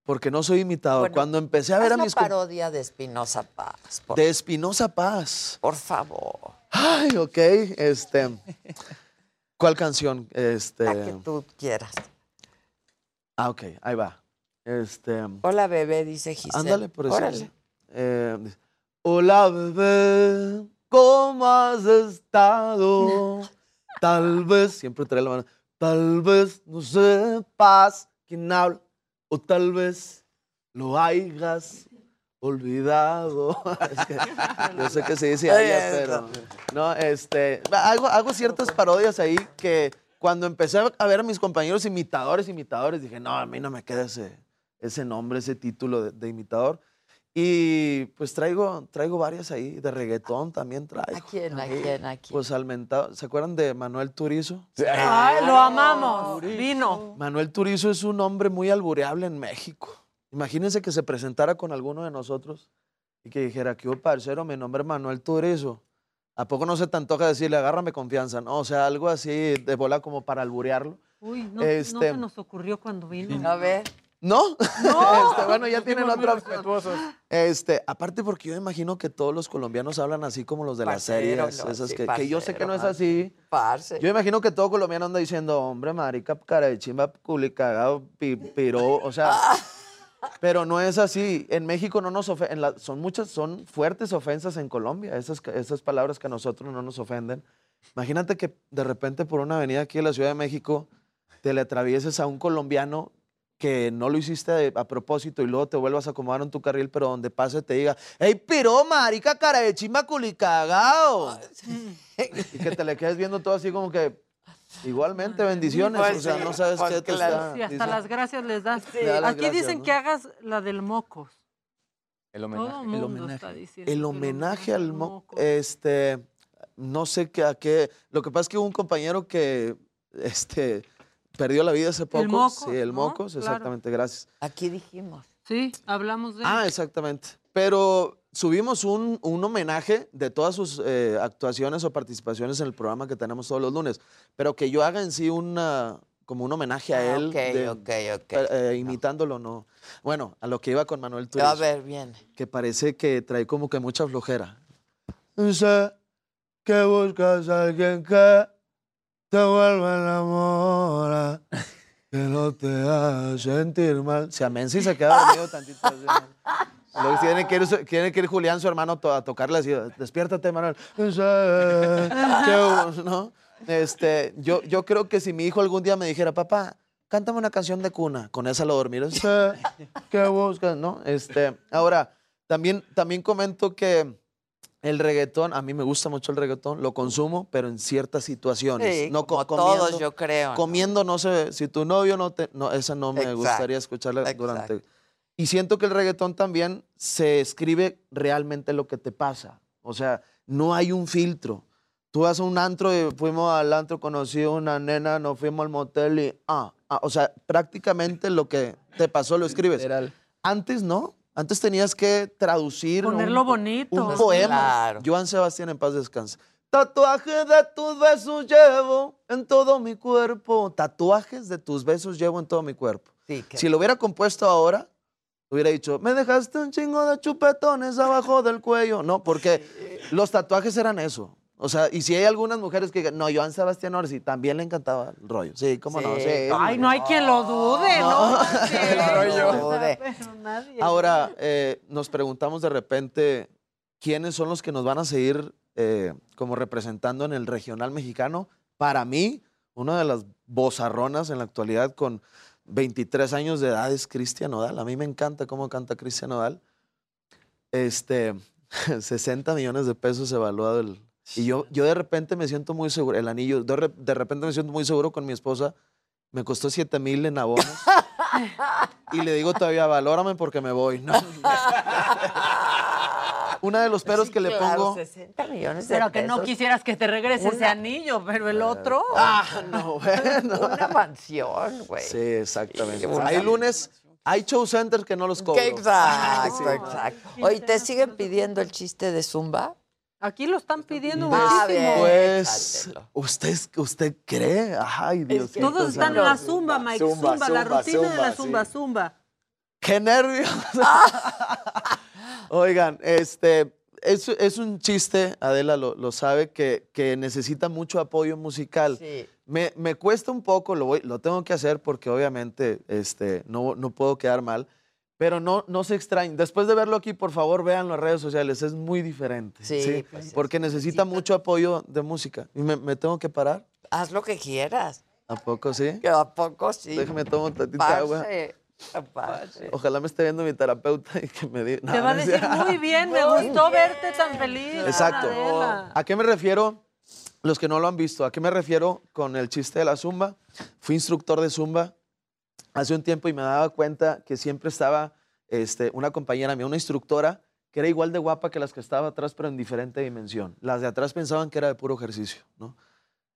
porque no soy imitador. Bueno, Cuando empecé a ver a una mis... com- parodia de Espinosa Paz, por, De Espinosa Paz. por favor. Ay, ok. Este, ¿Cuál canción? Este, La que tú quieras. Ah, ok, ahí va. Este, Hola, bebé, dice Giselle. Ándale, por eso. Órale. Eh, Hola, bebé, ¿cómo has estado? Tal vez, siempre trae la mano, tal vez no sepas quién habla, o tal vez lo hayas olvidado. Es que yo sé que se dice eso. pero no, este, hago, hago ciertas parodias ahí que cuando empecé a ver a mis compañeros imitadores, imitadores, dije, no, a mí no me queda ese, ese nombre, ese título de, de imitador. Y pues traigo, traigo varias ahí, de reggaetón también traigo. ¿A quién, a quién, a quién? Pues al mentado, ¿se acuerdan de Manuel Turizo? Ay, lo amamos. Vino. Manuel Turizo es un hombre muy albureable en México. Imagínense que se presentara con alguno de nosotros y que dijera, que parcero, mi nombre es Manuel Turizo. ¿A poco no se te antoja decirle, agárrame confianza? No, o sea, algo así de bola como para alburearlo. Uy, no, no Este- se nos ocurrió cuando vino. A ver. ¿No? No. Este, bueno, ya tienen otra opción. Este, aparte porque yo imagino que todos los colombianos hablan así como los de las series, no, esas sí, que, que yo sé que no es así. Parce. Yo imagino que todo colombiano anda diciendo, hombre, marica, cara de chimba, culi, cagado, pi- piró, o sea, pero no es así. En México no nos ofenden, son muchas, son fuertes ofensas en Colombia, esas, esas palabras que a nosotros no nos ofenden. Imagínate que de repente por una avenida aquí en la Ciudad de México te le atravieses a un colombiano que no lo hiciste a propósito y luego te vuelvas a acomodar en tu carril, pero donde pase te diga, ¡Ey, piró, marica, cara de chimba, culi, cagao! y que te le quedes viendo todo así como que, igualmente, bendiciones, Pues o sea, sí, no sabes pues qué te claro. está Sí, hasta las gracias les das. Da Aquí gracias, dicen ¿no? que hagas la del mocos. El Todo mundo está diciendo. El homenaje al mo este, no sé qué, a qué. Lo que pasa es que hubo un compañero que, este, perdió la vida hace poco. Mocos, sí, el ¿no? Mocos, Claro. exactamente, gracias. Aquí dijimos. Sí, hablamos de. Ah, exactamente. Pero subimos un, un homenaje de todas sus eh, actuaciones o participaciones en el programa que tenemos todos los lunes. Pero que yo haga en sí una, como un homenaje a Ah, él. ok, de- ok, ok. eh, imitándolo, no. Bueno, a lo que iba con Manuel A Turizo. ver, bien. Que parece que trae como que mucha flojera. Sé que buscas a alguien que te vuelva a enamorar. que no te haga sentir mal. Se amensa y se queda dormido tantito. así. Luego tiene que, ir, tiene que ir Julián, su hermano, a tocarle así. Despiértate, Manuel. ¿no? Este, yo, yo creo que si mi hijo algún día me dijera, papá, cántame una canción de cuna, con esa lo dormiré. ¿Qué buscas? ¿No? Este, ahora, también, también comento que el reggaetón, a mí me gusta mucho el reggaetón, lo consumo, pero en ciertas situaciones. Sí, no como co- todos, yo creo, ¿no? Comiendo, no sé, si tu novio no te. No, esa no me Exacto, gustaría escucharla durante. Y siento que el reggaetón también se escribe realmente lo que te pasa. O sea, no hay un filtro. Tú vas a un antro y fuimos al antro, conocí a una nena, nos fuimos al motel y. Ah, ah, o sea, prácticamente lo que te pasó lo escribes. Antes no. Antes tenías que traducir. Ponerlo un- bonito. Un poema. claro. Joan Sebastián, en paz descanse. Tatuajes de tus besos llevo en todo mi cuerpo. Tatuajes de tus besos llevo en todo mi cuerpo. Si lo hubiera compuesto ahora, hubiera dicho, me dejaste un chingo de chupetones abajo del cuello. No, porque los tatuajes eran eso. O sea, y si hay algunas mujeres que no, Joan Sebastián Orsi también le encantaba el rollo. Sí, cómo no. Sí, Ay, no hay quien lo dude, ¿no? No. No, Dude. pero nadie. Ahora, eh, nos preguntamos de repente quiénes son los que nos van a seguir eh, como representando en el regional mexicano. Para mí, una de las bozarronas en la actualidad con 23 años de edad es Cristian Nodal. A mí me encanta cómo canta Cristian Nodal. Este, 60 millones de pesos evaluado el... Y yo, yo de repente me siento muy seguro, el anillo, de, re- de repente me siento muy seguro con mi esposa. Me costó 7 mil en abonos. Y le digo todavía, valórame porque me voy. ¿no? Una de los peros que le pongo. 60 millones de Pero que no quisieras que te regrese ese anillo, pero el otro. Ah, no, bueno. Una mansión, güey. Sí, exactamente. Hay lunes, hay show centers que no los cobro. Que exacto, exacto. Oye, ¿te siguen pidiendo el chiste de Zumba? Aquí lo están pidiendo muchísimo. Pues, ¿usted, ¿usted cree? Ay, Dios mío. Todos están en la zumba, Mike. Zumba, la rutina de la zumba, zumba. ¡Qué nervios! Oigan, este, es, es un chiste, Adela lo, lo sabe, que, que necesita mucho apoyo musical. Me, me cuesta un poco, lo, voy, lo tengo que hacer porque obviamente este, no, no puedo quedar mal, pero no, no se extrañen. Después de verlo aquí, por favor, vean las redes sociales, es muy diferente. Sí, pues es porque necesita mucho apoyo de música. ¿Y me, me tengo que parar? Haz lo que quieras. ¿A poco sí? ¿A poco sí? Déjame tomar tantita agua. Ojalá me esté viendo mi terapeuta y que me diga. Te va a decir muy bien, me gustó verte tan feliz. Exacto. Adela. ¿A qué me refiero? Los que no lo han visto, ¿a qué me refiero con el chiste de la zumba? Fui instructor de zumba hace un tiempo y me daba cuenta que siempre estaba este, una compañera mía, una instructora, que era igual de guapa que las que estaba atrás, pero en diferente dimensión. Las de atrás pensaban que era de puro ejercicio, ¿no?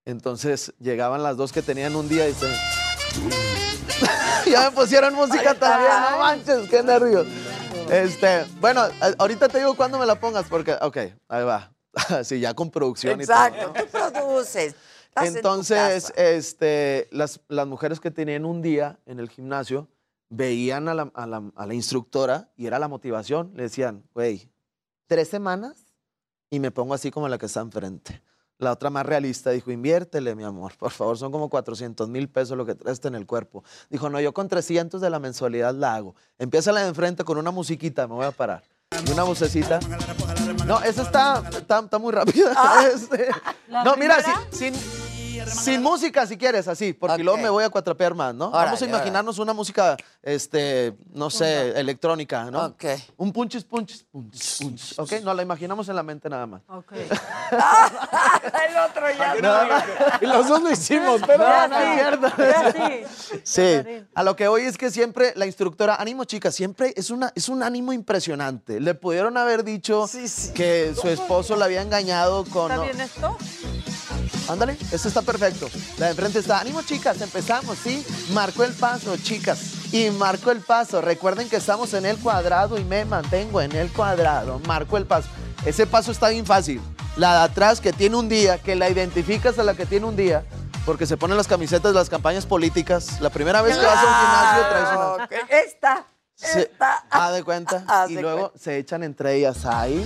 Entonces llegaban las dos que tenían un día y se... ya me pusieron música también, no manches, qué nervios. Este, bueno, ahorita te digo cuándo me la pongas, porque, ok, ahí va. sí, ya con producción Exacto, y todo. tú produces. En Entonces, casa. este, las, las mujeres que tenían un día en el gimnasio veían a la, a la- a la instructora y era la motivación. Le decían, güey, tres semanas y me pongo así como la que está enfrente. La otra más realista dijo, inviértele, mi amor, por favor, son como 400 mil pesos lo que traes en el cuerpo. Dijo, no, yo con 300 de la mensualidad la hago. Empieza la de enfrente con una musiquita, me voy a parar. Y una vocecita. No, esa está, está, está muy rápida. ¿La no, mira, sin, sin, música si quieres, así, porque luego me voy a cuatrapear más, ¿no? Vamos a Órale, imaginarnos una música, este, no sé, electrónica, ¿no? Ok. Un punchis, punchis, punchis, punchis, ¿ok? No, la imaginamos en la mente nada más. Ok. El otro ya más. Y los dos lo hicimos, pero no, no es sí, sí. Sí, a lo que hoy es que siempre la instructora, ánimo chicas, siempre es, una, es un ánimo impresionante. Le pudieron haber dicho que su esposo la había engañado con... ¿Está no- bien esto? Ándale, eso está perfecto. La de enfrente está, ánimo chicas, empezamos, ¿sí? Marcó el paso, chicas. Y marcó el paso. Recuerden que estamos en el cuadrado y me mantengo en el cuadrado. Marcó el paso. Ese paso está bien fácil. La de atrás que tiene un día, que la identificas a la que tiene un día, porque se ponen las camisetas de las campañas políticas. La primera vez que vas a un gimnasio traes una... Esta. Se, ah, de cuenta. Haz y luego se echan entre ellas ahí.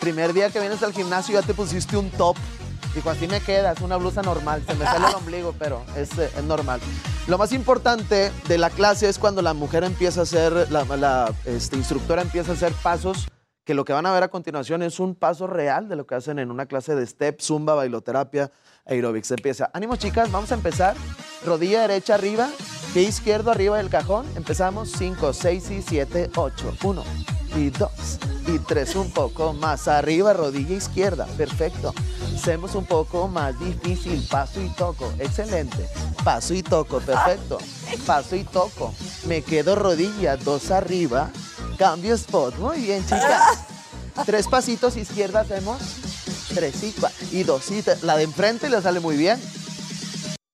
Primer día que vienes al gimnasio ya te pusiste un top Dijo, así me queda, es una blusa normal, se me sale el ombligo, pero es, eh, es normal. Lo más importante de la clase es cuando la mujer empieza a hacer, la, la, este, instructora empieza a hacer pasos que lo que van a ver a continuación es un paso real de lo que hacen en una clase de step, zumba, bailoterapia, aerobics. Empieza. Ánimo, chicas, vamos a empezar. Rodilla derecha arriba, pie izquierdo arriba del cajón. Empezamos. 5, 6 y 7, 8. 1 y 2 y 3. Un poco más arriba, rodilla izquierda. Perfecto. Hacemos un poco más difícil. Paso y toco. Excelente. Paso y toco. Perfecto. Paso y toco. Me quedo rodilla, dos arriba. Cambio spot. Muy bien, chicas. Tres pasitos izquierda hacemos. Tres y cuatro. Y dos y tres. La de enfrente le sale muy bien.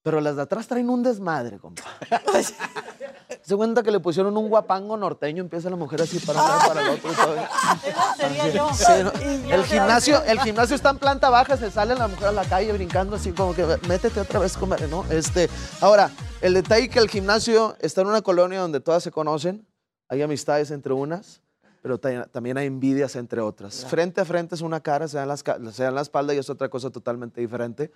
Pero las de atrás traen un desmadre, compa. Se cuenta que le pusieron un guapango norteño, empieza la mujer así para un lado, para el otro. sería yo. Sí, ¿no? El gimnasio, el gimnasio está en planta baja, se sale la mujer a la calle brincando así como que métete otra vez, comadre, ¿no? Este, ahora, el detalle que el gimnasio está en una colonia donde todas se conocen, hay amistades entre unas, pero ta- también hay envidias entre otras. Frente a frente es una cara, se dan, las, se dan la espalda y es otra cosa totalmente diferente.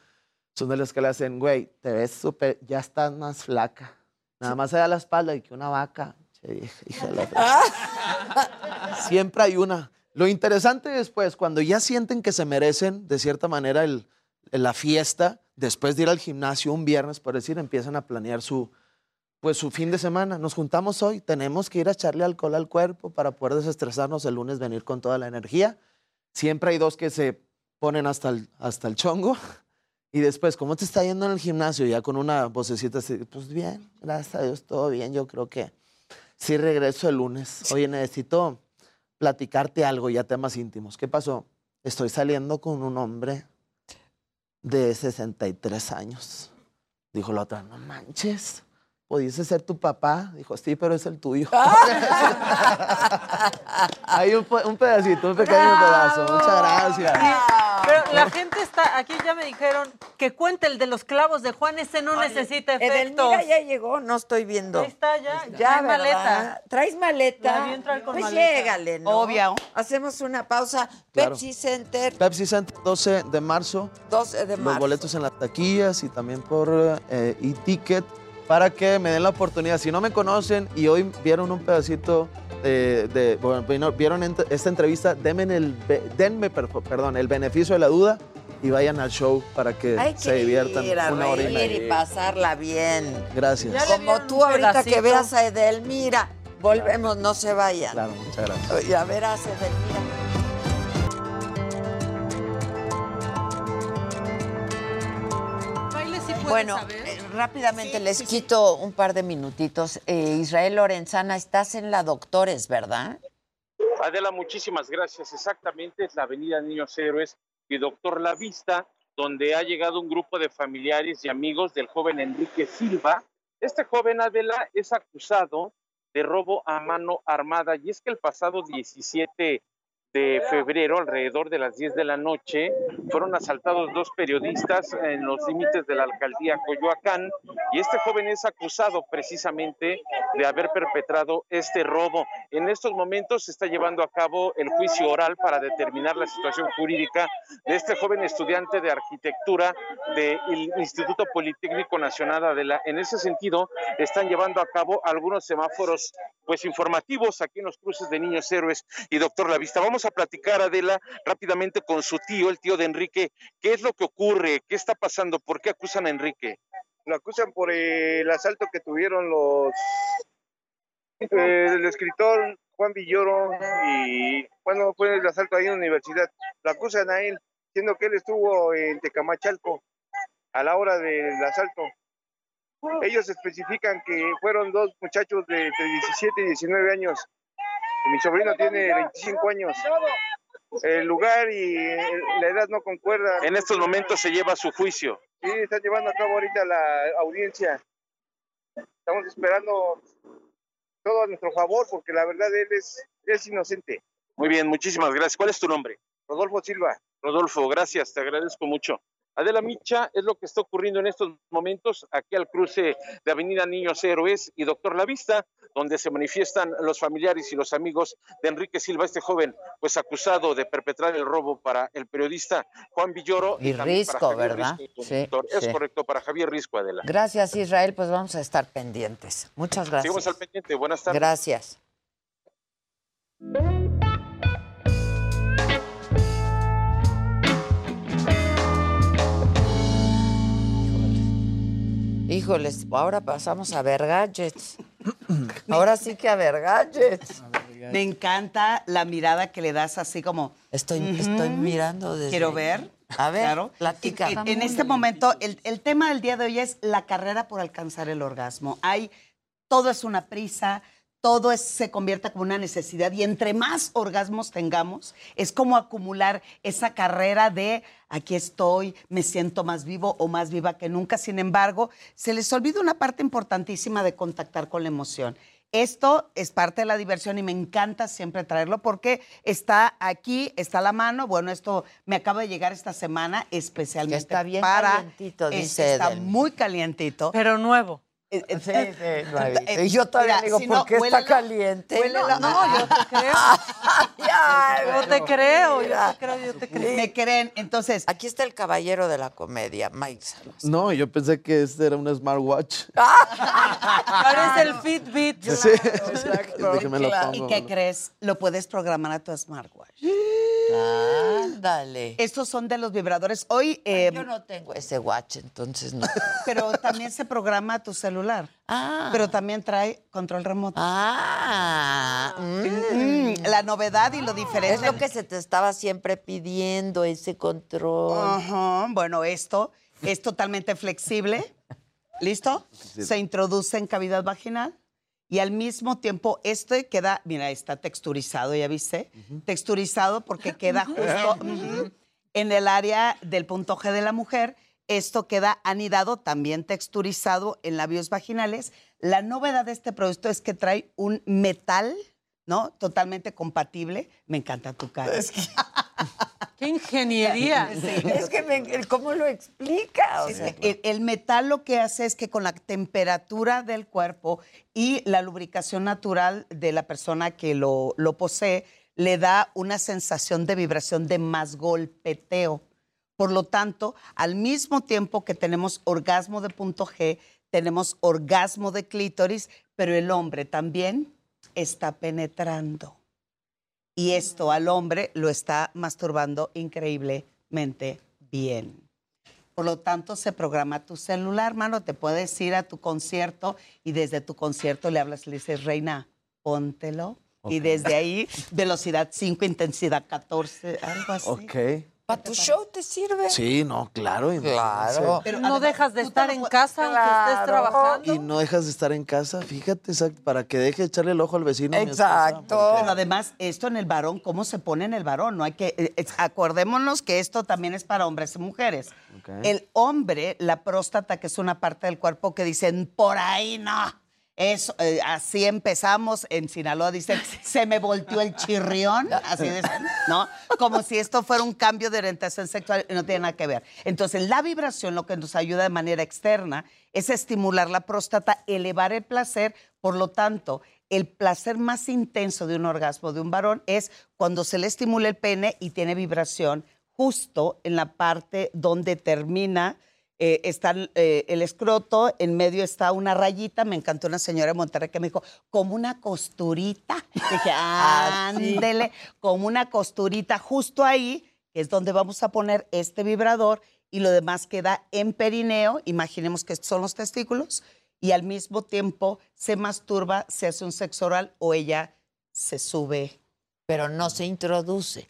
Son de las que le hacen, güey, te ves súper, ya estás más flaca. Nada más se da la espalda y que una vaca. Che, hija de la. Siempre hay una. Lo interesante es, pues, cuando ya sienten que se merecen, de cierta manera, el, la fiesta, después de ir al gimnasio un viernes, por decir, empiezan a planear su, pues, su fin de semana. Nos juntamos hoy, tenemos que ir a echarle alcohol al cuerpo para poder desestresarnos el lunes, venir con toda la energía. Siempre hay dos que se ponen hasta el, hasta el chongo. Y después, ¿cómo te está yendo en el gimnasio? Ya con una vocecita así, pues bien, gracias a Dios, todo bien. Yo creo que sí regreso el lunes. Oye, necesito platicarte algo, ya temas íntimos. ¿Qué pasó? Estoy saliendo con un hombre de 63 años. Dijo la otra, no manches, ¿pudiese ser tu papá? Dijo, sí, pero es el tuyo. Hay un, pe- un pedacito, un pequeño pedazo. Muchas gracias. Pero la gente está, aquí ya me dijeron que cuente el de los clavos de Juan, ese no necesita efectos. Edelmira ya llegó, no estoy viendo. Ahí está ya, Ya, maleta. ¿Traes maleta? La vi entrar con pues maleta. llégale, ¿no? Obvio. Hacemos una pausa. Claro. Pepsi Center, Pepsi Center, 12 de marzo. 12 de Los marzo. boletos en las taquillas y también por eh, e-ticket para que me den la oportunidad. Si no me conocen y hoy vieron un pedacito de, de- bueno, vieron ent- esta entrevista, denme el, denme per- perdón, el beneficio de la duda y vayan al show para que Hay se diviertan ir a una hora y pasarla bien. Gracias. Como tú ahorita que veas a Edelmira. Volvemos, no se vayan. Claro, muchas gracias. Y a ver a Edelmira. Baile sí puedes Bueno, saber. Rápidamente les quito un par de minutitos. Eh, Israel Lorenzana, estás en la Doctores, ¿verdad? Adela, muchísimas gracias. Exactamente, es la Avenida Niños Héroes y Doctor La Vista, donde ha llegado un grupo de familiares y amigos del joven Enrique Silva. Este joven Adela es acusado de robo a mano armada y es que el pasado 17 de febrero, alrededor de las 10 de la noche, fueron asaltados dos periodistas en los límites de la alcaldía Coyoacán y este joven es acusado precisamente de haber perpetrado este robo. En estos momentos se está llevando a cabo el juicio oral para determinar la situación jurídica de este joven estudiante de arquitectura del Instituto Politécnico Nacional Adela. En ese sentido, están llevando a cabo algunos semáforos pues informativos aquí en los cruces de Niños Héroes y Doctor La Vista. Vamos a platicar, Adela, rápidamente con su tío, el tío de Enrique. ¿Qué es lo que ocurre? ¿Qué está pasando? ¿Por qué acusan a Enrique? Lo acusan por el asalto que tuvieron los eh, el escritor Juan Villoro y bueno fue el asalto ahí en la universidad. Lo acusan a él, siendo que él estuvo en Tecamachalco a la hora del asalto. Ellos especifican que fueron dos muchachos de entre 17 y 19 años. Mi sobrino tiene 25 años. El lugar y el- la edad no concuerdan. En estos momentos se lleva su juicio. Sí, están llevando a cabo ahorita la audiencia. Estamos esperando todo a nuestro favor porque la verdad él es, es inocente. Muy bien, muchísimas gracias. ¿Cuál es tu nombre? Rodolfo Silva. Rodolfo, gracias, te agradezco mucho. Adela Micha es lo que está ocurriendo en estos momentos aquí al cruce de Avenida Niños Héroes y Doctor La Vista, donde se manifiestan los familiares y los amigos de Enrique Silva, este joven, pues acusado de perpetrar el robo para el periodista Juan Villoro. Y Risco, ¿verdad? Risco, Sí. Es sí. correcto, para Javier Risco, Adela. Gracias, Israel. Pues vamos a estar pendientes. Muchas gracias. Seguimos al pendiente. Buenas tardes. Gracias. Híjoles, ahora pasamos a ver gadgets. Ahora sí que a ver gadgets. Me encanta la mirada que le das así como... Estoy, estoy mirando desde... Quiero ver. A ver, Claro. platica. En, en este momento, el, el tema del día de hoy es la carrera por alcanzar el orgasmo. Hay, todo es una prisa, todo es- se convierte como una necesidad y entre más orgasmos tengamos, es como acumular esa carrera de aquí estoy, me siento más vivo o más viva que nunca. Sin embargo, se les olvida una parte importantísima de contactar con la emoción. Esto es parte de la diversión y me encanta siempre traerlo porque está aquí, está a la mano. Bueno, esto me acaba de llegar esta semana especialmente está bien para... calientito, es- dice Está muy calientito. Pero nuevo. Sí, sí, nuevito. Y yo todavía digo, ¿por qué está caliente? Huélelo. No, no, yo te creo. yo te creo, yo te creo, yo te creo. Me creen, entonces... Aquí está el caballero de la comedia, Mike Salas. No, yo pensé que este era un smartwatch. Parece el Fitbit. Sí, exacto. Lo ¿Y qué crees? Lo puedes programar a tu smartwatch. Ándale. Estos son de los vibradores. Hoy... eh, Yo no tengo ese watch, entonces no. Pero también se programa a tu celular. Ah. Pero también trae control remoto. Ah. Mm, la novedad y lo diferente. Es lo que se te estaba siempre pidiendo, ese control. Ajá, Bueno, esto es totalmente flexible. ¿Listo? Se introduce en cavidad vaginal y al mismo tiempo este queda, mira, está texturizado, ¿ya viste? Texturizado porque queda justo ujú, en el área del punto G de la mujer. Esto queda anidado, también texturizado en labios vaginales. La novedad de este producto es que trae un metal, ¿no? Totalmente compatible. Me encanta tu cara. ¡Qué ingeniería! Es que, me- ¿cómo lo explica? O Es sea, que el, el metal lo que hace es que con la temperatura del cuerpo y la lubricación natural de la persona que lo, lo posee, le da una sensación de vibración de más golpeteo. Por lo tanto, al mismo tiempo que tenemos orgasmo de punto G, tenemos orgasmo de clítoris, pero el hombre también está penetrando. Y esto al hombre lo está masturbando increíblemente bien. Por lo tanto, se programa tu celular, mano. Te puedes ir a tu concierto y desde tu concierto le hablas le dices, Reina, póntelo. Y desde ahí, velocidad 5, intensidad 14, algo así. Ok. ¿Para tu show te sirve? Sí, no, claro. Claro. Pero no además, dejas de estar en casa aunque estés trabajando. Y no dejas de estar en casa, fíjate, exacto, para que deje de echarle el ojo al vecino. esposa, Pero además, esto en el varón, ¿cómo se pone en el varón? No hay que, eh, es- acordémonos que esto también es para hombres y mujeres. El hombre, la próstata, que es una parte del cuerpo que dicen, por ahí no. Eso, eh, así empezamos en Sinaloa, dicen, se me volteó el chirrión, así dicen, ¿no? Como si esto fuera un cambio de orientación sexual y no tiene nada que ver. Entonces, la vibración lo que nos ayuda de manera externa es estimular la próstata, elevar el placer, por lo tanto, el placer más intenso de un orgasmo de un varón es cuando se le estimula el pene y tiene vibración justo en la parte donde termina eh, está eh, el escroto, en medio está una rayita. Me encantó una señora de Monterrey que me dijo, como una costurita. Dije, Ah, sí. ándele, como una costurita justo ahí, que es donde vamos a poner este vibrador y lo demás queda en perineo. Imaginemos que son los testículos y al mismo tiempo se masturba, se hace un sexo oral o ella se sube. Pero no se introduce.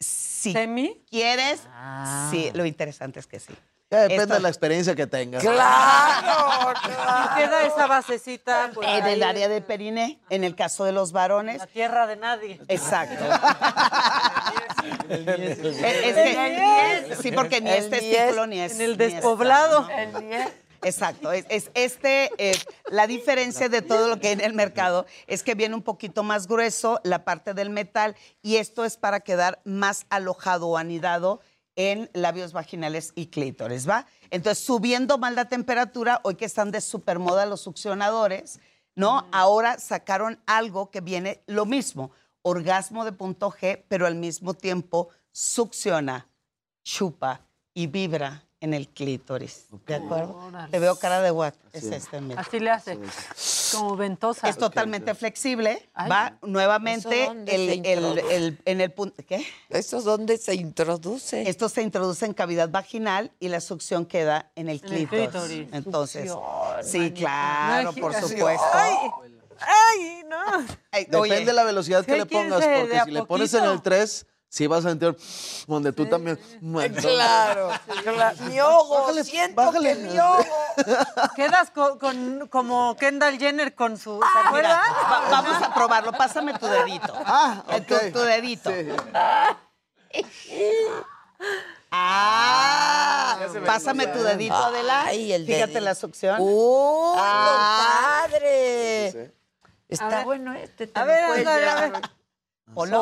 Si ¿Semi? quieres, Ah. sí, lo interesante es que sí. Ya depende Esto- de la experiencia que tengas. ¡Claro! Y queda esa basecita pues, En el área de periné, en el caso de los varones. la tierra de nadie. Exacto. Es- es el que- niés. sí, porque ni El es testículo ni es. En el es- despoblado. ¿no? Exacto. Es, es este, eh, la diferencia de todo lo que hay en el mercado es que viene un poquito más grueso la parte del metal y esto es para quedar más alojado o anidado en labios vaginales y clítoris, ¿va? Entonces, subiendo mal la temperatura, hoy que están de supermoda los succionadores, ¿no? Ahora sacaron algo que viene lo mismo, orgasmo de punto G, pero al mismo tiempo succiona, chupa y vibra en el clítoris. ¿De acuerdo? Órale. Te veo cara de what? Es este, mira. Así le hace. Como ventosa. Es totalmente flexible. Ay. Va nuevamente ¿Eso dónde el, se el- el- en el punto. ¿Qué? ¿Eso dónde se introduce? Esto se introduce en cavidad vaginal y la succión queda en el En el clítoris. clítoris. Entonces, Succión, sí, claro, por Imagínate. supuesto. Ay, ay, no. Ay, Depende oye, de la velocidad que Sí, le ¿quién pongas, de porque a si le pones en poquito? el 3, sí vas a sentir donde tú también. Claro, claro. Mi ojo, Bájale, siento bájale. que mi ojo. Quedas co- con, como Kendall Jenner con su. ¿Se mira, acuerdan? va- vamos a probarlo. Pásame tu dedito. Ah, tu, dedito. Ah, pásame tu dedito, Adela. Ay, el Fíjate dedito. la succión. ¡Uy, Ah. compadre! A Está ver. bueno este. te A lo ver, puedes ándale, ver. Hola.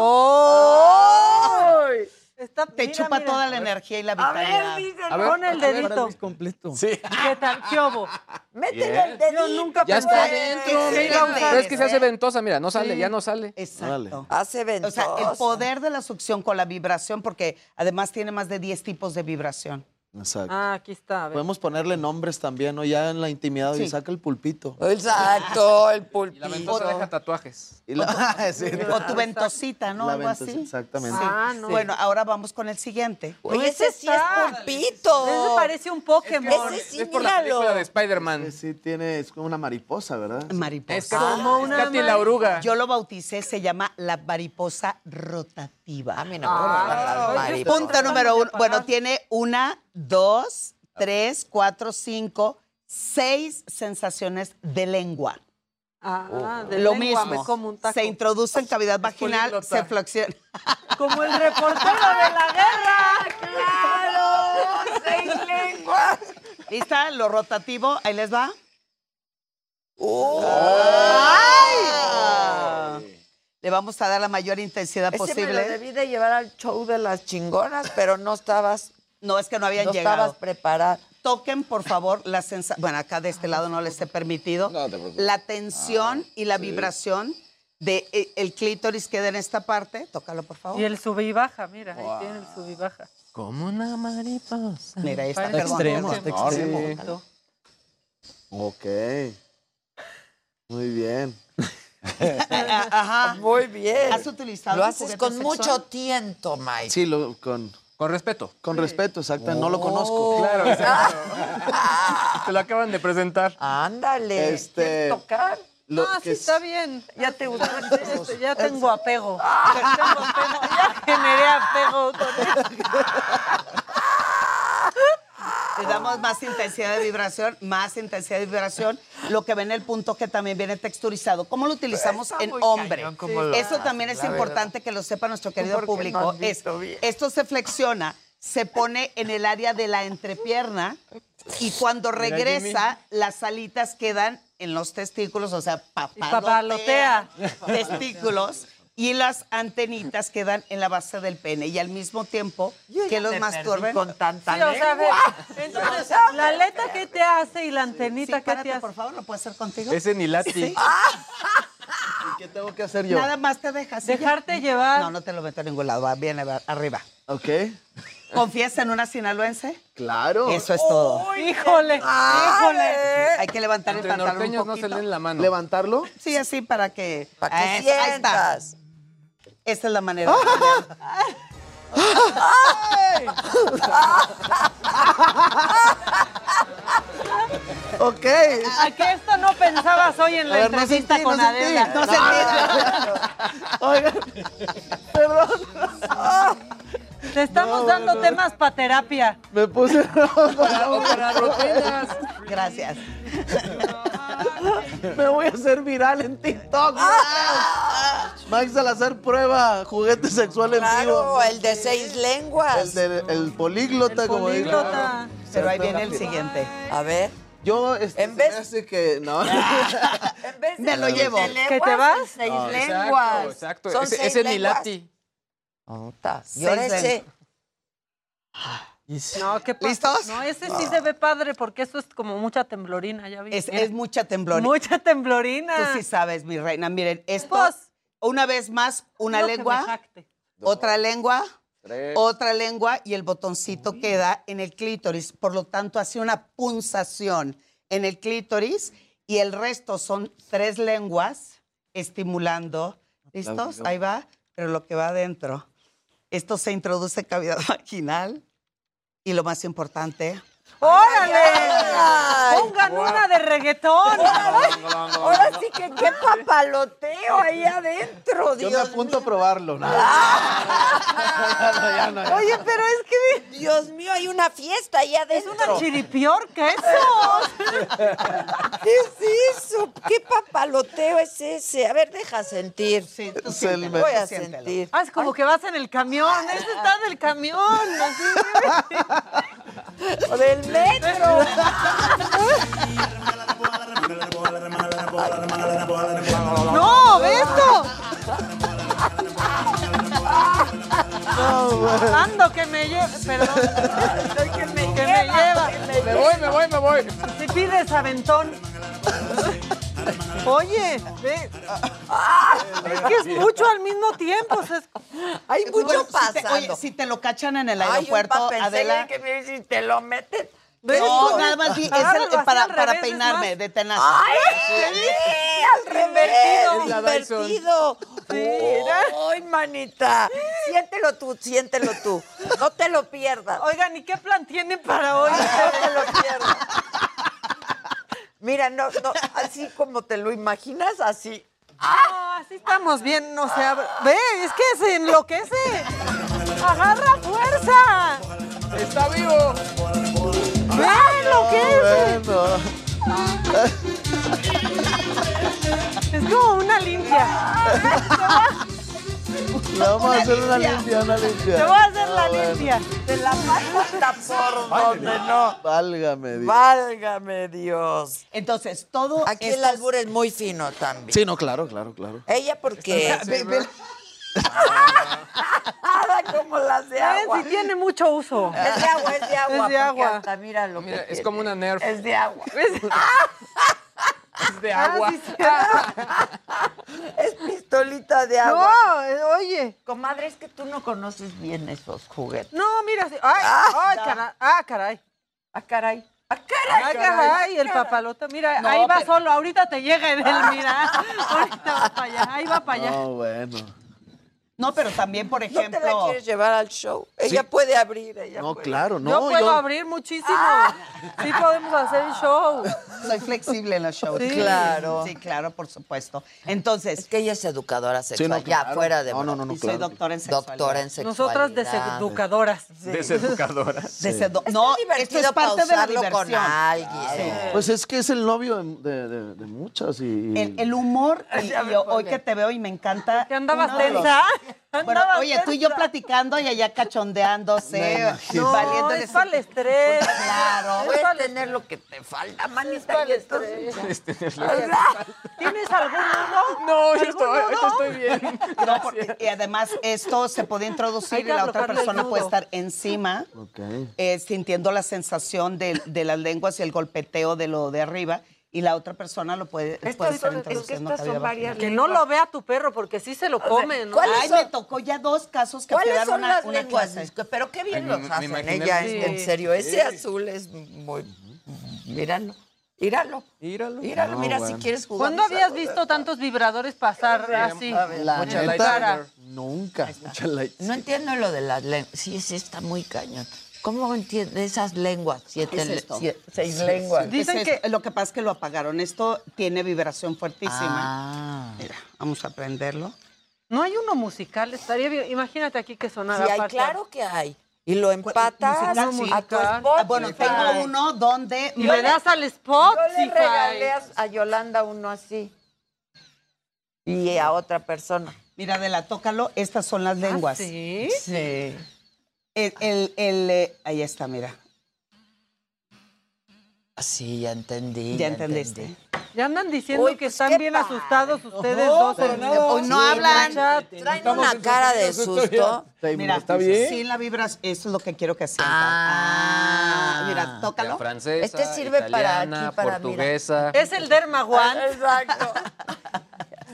Está, Te mira, chupa mira. toda la energía y la A ver, vitalidad. dice, A ver, Pon el a ver, dedito. Completo. Sí. ¿Qué tal? ¿Qué hubo? métele el dedito. Yo nunca Ya está que- dentro. que iba a usar Pero es que se hace ventosa, mira, no sale, Sí. ya no sale. Exacto. Hace O ventosa. sea, el poder de la succión con la vibración, porque además tiene más de 10 tipos de vibración. Exacto. Ah, aquí está. a ver. Podemos ponerle nombres también, ¿no? Ya en la intimidad, y Sí. saca el pulpito. Exacto, el Y la pulpito. ventosa deja tatuajes. Y la- Sí, O tu ventosita, ¿no? la Algo así. Exactamente. Ah, no. Bueno, ahora vamos con el siguiente. Oye, ese sí es pulpito. Ese parece un Pokémon. Ese sí, es por la míralo. película de Spider-Man. Sí, sí, tiene, es como una mariposa, ¿verdad? Mariposa. Es Katy, Como es una Katy la oruga. Yo lo bauticé, se llama la mariposa rotativa. A mí no me Ay, mariposas. Punto número uno. Bueno, tiene una, dos, tres, cuatro, cinco, seis sensaciones de lengua. Ah, de Lo lengua, mismo. me como un taco. Se introduce en cavidad vaginal, se flexiona. Como el reportero de la guerra. ¡Claro! ¡Seis lenguas! ¿Lista? Lo rotativo, ahí les va. ¡Oh! ¡Ay! Le vamos a dar la mayor intensidad Ese me lo posible. debí de llevar al show de las chingonas, pero no estabas, No, es que no habían no llegado. estabas preparada. Toquen, por favor, la sensación. Bueno, acá de este lado no les he permitido. No te preocupes. La tensión y la vibración de eh, el clítoris queda en esta parte. Tócalo, por favor. Y el sube y baja, mira, ahí tiene el sube y baja. Como una mariposa. Mira, ahí está. Extremo, extremo. Ok. Muy bien. Ajá. Muy bien. ¿Has utilizado Lo haces con sexual? mucho tiento, Mike. Sí, lo, con, Con respeto. con respeto, exacto. No lo Oh. conozco. Claro, exacto. Te lo acaban de presentar. Ándale. Este- ¿Quieres tocar? Lo ah, que sí, es- está bien. Ya te gustó. Este, ya tengo apego. Ya tengo apego. Ya generé apego con esto. Le damos más intensidad de vibración, más intensidad de vibración. Lo que ven el punto que también viene texturizado. ¿Cómo lo utilizamos en hombre? cañón cómo lo Eso también es la importante que lo sepa nuestro querido público. Es, esto se flexiona, se pone en el área de la entrepierna y cuando Mira, regresa, las alitas quedan en los testículos, o sea, papalotea. papalotea testículos. Y las antenitas quedan en la base del pene. Y al mismo tiempo que los masturben. Con tanta Sí, o sea, a ver, lengua. entonces, la aleta que te hace y la antenita Sí, que te hace. por favor, ¿lo puedo hacer contigo? Ese ni lati. Sí. ¿Qué tengo que hacer yo? Nada más te dejas. y ya. Dejarte llevar. No, no te lo meto a ningún lado. Va, viene va, arriba. Ok. ¿Confías en una sinaloense? Claro. Eso es todo. Híjole, híjole. Hay que levantar Entre el pantalón un norteños no se leen la mano. ¿Levantarlo? Sí, así para que... Para que Eso, ahí está. Esta es la manera. de ponerlo. Ok. ¿A que esto no pensabas hoy en la ver, no entrevista sentí, con no sentí. Adela? No se Oigan, perdón. Te estamos dando temas para terapia. Me puse para proteínas. Gracias. Me voy a hacer viral en TikTok. Max Salazar prueba juguete sexual en Claro, vivo. el de seis lenguas. El, de- el políglota, El como digo. políglota. Pero ahí viene el siguiente. A ver. Yo, este, En vez- hace que... No. En vez de Me lo llevo. lenguas, ¿Que te vas? Seis No, lenguas. Exacto, exacto. Son Ese, seis ese ni lenguas. lati. Ota. Y Seis ahora ese. No, ¿qué pasa? ¿Listos? No, ese sí se ve padre porque eso es como mucha temblorina, ya vi. Es, mucha temblorina. Mucha temblorina. Tú sí sabes, mi reina. Miren, esto, Pues, una vez más, una lengua, otra lengua, Tres. otra lengua y el botoncito queda en el clítoris. Por lo tanto, hace una punzación en el clítoris y el resto son tres lenguas estimulando. ¿Listos? Ahí va. Pero lo que va adentro. Esto se introduce cavidad vaginal y lo más importante, ¡Órale! Pongan una de reggaetón. Ahora sí que qué papaloteo ahí adentro, Yo me Dios apunto a mío. probarlo. ¿no? Ya no, ya no. Oye, pero es que Dios mío, hay una fiesta ahí es adentro. una chiripiorca eso. ¿Qué es eso? ¿Qué papaloteo es ese? A ver, deja sentir. Sí, tú Es siéntelo, Voy a siéntelo. sentir. Ah, es como que vas en el camión. Ese está en el camión. así. O del metro. ¡No, ve esto! Ando que me lleva. Perdón. que me, que me lleva. Me voy, me voy, me voy. Si pides aventón. Oye, ve. Es que es mucho al mismo tiempo. o sea, es- Hay mucho Bueno, si te- pasando. oye, si te lo cachan en el Ay, un aeropuerto, papel Adela. que me dice, te lo meten. ¿Ves? No, nada más es el- para, para peinarme, más. de tenaza. ¡Ay, sí! ¡Al revés! Es la Dyson. ¡Invertido! mira. ¡Ay, manita! Siéntelo tú, siéntelo tú. No te lo pierdas. Oigan, ¿y qué plan tienen para hoy? No te lo pierdas. Mira, no, no, así como te lo imaginas, así. Ah, así estamos bien, no se abre. Ve, es que se enloquece. Agarra fuerza. Está vivo. Ve, enloquece. Bueno. Es como una limpia. Le vamos a hacer una limpia, una limpia. Te voy a hacer la Ah, bueno. limpia. Te la paso hasta por donde no. Válgame Dios. Válgame Dios. Entonces, todo Aquí el albur es muy fino también. Sí, no, claro, claro, claro. Ella porque Ve- ve- nada como las de Ven, agua. si tiene mucho uso. Es de agua, es de agua. Es de agua. hasta mira lo Mira, que es tiene. como una Nerf. Es de agua. Es de Ah, agua. sí, sí. Es pistolita de agua. No, eh, oye. Comadre, es que tú no conoces bien esos juguetes. No, mira. sí. Ay, ay, caray. Ah, caray. Ah, caray. Ah, caray. Ay, caray, el papalote. Mira, No, ahí va pero- solo. Ahorita te llega en el, mira. Ahorita va para allá. Ahí va para allá. No, bueno. No, pero también, por ¿No te la ejemplo, quieres llevar al show? Ella puede abrir, ella No, puede. claro, no. yo puedo abrir muchísimo. Sí podemos hacer el show. soy flexible en los shows. Sí. Claro. Sí, claro, por supuesto. Entonces, Es que ella es educadora sexual. no, Ya, fuera de No, no, no, no, y soy claro. doctora en sexualidad. Doctora en sexualidad. Nosotras deseducadoras. Deseducadoras. Está No, esto divertido es parte de la pausarlo con diversión. alguien. Pues es que es el novio de, de- de muchas y... El, el humor, y, y hoy que te veo y me encanta. Que andabas tensa. Bueno, oye, tú y yo platicando y allá cachondeándose, No, valiendo es para el estrés. Claro. Puedes tener lo que te falta, manita. y entonces- ¿Tienes algún nudo? No, yo ¿Algún estoy, estoy bien. No, porque- y además esto se puede introducir y la otra persona puede estar encima, Ok. eh, sintiendo la sensación de, de las lenguas y el golpeteo de lo de arriba, y la otra persona lo puede, puede estar son- es que introduciendo estas son cavidad varias vaginal. Que no lo vea tu perro porque sí se lo come, ¿no? ¿cuáles Ay, son? me tocó ya dos casos que ¿Cuáles son una, las una lenguas? clase. Disco? Pero qué bien Ay, los me hacen. Ella, el- en serio, ese azul es muy... Míralo, míralo. Míralo. Míralo, No, mira bueno. si quieres jugar. ¿Cuándo habías visto tantos vibradores pasar así? La Mucha nunca. Mucha light. No entiendo lo de las lenguas. Sí, sí, está muy cañón. ¿Cómo entiende esas lenguas? Siete, ¿Qué es le- esto? sie- seis lenguas. Dicen es- que- lo que pasa es que lo apagaron. Esto tiene vibración fuertísima. Ah. Mira, vamos a prenderlo. No hay uno musical, estaría bien. Imagínate aquí que sonara Sí, hay, claro que hay. Y lo empatas musical, sí. a tu Ah, Spotify. Ah, bueno, tengo uno donde Y le das al Yo Spotify. le regalé a, a Yolanda uno así. Y a otra persona. Mira, Adela, tócalo. Estas son las lenguas. ¿Ah, ¿Sí? Sí. El, el, el, eh, ahí está, mira. Sí, ya entendí. Ya entendiste. entendí. Ya andan diciendo Uy, que pues están qué bien padre. asustados ustedes No, dos. pero en- nada. en- no hablan. Traen una cara de susto. Mira, ¿Está bien? Sí, la vibras, eso es lo que quiero que sientan. Ah, mira, tócalo. Francesa, Este sirve para italiana, aquí, para, mira. portuguesa. Es el Dermaguan. Exacto.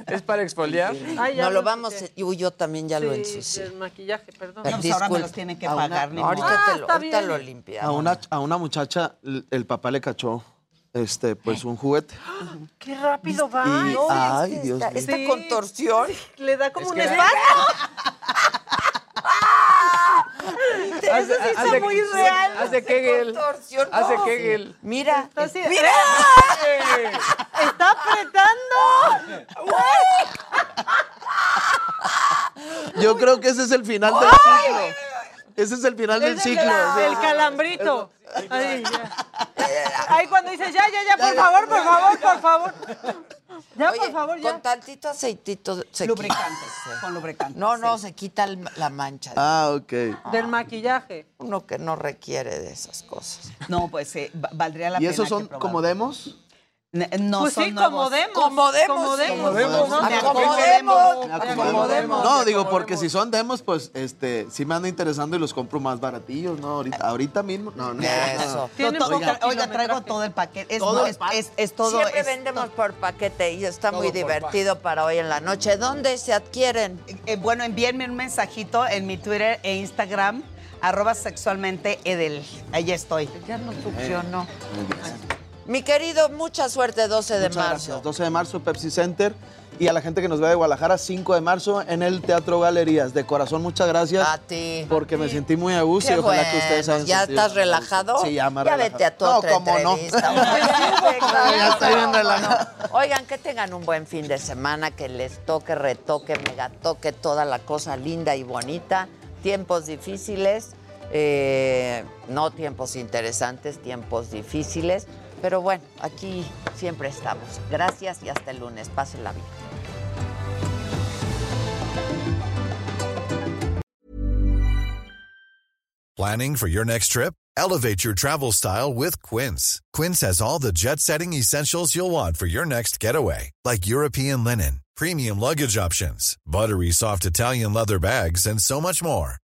¿Es para exfoliar? Ay, no lo lo vamos. Uy, yo también ya lo Sí, ensucié. el maquillaje, perdón. No, pues ahora me los tienen que una- pagar, ni no. Ahorita, Ah, te lo, ahorita lo limpiamos. A una, a una muchacha el papá le cachó este, pues un juguete. Qué rápido va. Y- No, ay, es que Dios esta, mío. esta Sí. contorsión le da como Es un. Haz Eso sí está muy real. Haz de Kegel. De Kegel. Mira, mira. ¡Está apretando! Yo creo que ese es el final del ciclo. Ese es el final del ciclo. el calambrito. Ay, cuando dices, ya, ya, ya, por favor, por favor, por favor. Ya, Oye, por favor, ya. Con tantito aceitito se Lubricantes, quita. con lubricantes. No, no, sí. se quita el- la mancha. Ah, ok. Del maquillaje. Uno que no requiere de esas cosas. No, pues eh, va- valdría la ¿Y pena. esos que son como demos? No Pues son sí, como demos. Como demos, Como sí. demos. Acomodemos. Acomodemos. Me acomodemos. acomodemos. No, digo, porque si son demos, pues este, sí me ando interesando y los compro más baratillos, ¿no? Ahorita, ahorita mismo. No, no. Eso. No, oiga, traigo todo el paquete. Es, Todo es, el pack. es- es todo. Siempre es vendemos por paquete y está Todo muy divertido para hoy en la noche. ¿Dónde se adquieren? Eh, bueno, envíenme un mensajito en mi Twitter e Instagram, arroba sexualmente Edel. Ahí estoy. Ya no funcionó. Mi querido, mucha suerte 12 de Muchas marzo. gracias. 12 de marzo, Pepsi Center. Y a la gente que nos ve de Guadalajara, 5 de marzo en el Teatro Galerías. De corazón, muchas gracias. A ti. Porque me sentí muy a gusto Qué y ojalá bueno. que ustedes hayan ¿Ya sentido estás relajado? Sí, ya Ya relajado. vete a tu No, otra cómo no. entrevista. Ya estoy bien relajado. Oigan, que tengan un buen fin de semana, que les toque, retoque, mega toque toda la cosa linda y bonita. Tiempos difíciles, eh, no tiempos interesantes, tiempos difíciles. Pero bueno, aquí siempre estamos. Gracias y hasta el lunes. Pásenla bien. Planning for your next trip? Elevate your travel style with Quince. Quince has all the jet setting essentials you'll want for your next getaway, like European linen, premium luggage options, buttery soft Italian leather bags, and so much more.